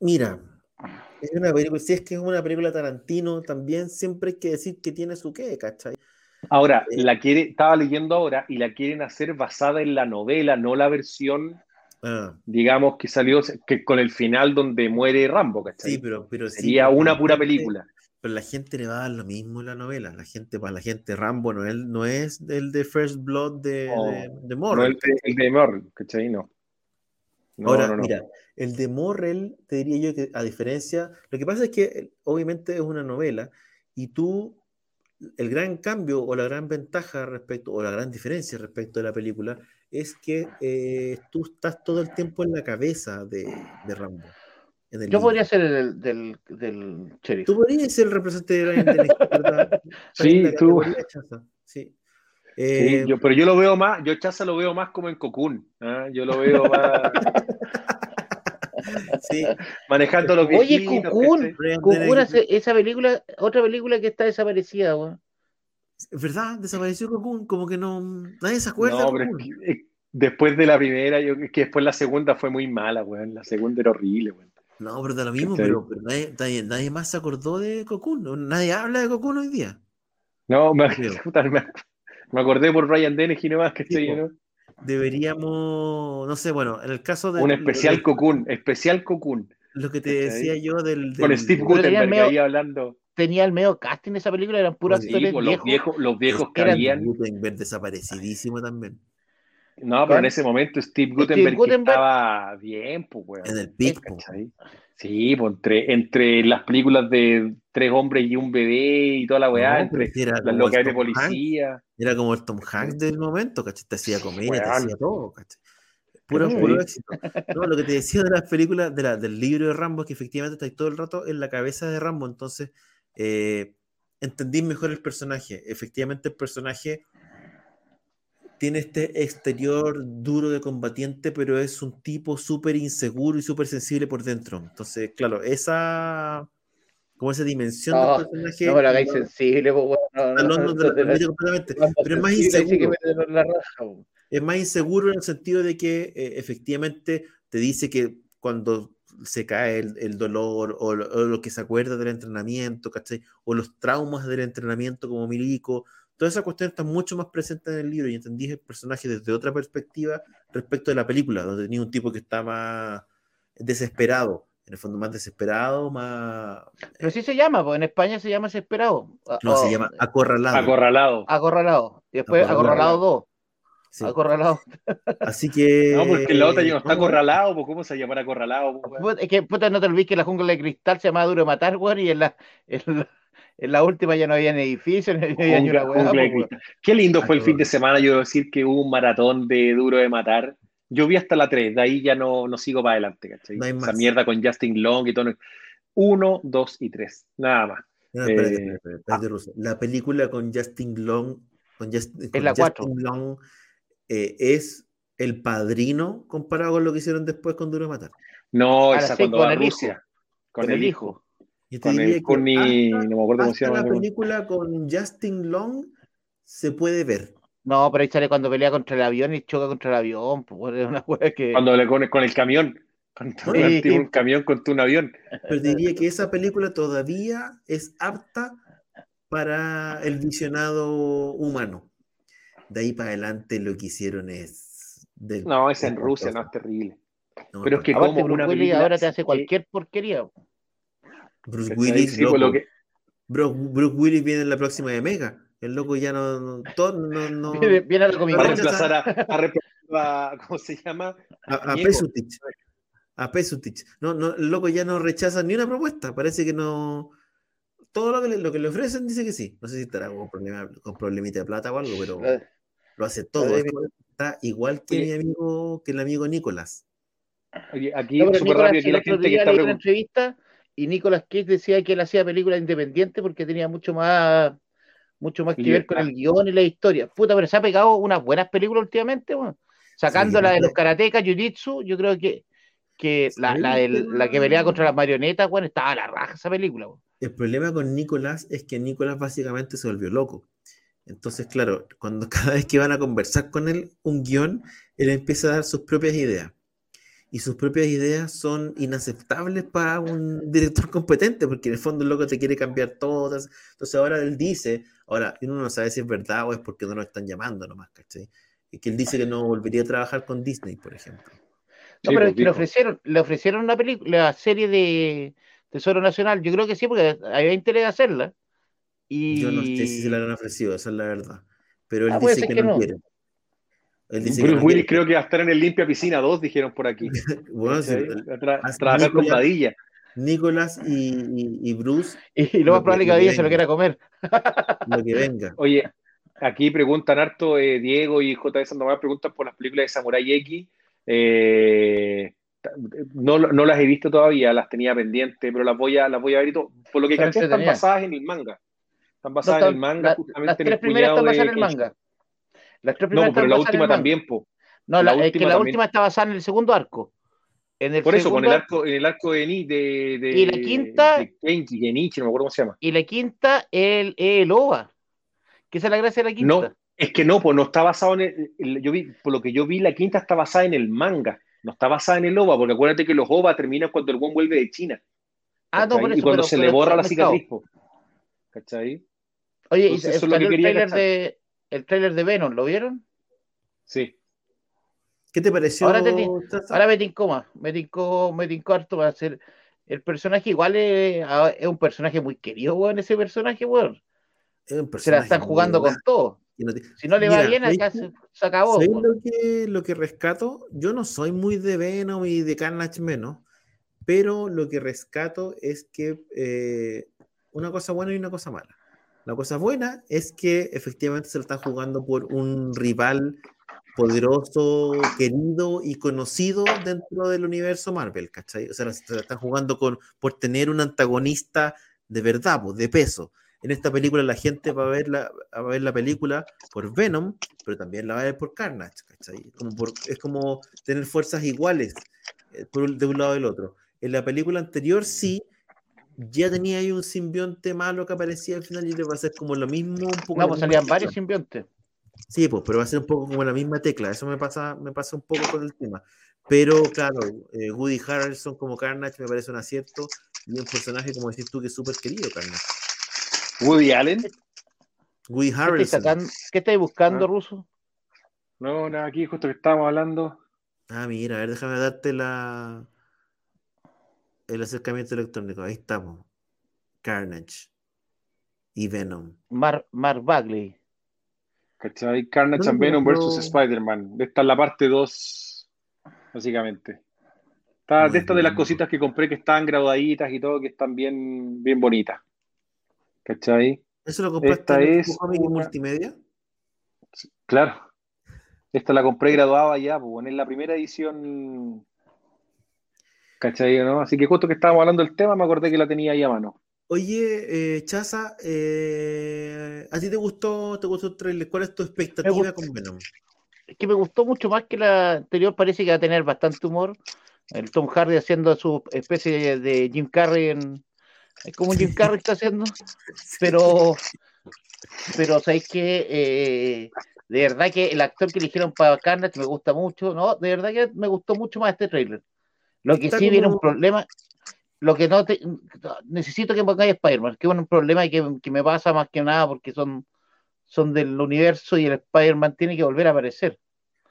mira, es una película, si es que es una película Tarantino, también siempre hay que decir que tiene su qué, ¿cachai? Ahora, Eh. la quiere, estaba leyendo ahora y la quieren hacer basada en la novela, no la versión, Ah, digamos, que salió que con el final donde muere Rambo, ¿cachai? sí, pero, pero sí, Sería pero una pura película. Pero la gente le va a dar lo mismo en la novela. La gente, para la gente, Rambo no es, no es el de First Blood de, No, de, de No Morrell. el de, el de Morrell, ¿cachai? No. No, Ahora, no, no. mira, el de Morrell, te diría yo que a diferencia, lo que pasa es que eh, obviamente es una novela y tú, el gran cambio o la gran ventaja respecto, o la gran diferencia respecto de la película, es que eh, tú estás todo el tiempo en la cabeza de, de Rambo. Yo podría ser el del, del sheriff. Tú podrías ser el representante de ¿verdad? Está Sí, la tú. Sí. Eh, yo, pero yo lo veo más, yo Chaza lo veo más como en Cocoon, ¿ah? yo lo veo más sí, manejando los Oye, Cocoon. Dennehy- ese- esa película, otra película que está desaparecida, weón. Es verdad, desapareció Cocoon, como que no. Nadie se acuerda. No, de pero es Cocoon. que, eh, después de la primera, yo es que después la segunda fue muy mala, weón. La segunda era horrible, weón. No, pero da lo mismo, pero, pero nadie, nadie- nadie más se acordó de Cocoon. ¿no? Nadie habla de Cocoon hoy día. No, me, acordé por Ryan Dennehy nomás, que estoy. ¿no? Deberíamos, no sé, bueno, en el caso de. Un especial Cocoon, especial Cocoon. lo que te decía yo del. Con del- Steve Pero tenía Gutenberg medio- ahí hablando. Tenía el medio casting de esa película, eran puros Sí, actores los viejos. viejos, los viejos que Steve habían. Gutenberg desaparecidísimo también. No, pero en ese momento Steve Gutenberg, Gutenberg- estaba bien, pues, weón. En el pic, po. ¿Cachai? Sí, pues entre, entre las películas de tres hombres y un bebé y toda la weá, No, entre las el de policía. Era como el Tom Hanks del momento, ¿cachai? Te hacía comedia, te weón. hacía todo, ¿cachai? Puro, puro éxito. No, lo que te decía de las películas, de la- del libro de Rambo, es que efectivamente estáis todo el rato en la cabeza de Rambo, entonces eh, entendí mejor el personaje. Efectivamente, el personaje tiene este exterior duro de combatiente, pero es un tipo súper inseguro y súper sensible por dentro. Entonces, claro, esa como esa dimensión No, del personaje No me lo hagáis no- sensible, pues, weón. No, no, completamente, pero es más inseguro. la raja, weón. es más inseguro en el sentido de que eh, efectivamente te dice que cuando se cae el, el dolor o lo, o lo que se acuerda del entrenamiento, ¿cachai? O los traumas del entrenamiento como milico, toda esa cuestión está mucho más presente en el libro y entendí el personaje desde otra perspectiva respecto de la película, donde tenía un tipo que está más desesperado, en el fondo más desesperado, más... Pero sí se llama, pues en España se llama Desesperado. No, O- se llama acorralado. Acorralado. Acorralado. Y después Acorralado. Acorralado 2. Sí. Acorralado. Así que... No, porque la otra ya no está no, acorralado, pues ¿cómo se llama acorralado? pues, Es que puta, no te olvides que la jungla de cristal se llamaba Duro de Matar, weón, y en la, en la, en la última ya no había edificios, ni había ni Jungla- una pues, weón. cristal. Qué lindo fue el Ah, fin de semana, yo debo decir que hubo un maratón de Duro de Matar. Yo vi hasta la 3, de ahí ya no, no sigo para adelante, ¿cachai? No hay Esa mierda con Justin Long y todo. Uno, dos y tres, nada más. No, espérate, Eh, espérate, espérate. La película con Justin Long, con, Just- con la Justin. Long eh, es el padrino comparado con lo que hicieron después con Duro de Matar. No, Ahora esa sí, cuando con va a el hijo. Rusia. Con el hijo. Yo te Con diría el que Courtney, hasta- no me acuerdo cómo se llama. la película con Justin Long se puede ver. No, pero ahí sale cuando pelea contra el avión y choca contra el avión, pues es una que. Cuando le con, con el camión. Con Sí. un camión contra un avión. Pero te diría que esa película todavía es apta para el visionado humano. De ahí para adelante lo que hicieron es... del- No, es en Rusia, no, es terrible. No, Pero es que como una película ahora te hace cualquier porquería. Bruce. Willis, Sí, pues, loco. lo que- Bruce, Bruce Willis viene en la próxima de Mega. El loco ya no. no, todo- no, no- Viene, viene a reemplazar a, a reemplazar a- ¿cómo se llama? a, a. Pesutich. A Pesutich. No, no, el loco ya no rechaza ni una propuesta. Parece que no. Todo lo que le, lo que le ofrecen dice que sí. No sé si estará con, problema, con problemita de plata o algo, pero Eh, lo hace todo. Es como- Está igual que Oye. mi amigo, que el amigo Nicolás. Oye, aquí No, súper rápido, aquí la gente que está preguntando. entrevista y Nicolas Cage decía que él hacía películas independientes porque tenía mucho más mucho más que ver con el guion y la historia. Puta, pero se ha pegado unas buenas películas últimamente, weón. Sacando Sí, la de los karatecas, Jiu-Jitsu, yo creo que, que la, Sí, la, la que pelea contra las marionetas, weón, estaba a la raja esa película, weón. El problema con Nicolás es que Nicolás básicamente se volvió loco. Entonces, claro, cuando cada vez que van a conversar con él un guion, él empieza a dar sus propias ideas. Y sus propias ideas son inaceptables para un director competente, porque en el fondo el loco te quiere cambiar todas. Entonces ahora él dice, ahora uno no sabe si es verdad o es porque no lo están llamando nomás, ¿cachai? Y que él dice que no volvería a trabajar con Disney, por ejemplo. No, Sí, pero pues, es que le ofrecieron, le ofrecieron una película, la serie de Tesoro Nacional, yo creo que sí, porque había interés de hacerla. Y... Yo no sé si se la han ofrecido, esa es la verdad. Pero él Ah, dice que no no. quiere. Él dice que Bruce no Willis quiere. creo que va a estar en el Limpia Piscina 2, dijeron por aquí. Bueno, sí, trabajar con Nicolás- Padilla. Nicolás y, y- y Bruce, Y, lo Lo más probable es que lo a que ella se lo quiera comer. lo que venga. Oye, aquí preguntan harto eh, Diego y J.D. Sandoval preguntan por las películas de Samurai X. Eh, no, no las he visto todavía, las tenía pendientes, pero las voy a, las voy a ver y todo. Por lo que caché, están basadas en el manga. Están No, basadas en el manga, la- justamente las en tres el primeras cuñado están basadas de en el manga. Las tres primeras No, pero la última también, po. No, La la- es que la también. última está basada en el segundo arco. En el Por eso, con el arco, en el arco de, Ni- de, de, Y la quinta- de Kenji, Genichi, no me acuerdo cómo se llama. Y la quinta, el, el OVA. Que esa es la gracia de la quinta. No, es que no, pues no está basado en el, el- yo vi, por lo que yo vi, la quinta está basada en el manga, no está basada en el OVA, porque acuérdate que los OVA terminan cuando el buen vuelve de China. ah, no, por eso. y cuando pero- se pero le borra la cicatriz, po. ¿cachai? Oye, y eso es lo que quería de el trailer de Venom, ¿lo vieron? Sí. ¿Qué te pareció? Ahora te? Ahora me tincó más, me tincó, me tincó harto para hacer. El personaje igual es, es un personaje muy querido, weón, ese personaje, weón. Es un Se la están jugando con todo. y no te- Si no le va bien, ¿sabes acá se, se acabó. ¿Sabéis po. lo que, lo que rescato? Yo no soy muy de Venom y de Carnage menos, pero lo que rescato es que eh, una cosa buena y una cosa mala. La cosa buena es que efectivamente se lo están jugando por un rival poderoso, querido y conocido dentro del universo Marvel, ¿cachai? O sea, se la están jugando con, por tener un antagonista de verdad, de peso. En esta película la gente va a ver la, va a ver la película por Venom, pero también la va a ver por Carnage, ¿cachai? Como es como tener fuerzas iguales eh, de un lado del otro. En la película anterior sí, ya tenía ahí un simbionte malo que aparecía al final y le va a ser como lo mismo. Un poco No, pues salían tecla. varios simbiontes. Sí, pues, pero va a ser un poco como la misma tecla. Eso me pasa, me pasa un poco con el tema. Pero claro, eh, Woody Harrelson como Carnage me parece un acierto y un personaje, como decís tú, que es súper querido, Carnage. Woody Allen. Woody ¿Qué estáis, Harrelson. qué estáis buscando, Ah. Ruso? No, nada, aquí justo que estábamos hablando. Ah, mira, a ver, déjame darte la el acercamiento electrónico. Ahí estamos. Carnage y Venom. Mar, Mark Bagley. ¿Cachai? Carnage No, and Venom versus Spider-Man. Esta es la parte 2, básicamente. Está de estas de las cositas que compré que están graduaditas y todo, que están bien, bien bonitas. ¿Cachai? ¿Eso lo compraste Esta en es una- multimedia? Claro. Esta la compré graduada ya, pues, en la primera edición. ¿Cachai? ¿no? Así que justo que estábamos hablando del tema, me acordé que la tenía ahí a mano. Oye, eh, Chaza, eh, ¿a ti te gustó, te gustó el trailer? ¿Cuál es tu expectativa con Venom? Es que me gustó mucho más que la anterior, parece que va a tener bastante humor. El Tom Hardy haciendo su especie de, de Jim Carrey en. Es como Jim Carrey está haciendo, pero. Pero sabéis que de verdad que el actor que eligieron para Carnage me gusta mucho, ¿no? De verdad que me gustó mucho más este trailer. Lo que sí viene como- un problema, lo que no te, necesito que pongáis Spider-Man, que es un problema que, que me pasa más que nada porque son, son del universo y el Spider-Man tiene que volver a aparecer.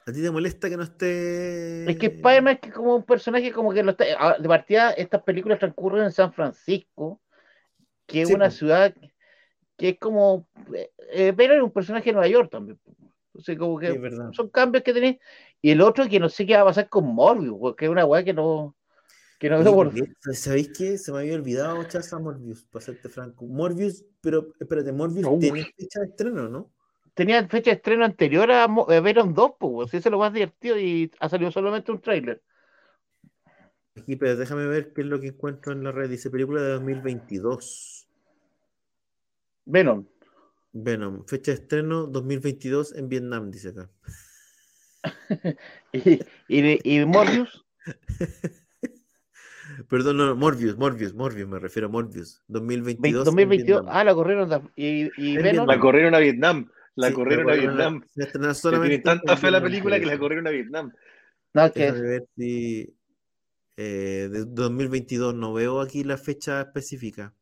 ¿A ti te molesta que no esté...? Es que Spider-Man es que como un personaje como que lo está, de partida estas películas transcurren en San Francisco, que es Sí, una ciudad que es como, eh, eh, pero es un personaje de Nueva York también. O sea, como que Sí, es verdad. son cambios que tenés. Y el otro que no sé qué va a pasar con Morbius, porque es una weá que no, que no veo por- ¿Sabéis qué? Se me había olvidado Chaza Morbius, para serte franco. Morbius, pero espérate, Morbius Uy. tiene fecha de estreno, ¿no? Tenía fecha de estreno anterior a, a Venom 2, pues, eso es lo más divertido y ha salido solamente un tráiler. Aquí, pero déjame ver qué es lo que encuentro en la red. Dice película de 2022. Venom. Venom, fecha de estreno 2022 en Vietnam, dice acá. Y, y, y Morbius, Perdón, no, Morbius, Morbius, Morbius, me refiero a Morbius. 2022. en 2022. Vietnam. Ah, la corrieron. Y, y En Venom. La corrieron a Vietnam. La Sí, corrieron a Vietnam. Solamente tienen tanta fe la película que la corrieron a Vietnam. No, que ver si. eh, de 2022, no veo aquí la fecha específica.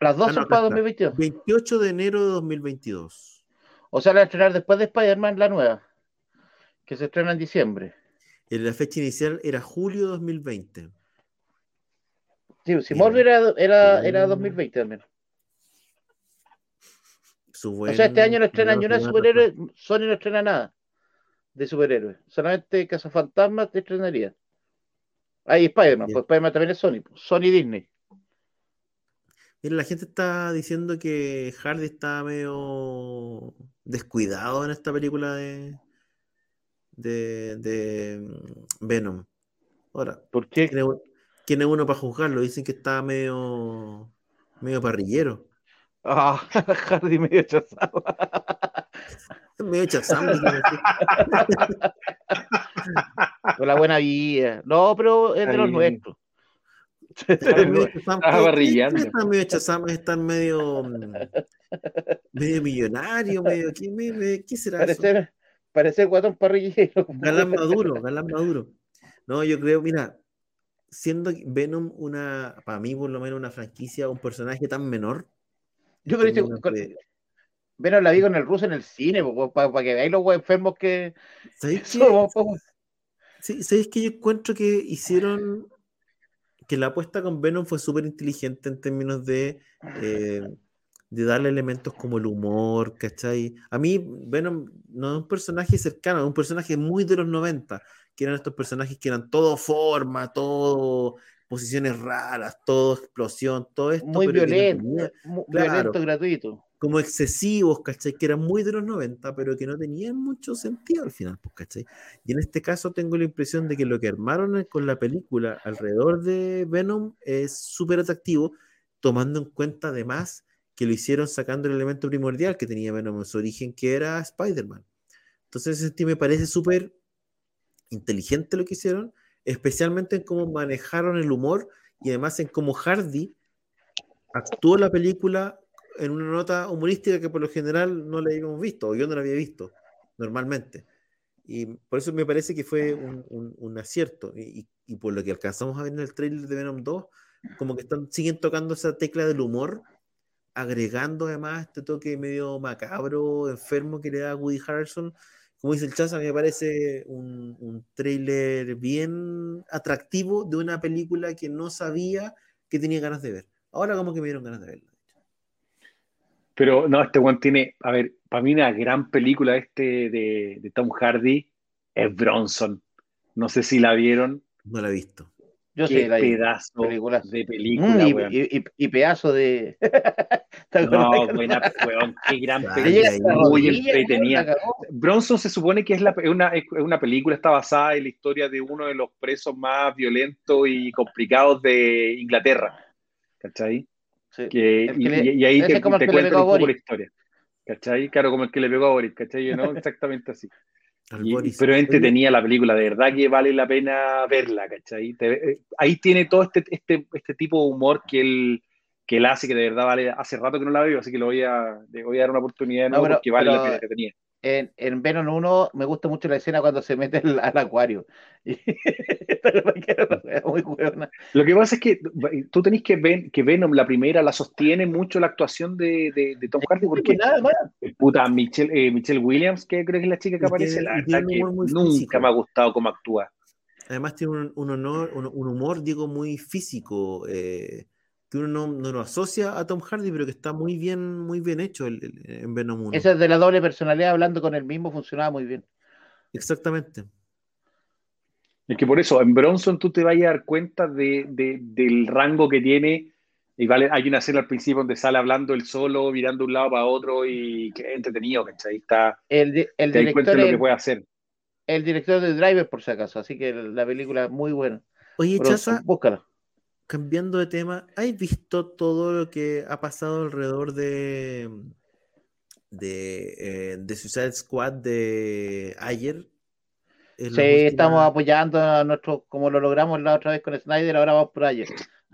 las dos Ah, no, son acá para está. 2022. 28 de enero de 2022. O sea, la estrenar después de Spider-Man, la nueva, que se estrena en diciembre. La fecha inicial era julio 2020. Sí, si era, era, era Mm. 2020 también. Su O sea, este buen- año no estrenan ni una buena superhéroe, Sony no estrena nada de superhéroes. Solamente Cazafantasmas te estrenaría. Ahí Spider-Man, pues Spider-Man también es Sony, pues, Sony Disney. Mira, la gente está diciendo que Hardy está medio descuidado en esta película de, de, de mm, Venom. Ahora, ¿Por qué? ¿quién es, un- quién es uno para juzgarlo? Dicen que está medio, medio parrillero. Ah, Hardy medio chazado. Es medio decir. Con la buena vida. No, pero es de los nuestros. Están medio chazam. Estaba ¿Qué- qué- parrillando. qué Están medio medio, mm, medio millonario, medio, ¿qué, me- me- qué será eso? Parecer, guatón parrillero. Galán Maduro, Galán Maduro. No, yo creo, mira, siendo Venom una, para mí por lo menos una franquicia, un personaje tan menor. Yo creo que con- Venom la vi con el ruso en el cine, para que veáis los enfermos que ¿Sabéis somos. po. Sí, ¿sabéis que yo encuentro que hicieron que la apuesta con Venom fue súper inteligente en términos de eh, de darle elementos como el humor, ¿cachai? A mí, Venom no es un personaje cercano, es un personaje muy de los 90, que eran estos personajes que eran todo forma, todo posiciones raras, todo explosión, todo esto. Muy violento, muy violento gratuito. Como excesivos, ¿cachai? Que eran muy de los 90, pero que no tenían mucho sentido al final, pues, ¿cachai? Y en este caso tengo la impresión de que lo que armaron con la película alrededor de Venom es súper atractivo, tomando en cuenta además que lo hicieron sacando el elemento primordial que tenía Venom en su origen, que era Spider-Man. Entonces, ese me parece súper inteligente lo que hicieron, especialmente en cómo manejaron el humor y además en cómo Hardy actuó la película en una nota humorística que por lo general no la habíamos visto, o yo no la había visto normalmente. Y por eso me parece que fue un, acierto. Y, y, por lo que alcanzamos a ver en el trailer de Venom 2, como que están, siguen tocando esa tecla del humor agregando además este toque medio macabro, enfermo que le da Woody Harrelson. Como dice el Chaza, me parece un, un trailer bien atractivo de una película que no sabía que tenía ganas de ver. Ahora como que me dieron ganas de verla. Pero no, este one tiene, a ver, para mí una gran película este de, de Tom Hardy es Bronson. No sé si la vieron. No la he visto. Yo Qué sé, pedazo de película, mm, y, y, pedazo de. no, buena, weón, qué gran película, muy entretenida. Bronson se supone que es, la, una, es una película, está basada en la historia de uno de los presos más violentos y complicados de Inglaterra. ¿Cachai? Sí. Que, y, y, ahí te, te cuentan un poco la historia. ¿Cachai? Claro, como el que le pegó a Boris, ¿cachai? ¿no? Exactamente así pero entretenía la película, de verdad que vale la pena verla, ¿cachai? Eh, ahí tiene todo este, este, este tipo de humor que él, que él hace, que de verdad vale, hace rato que no la veo, así que le voy a, le voy a dar una oportunidad de nuevo porque vale la pena que tenía en, en Venom 1 me gusta mucho la escena cuando se mete al, acuario. Lo que pasa es que tú tenés que ver que Venom, la primera, la sostiene mucho la actuación de, de, Tom Hardy, porque nada más. Puta, Michelle, eh, Michelle Williams, que creo que es la chica que aparece, la nunca me ha gustado cómo actúa. Además tiene un, un, honor, un, un humor, digo, muy físico. Eh, que uno no, lo asocia a Tom Hardy, pero que está muy bien, muy bien hecho en Venom 1. Esa de la doble personalidad, hablando con el mismo, funcionaba muy bien. Exactamente. Es que por eso, en Bronson tú te vas a dar cuenta de, del rango que tiene. Y vale, hay una escena al principio donde sale hablando él solo, mirando de un lado para otro y que es entretenido, ¿cachai? Está, el, el director lo que puede hacer. El director de Driver, por si acaso, así que la película es muy buena. Oye, Chaza, búscala cambiando de tema, ¿has visto todo lo que ha pasado alrededor de de, eh, de Suicide Squad de ayer? Sí, estamos apoyando a nuestro, como lo logramos la otra vez con Snyder, ahora vamos por ayer.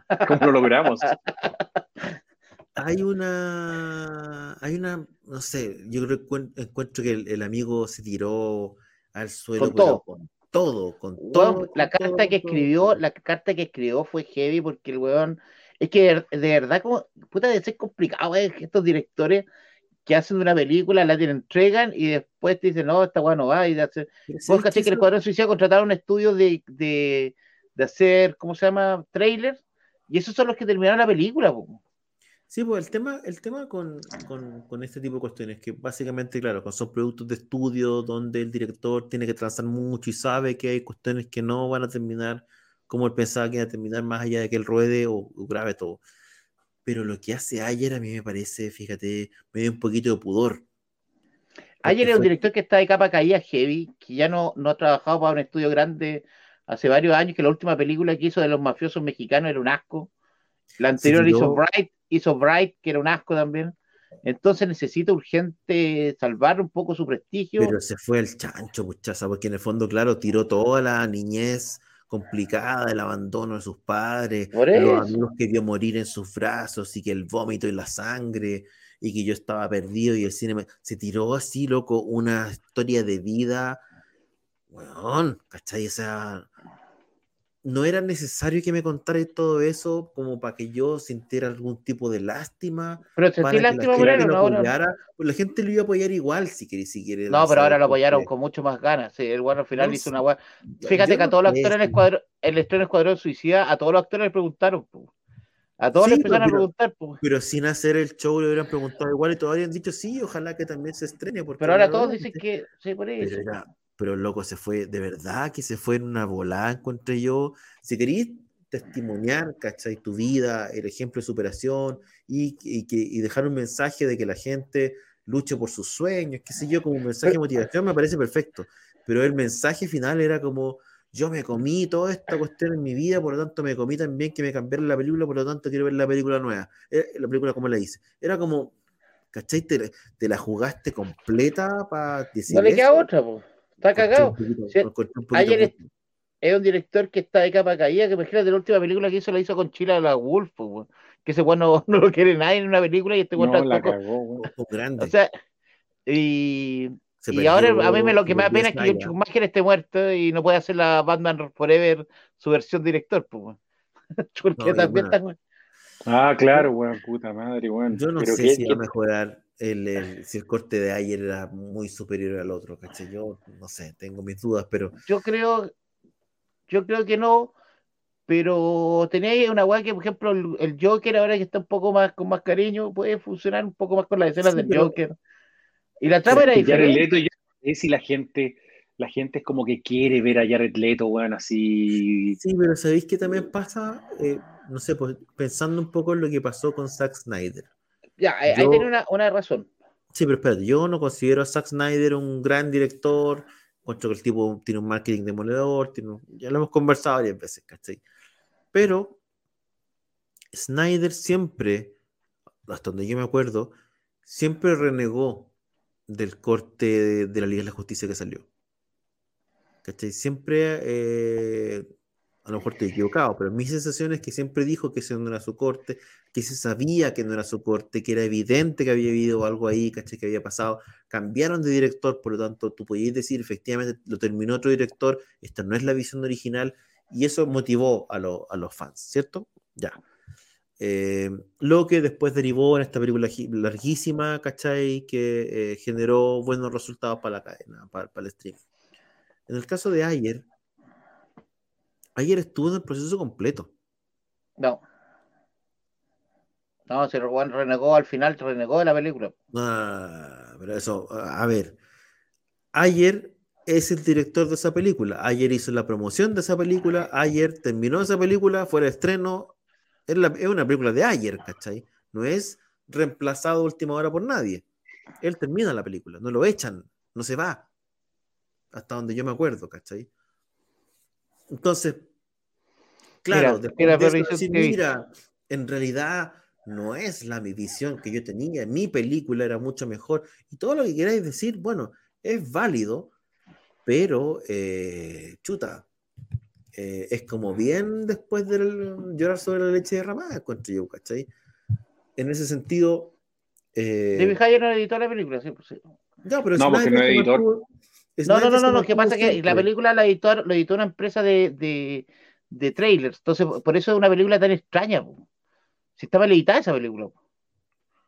¿Cómo lo logramos? hay una, hay una, no sé, yo creo que encuentro que el, amigo se tiró al suelo con todo todo, con todo. la carta que escribió, la carta que escribió fue heavy porque el weón, es que de, verdad, como, puta, de ser complicado, eh, estos directores que hacen una película, la tienen, entregan y después te dicen, no, esta weón no va. Y de hacer... Vos caché que el Escuadrón Suicida contrataron un estudio de, de, de hacer, ¿cómo se llama? Trailers, y esos son los que terminaron la película. Sí, pues el tema, el tema con, con, este tipo de cuestiones, que básicamente, claro, son productos de estudio donde el director tiene que trazar mucho y sabe que hay cuestiones que no van a terminar como él pensaba que iba a terminar más allá de que él ruede o, grabe todo. Pero lo que hace ayer a mí me parece, fíjate, me dio un poquito de pudor. Ayer es un director que está de capa caída heavy, que ya no, no ha trabajado para un estudio grande hace varios años, que la última película que hizo de los mafiosos mexicanos era un asco. La anterior hizo Bright, hizo Bright, que era un asco también. Entonces necesita urgente salvar un poco su prestigio. Pero se fue el chancho, muchacha, porque en el fondo, claro, tiró toda la niñez complicada, el abandono de sus padres, los amigos que vio morir en sus brazos y que el vómito y la sangre y que yo estaba perdido y el cine se tiró así, loco, una historia de vida, weón, ¿cachai? O sea, no era necesario que me contara todo eso como para que yo sintiera algún tipo de lástima. Pero sentí lástima por él, no, Pues la gente lo iba a apoyar igual si quiere. Si quiere no, pero ahora lo apoyaron con mucho más ganas. Sí, el bueno al final hizo una Fíjate que a todos los actores en el escuadrón, el estreno Escuadrón Suicida, a todos los actores le preguntaron. A todos Sí, les empezaron a pero- preguntar, pues. Pero sin hacer el show le hubieran preguntado igual y todavía han dicho sí, ojalá que también se estrene. Porque Pero ahora la todos dicen que sí, por eso. Pero, pero loco, se fue, de verdad que se fue en una volada, encontré yo. Si queréis testimoniar, ¿cachai? Tu vida, el ejemplo de superación y, y que, y dejar un mensaje de que la gente luche por sus sueños, qué sé yo, como un mensaje de motivación, me parece perfecto. Pero el mensaje final era como, yo me comí toda esta cuestión en mi vida, por lo tanto me comí también que me cambiaron la película, por lo tanto quiero ver la película nueva. Eh, La película, como la hice? Era como, ¿cachai? Te, te la jugaste completa para decir No le queda eso. otra, pues. Está cagado. Poquito- Sí, ayer. Es un director que está de capa caída, que imagínate la última película que hizo la hizo con Chila la Wolf, pues, que ese weón no, no lo quiere nadie en una película y este weón No, la cagó, grande. O sea, y, Se y perdió- ahora a mí me, lo que me da pena es que John. Schumacher esté muerto y no puede hacer la Batman Forever su versión director, pues. Porque No, también bueno, está. Ah, claro, weón, puta madre, weón. Yo no Pero sé qué- si qué- va a mejorar el, el- si el corte de ayer era muy superior al otro, ¿cachai? Yo no sé, tengo mis dudas, pero Yo creo, yo creo que no, pero tenía una weá que, por ejemplo, el, el Joker, ahora que está un poco más con más cariño, puede funcionar un poco más con las escenas Sí, del pero- Joker. Y la trama era que diferente. No sé si la gente, la gente es como que quiere ver a Jared Leto, weón, así. sí, pero ¿sabéis qué también pasa? Eh, no sé, pues pensando un poco en lo que pasó con Zack Snyder. Ya, ahí Yo- tiene una, una razón. Sí, pero espérate, yo no considero a Zack Snyder un gran director. Encuentro que el tipo tiene un marketing demoledor, tiene un- ya lo hemos conversado varias veces, ¿cachai? Pero Snyder siempre, hasta donde yo me acuerdo, siempre renegó del corte de, de la Liga de la Justicia que salió. ¿Cachai? Siempre, eh, a lo mejor estoy equivocado, pero mi sensación es que siempre dijo que ese no era su corte, que se sabía que no era su corte, que era evidente que había habido algo ahí, ¿cachai? Que había pasado. Cambiaron de director, por lo tanto, tú podías decir, efectivamente, lo terminó otro director, esta no es la visión original, y eso motivó a, lo- a los fans, ¿cierto? Ya. Eh, lo que después derivó en esta película larguísima, ¿cachai? Que eh, generó buenos resultados para la cadena, para, para el stream. En el caso de Ayer, Ayer estuvo en el proceso completo. No. No, se Juan renegó al final, renegó de la película. Ah, pero eso, a a ver. Ayer es el director de esa película. Ayer hizo la promoción de esa película. Ayer terminó esa película, fue el estreno. Es, la- es una película de Ayer, ¿cachai? No es reemplazado a última hora por nadie. Él termina la película, no lo echan, no se va. Hasta donde yo me acuerdo, ¿cachai? Entonces, claro, Mira, después mira, de decir, mira, en realidad no es la mi visión que yo tenía, mi película era mucho mejor, y todo lo que queráis decir, bueno, es válido, pero eh, chuta, eh, es como bien después del llorar sobre la leche derramada, encuentro yo, ¿cachai? En ese sentido, eh, David Hayer no editó la película, sí, pues sí. ya, pero No, porque no es editor. mantuvo- No, no, no, no, lo que pasa es que la película la editó, lo editó una empresa de, de, de trailers, entonces por eso es una película tan extraña. po. Si estaba editada esa película. po.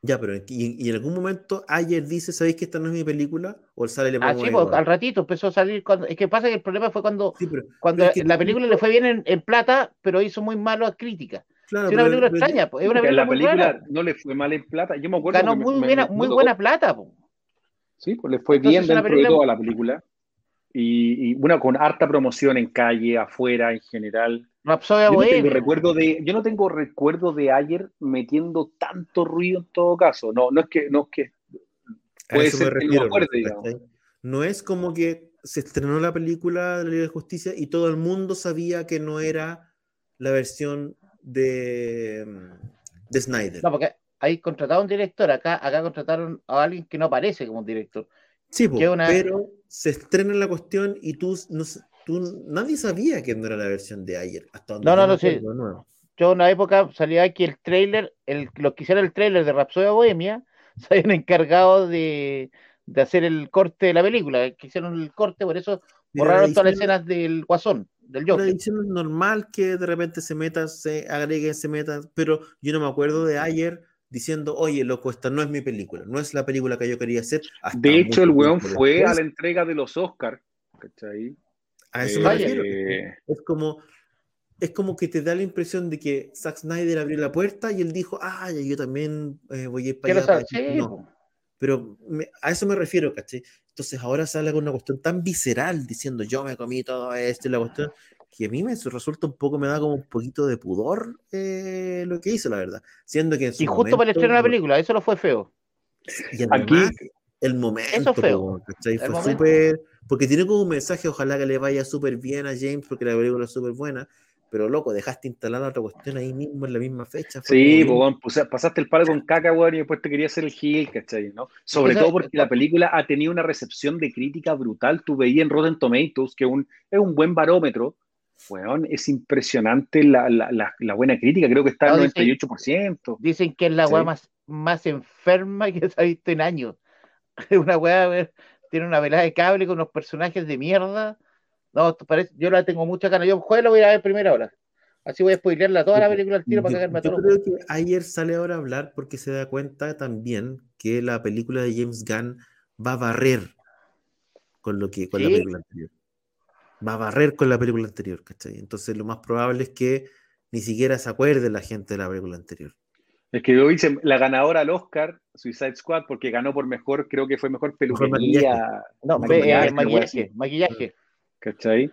Ya, pero y, y en algún momento ayer dice, ¿sabéis que esta no es mi película? O sale le Ah, sí, al ratito empezó a salir. Cuando, es que pasa que el problema fue cuando, Sí, pero, cuando pero es que la película le fue bien en, en plata, pero hizo muy malo a crítica. claro, Es una pero- película pero- extraña, po, es una película la muy película rara. no le fue mal en plata. Yo me acuerdo Ganó que muy me- buena, me muy buena plata. po. Sí, pues le fue Entonces bien una dentro película- de toda la película. Y, y bueno, con harta promoción en calle, afuera, en general. Rapsodia Yo no tengo Bohemia. recuerdo de, yo no tengo recuerdo de ayer metiendo tanto ruido en todo caso. No, no es que, no es que puede ser que no refiero, acuerde, pues. No es como que se estrenó la película de la Liga de Justicia y todo el mundo sabía que no era la versión de, de Snyder. No, porque ahí contrataron un director, acá, acá contrataron a alguien que no aparece como un director. Sí, po, una- pero se estrena la cuestión y tú, no, tú- nadie sabía que no era la versión de ayer. Hasta donde No, yo no, no, nuevo. Yo en una época salía aquí el trailer, el, los que hicieron el trailer de Rapsodia Bohemia se habían encargado de, de hacer el corte de la película, que hicieron el corte, por eso Mira, borraron todas las edición- escenas del Guasón, del Joker. edición es normal que de repente se meta, se agregue, se meta, pero yo no me acuerdo de ayer diciendo, oye, loco, esta no es mi película, no es la película que yo quería hacer. hasta De hecho, el weón fue después. a la entrega de los Oscars. ¿Cachai? A eso Eh, me refiero. eh, Es como, es como que te da la impresión de que Zack Snyder abrió la puerta y él dijo, ah, yo también eh, voy a ir para allá. para allá". sí, No, pero me- a eso me refiero, ¿cachai? Entonces ahora sale con una cuestión tan visceral diciendo yo me comí todo esto y la cuestión que a mí me resulta un poco, me da como un poquito de pudor eh, lo que hizo, la verdad. Siendo que en su Y justo para el momento- estreno de la película, eso lo fue feo. Y además, el momento, Eso es feo. ¿cachai? Fue súper. Porque tiene como un mensaje, ojalá que le vaya súper bien a James, porque la película es súper buena. Pero loco, dejaste instalada otra cuestión ahí mismo en la misma fecha. Sí, como puse- pasaste el palo con caca, weón, y después te quería hacer el heel, ¿cachai? ¿no? Sobre todo porque la película ha tenido una recepción de crítica brutal. Tú veías en Rotten Tomatoes que un, es un buen barómetro. Weón, es impresionante la, la- la- la buena crítica, creo que está No, al dice- 98%. Dicen que es la Sí. weá más, más enferma que se ha visto en años. Es una weá, tiene una velada de cable con unos personajes de mierda. No, parece, yo la tengo mucha ganas. Yo juego la voy a ver primera hora. Así voy a spoilearla toda la película al tiro para cagarme a yo creo que ayer sale ahora a hablar porque se da cuenta también que la película de James Gunn va a barrer con lo que con la película anterior. Va a barrer con la película anterior, ¿cachai? Entonces lo más probable es que ni siquiera se acuerde la gente de la película anterior. Es que yo hice la ganadora al Oscar, Suicide Squad, porque ganó por mejor, creo que fue mejor peluquería, No, Maquillaje, eh, algo maquillaje, maquillaje. ¿cachai?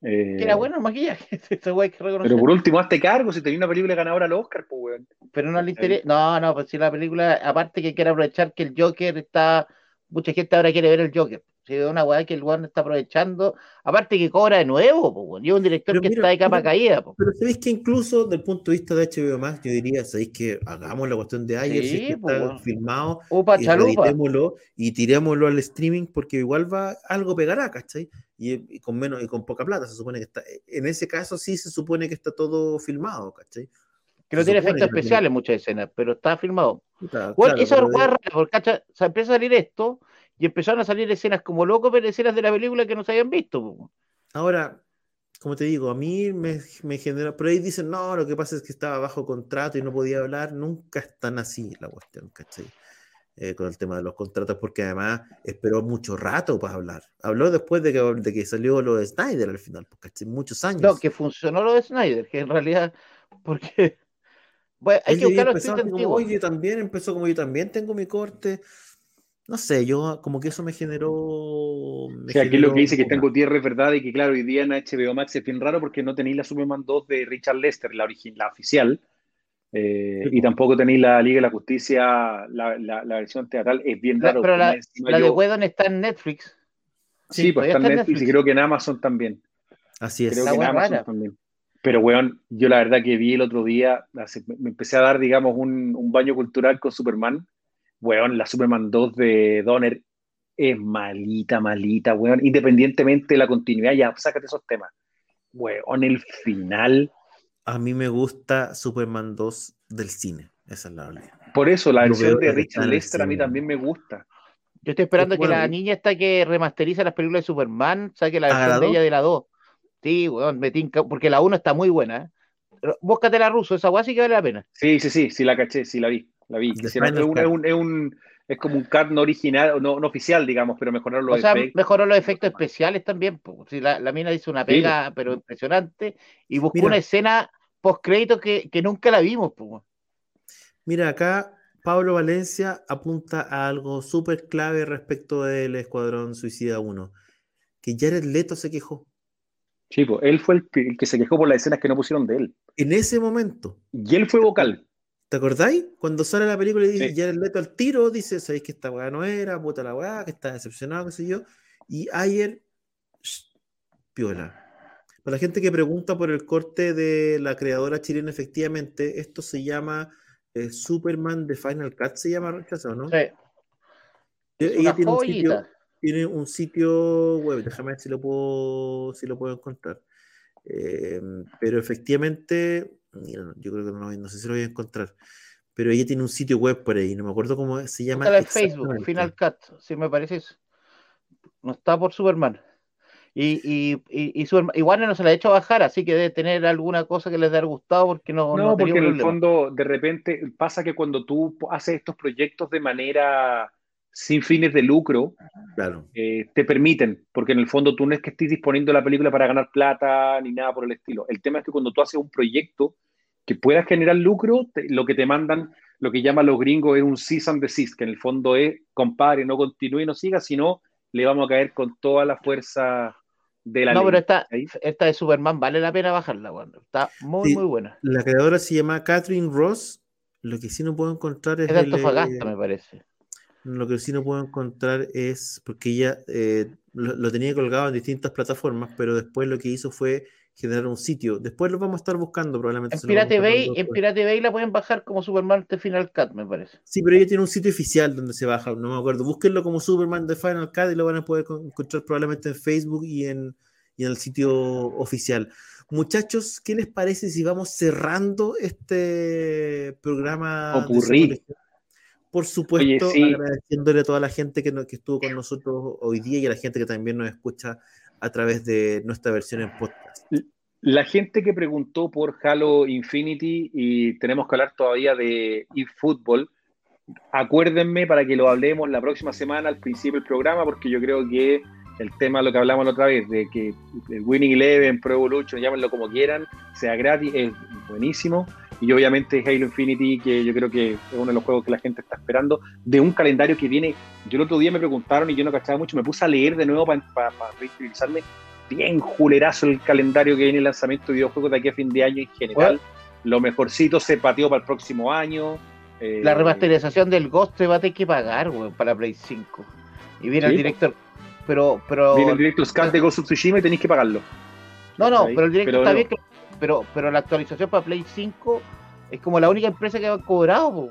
Eh, Que era bueno el maquillaje. Hay que reconocer. Pero por último, hazte cargo si tenía una película ganadora al Oscar, pues, weón. Pero no le interesa. No, no, pues si la película, aparte que quiere aprovechar que el Joker está. Mucha gente ahora quiere ver el Joker. Si es una weá que el weón está aprovechando. Aparte que cobra de nuevo, weón. Y es un director Pero que mira, está de capa caída. Pero sabéis que incluso desde el punto de vista de HBO Max, yo diría, sabéis que hagamos la cuestión de ayer, si es que está bueno. filmado, Upa, y y tirémoslo al streaming porque igual va, algo pegará, ¿cachai? Y, y con menos y con poca plata, se supone que está. En ese caso sí se supone que está todo filmado, ¿cachai? Que no se tiene efectos especiales muchas escenas, pero está filmado. Puta, Bueno, claro, eso es de- porque cacha, o sea, empieza a salir esto y empezaron a salir escenas como locos, pero escenas de la película que no se habían visto. Ahora, como te digo, a mí me, me genera. Pero ahí dicen, no, lo que pasa es que estaba bajo contrato y no podía hablar. Nunca es tan así la cuestión, ¿cachai? Eh, con el tema de los contratos, porque además esperó mucho rato para hablar. Habló después de que, de que salió lo de Snyder al final, pues, ¿cachai? Muchos años. No, que funcionó lo de Snyder, que en realidad, porque bueno, hay Él que buscar los como, oye, también empezó como yo también tengo mi corte. No sé, yo como que eso me generó. me O sea, aquí lo generó que dice que está en Gutiérrez, ¿verdad? Y que claro, hoy día en HBO Max es bien raro porque no tenéis la Superman 2 de Richard Lester, la, la oficial, eh, Sí, y po. tampoco tenéis la Liga de la Justicia, la, la- la versión teatral, es bien raro. pero la, de Whedon está en Netflix. Sí, pues está en Netflix y creo que en Amazon también. Así es. Creo que en Amazon rara. también. Pero, weón, yo la verdad que vi el otro día, hace- me me empecé a dar, digamos, un, un baño cultural con Superman. Weón, la Superman 2 de Donner es malita, malita, weón. Independientemente de la continuidad, ya, sácate esos temas. Weón, el final. A mí me gusta Superman 2 del cine. Esa es la realidad. Por eso, la versión de Richard Lester a mí también me gusta. Yo estoy esperando Es que bueno, la niña esta que remasteriza las películas de Superman saque la ¿Haga versión la de dos? ella de la 2. Sí, weón, me tinca, porque la 1 está muy buena. ¿eh? Búscate la ruso, esa weá sí que vale la pena. Sí, sí, sí, sí la caché, sí la vi. La vi. Hicieron- es, un, es, un, es, un- es como un cut no original, no, no oficial, digamos, pero mejoraron los o sea, efectos. mejoró los efectos especiales también. Si la, la mina hizo una pega, pero impresionante, y buscó Mira. una escena post crédito que, que nunca la vimos. po. Mira, acá Pablo Valencia apunta a algo súper clave respecto del Escuadrón Suicida 1. Que Jared Leto se quejó. Chico, él fue el, que- el que se quejó por las escenas que no pusieron de él. En ese momento. Y él fue vocal. ¿Te acordáis? Cuando sale la película y dice Sí. Jared Leto al tiro, dice, sabéis que esta weá no era, puta la weá, que está decepcionado, qué sé yo. Y ayer, shh, piola. Para la gente que pregunta por el corte de la creadora chilena, efectivamente, esto se llama eh, Superman de Final Cut, se llama rechazo, ¿no? Sí, es Ella tiene un, sitio, tiene un sitio web, déjame ver si lo puedo, si lo puedo encontrar. Eh, pero efectivamente, mira, yo creo que no, no sé si lo voy a encontrar. Pero ella tiene un sitio web por ahí, no me acuerdo cómo se llama. Búscala en Facebook. Final Cut, si me parece eso. No está por Superman. Y, y, y, y Superman- y Warner no se la ha hecho bajar, así que debe tener alguna cosa que les haber gustado porque no, No, no porque en el fondo, de repente, pasa que cuando tú haces estos proyectos de manera sin fines de lucro Claro. eh, te permiten, porque en el fondo tú no es que estés disponiendo la película para ganar plata ni nada por el estilo. El tema es que cuando tú haces un proyecto que pueda generar lucro, te- lo que te mandan, lo que llaman los gringos es un cease and desist, que en el fondo es, compadre, no continúe y no siga, sino le vamos a caer con toda la fuerza de la No, ley. pero esta, esta de Superman vale la pena bajarla, weón. Está muy, Sí. muy buena. La creadora se llama Catherine Ross. Lo que sí no puedo encontrar es. Es de el, Antofagasta, eh, me parece. Lo que sí no puedo encontrar es porque ella eh, lo, lo tenía colgado en distintas plataformas, pero después lo que hizo fue generar un sitio. Después lo vamos a estar buscando probablemente. En Pirate Bay, en. Pirate Bay la pueden bajar como Superman de Final Cut, me parece. Sí, pero ella tiene un sitio oficial donde se baja, no me acuerdo. Búsquenlo como Superman de Final Cut y lo van a poder con- encontrar probablemente en Facebook y en, y en el sitio oficial. Muchachos, ¿qué les parece si vamos cerrando este programa? de. Somos Legión? Por supuesto, Oye, sí. agradeciéndole a toda la gente que, que estuvo con nosotros hoy día y a la gente que también nos escucha a través de nuestra versión en podcast. La gente que preguntó por Halo Infinity y tenemos que hablar todavía de eFootball, acuérdenme para que lo hablemos la próxima semana al principio del programa, porque yo creo que el tema, lo que hablamos la otra vez, de que el Winning Eleven, Pro Evolution, llámenlo como quieran, sea gratis, es buenísimo. Y obviamente Halo Infinity, que yo creo que es uno de los juegos que la gente está esperando, de un calendario que viene. Yo el otro día me preguntaron y yo no cachaba mucho, me puse a leer de nuevo para revitalizarme. Bien julerazo el calendario que viene el lanzamiento de videojuegos de aquí a fin de año en general. Lo mejorcito se pateó para el próximo año. Eh, La remasterización del Ghost te va a tener que pagar, weón, para Play 5. Y viene Sí, el director. Pero, pero. Viene el directo Scan de Ghost of Tsushima y tenéis que pagarlo. No, no, pero el directo Pero está bien. que- Pero, pero la actualización para Play 5 es como la única empresa que ha cobrado, po.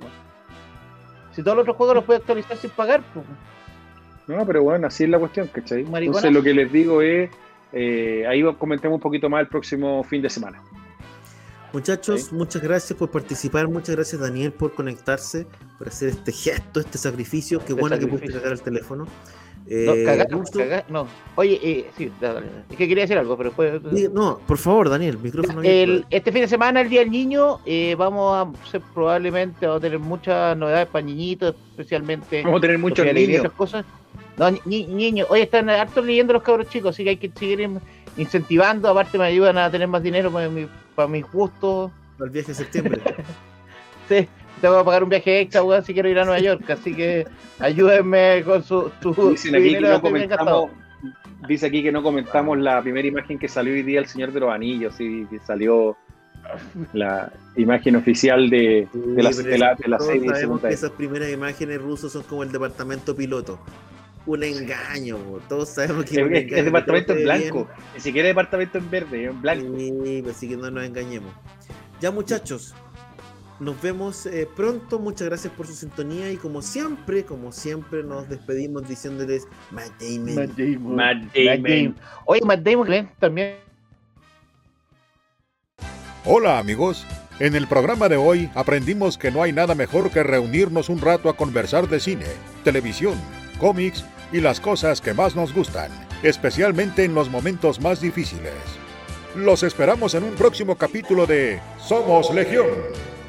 Si todos los otros juegos los puede actualizar sin pagar, po. No, pero bueno, así es la cuestión, ¿cachai? Mariconazo. Entonces lo que les digo es, eh, ahí comentemos un poquito más el próximo fin de semana. Muchachos, Sí. muchas gracias por participar, muchas gracias Daniel por conectarse, por hacer este gesto, este sacrificio. Qué Este bueno que pudiste sacar el teléfono. No, Eh, cagar, no. Oye, eh, sí, dale, dale. es que quería decir algo, pero después. Diga- No, por favor, Daniel, micrófono El- este fin de semana, el Día del Niño, eh, vamos a probablemente, vamos a tener muchas novedades para niñitos, especialmente. Vamos a tener muchos niños. cosas. No, ni- ni- niños, oye, están hartos leyendo los cabros chicos, así que hay que seguir in- incentivando. Aparte, me ayudan a tener más dinero para, mi- para mis gustos. Al viaje de septiembre. Sí, tengo que pagar un viaje extra, weón, si quiero ir a Nueva York. Así que ayúdenme con su, su, Dicen su aquí que no comentamos, dice aquí que no comentamos la primera imagen que salió hoy día El Señor de los Anillos, que salió la imagen oficial de, de la, de la, de la todos serie. sabemos que vez. esas primeras imágenes rusos son como el departamento piloto. Un engaño, todos sabemos que Es, un es- engaño, es departamento en blanco, ni siquiera departamento en verde, en blanco. Sí, pues, así que no nos engañemos. Ya muchachos, nos vemos eh, pronto. Muchas gracias por su sintonía y como siempre, como siempre nos despedimos diciéndoles Matt Damon. Matt Damon. Matt. Damon. Oye, Matt Damon ¿eh? también. Hola amigos, en el programa de hoy aprendimos que no hay nada mejor que reunirnos un rato a conversar de cine, televisión, cómics y las cosas que más nos gustan, especialmente en los momentos más difíciles. Los esperamos en un próximo capítulo de Somos Legión,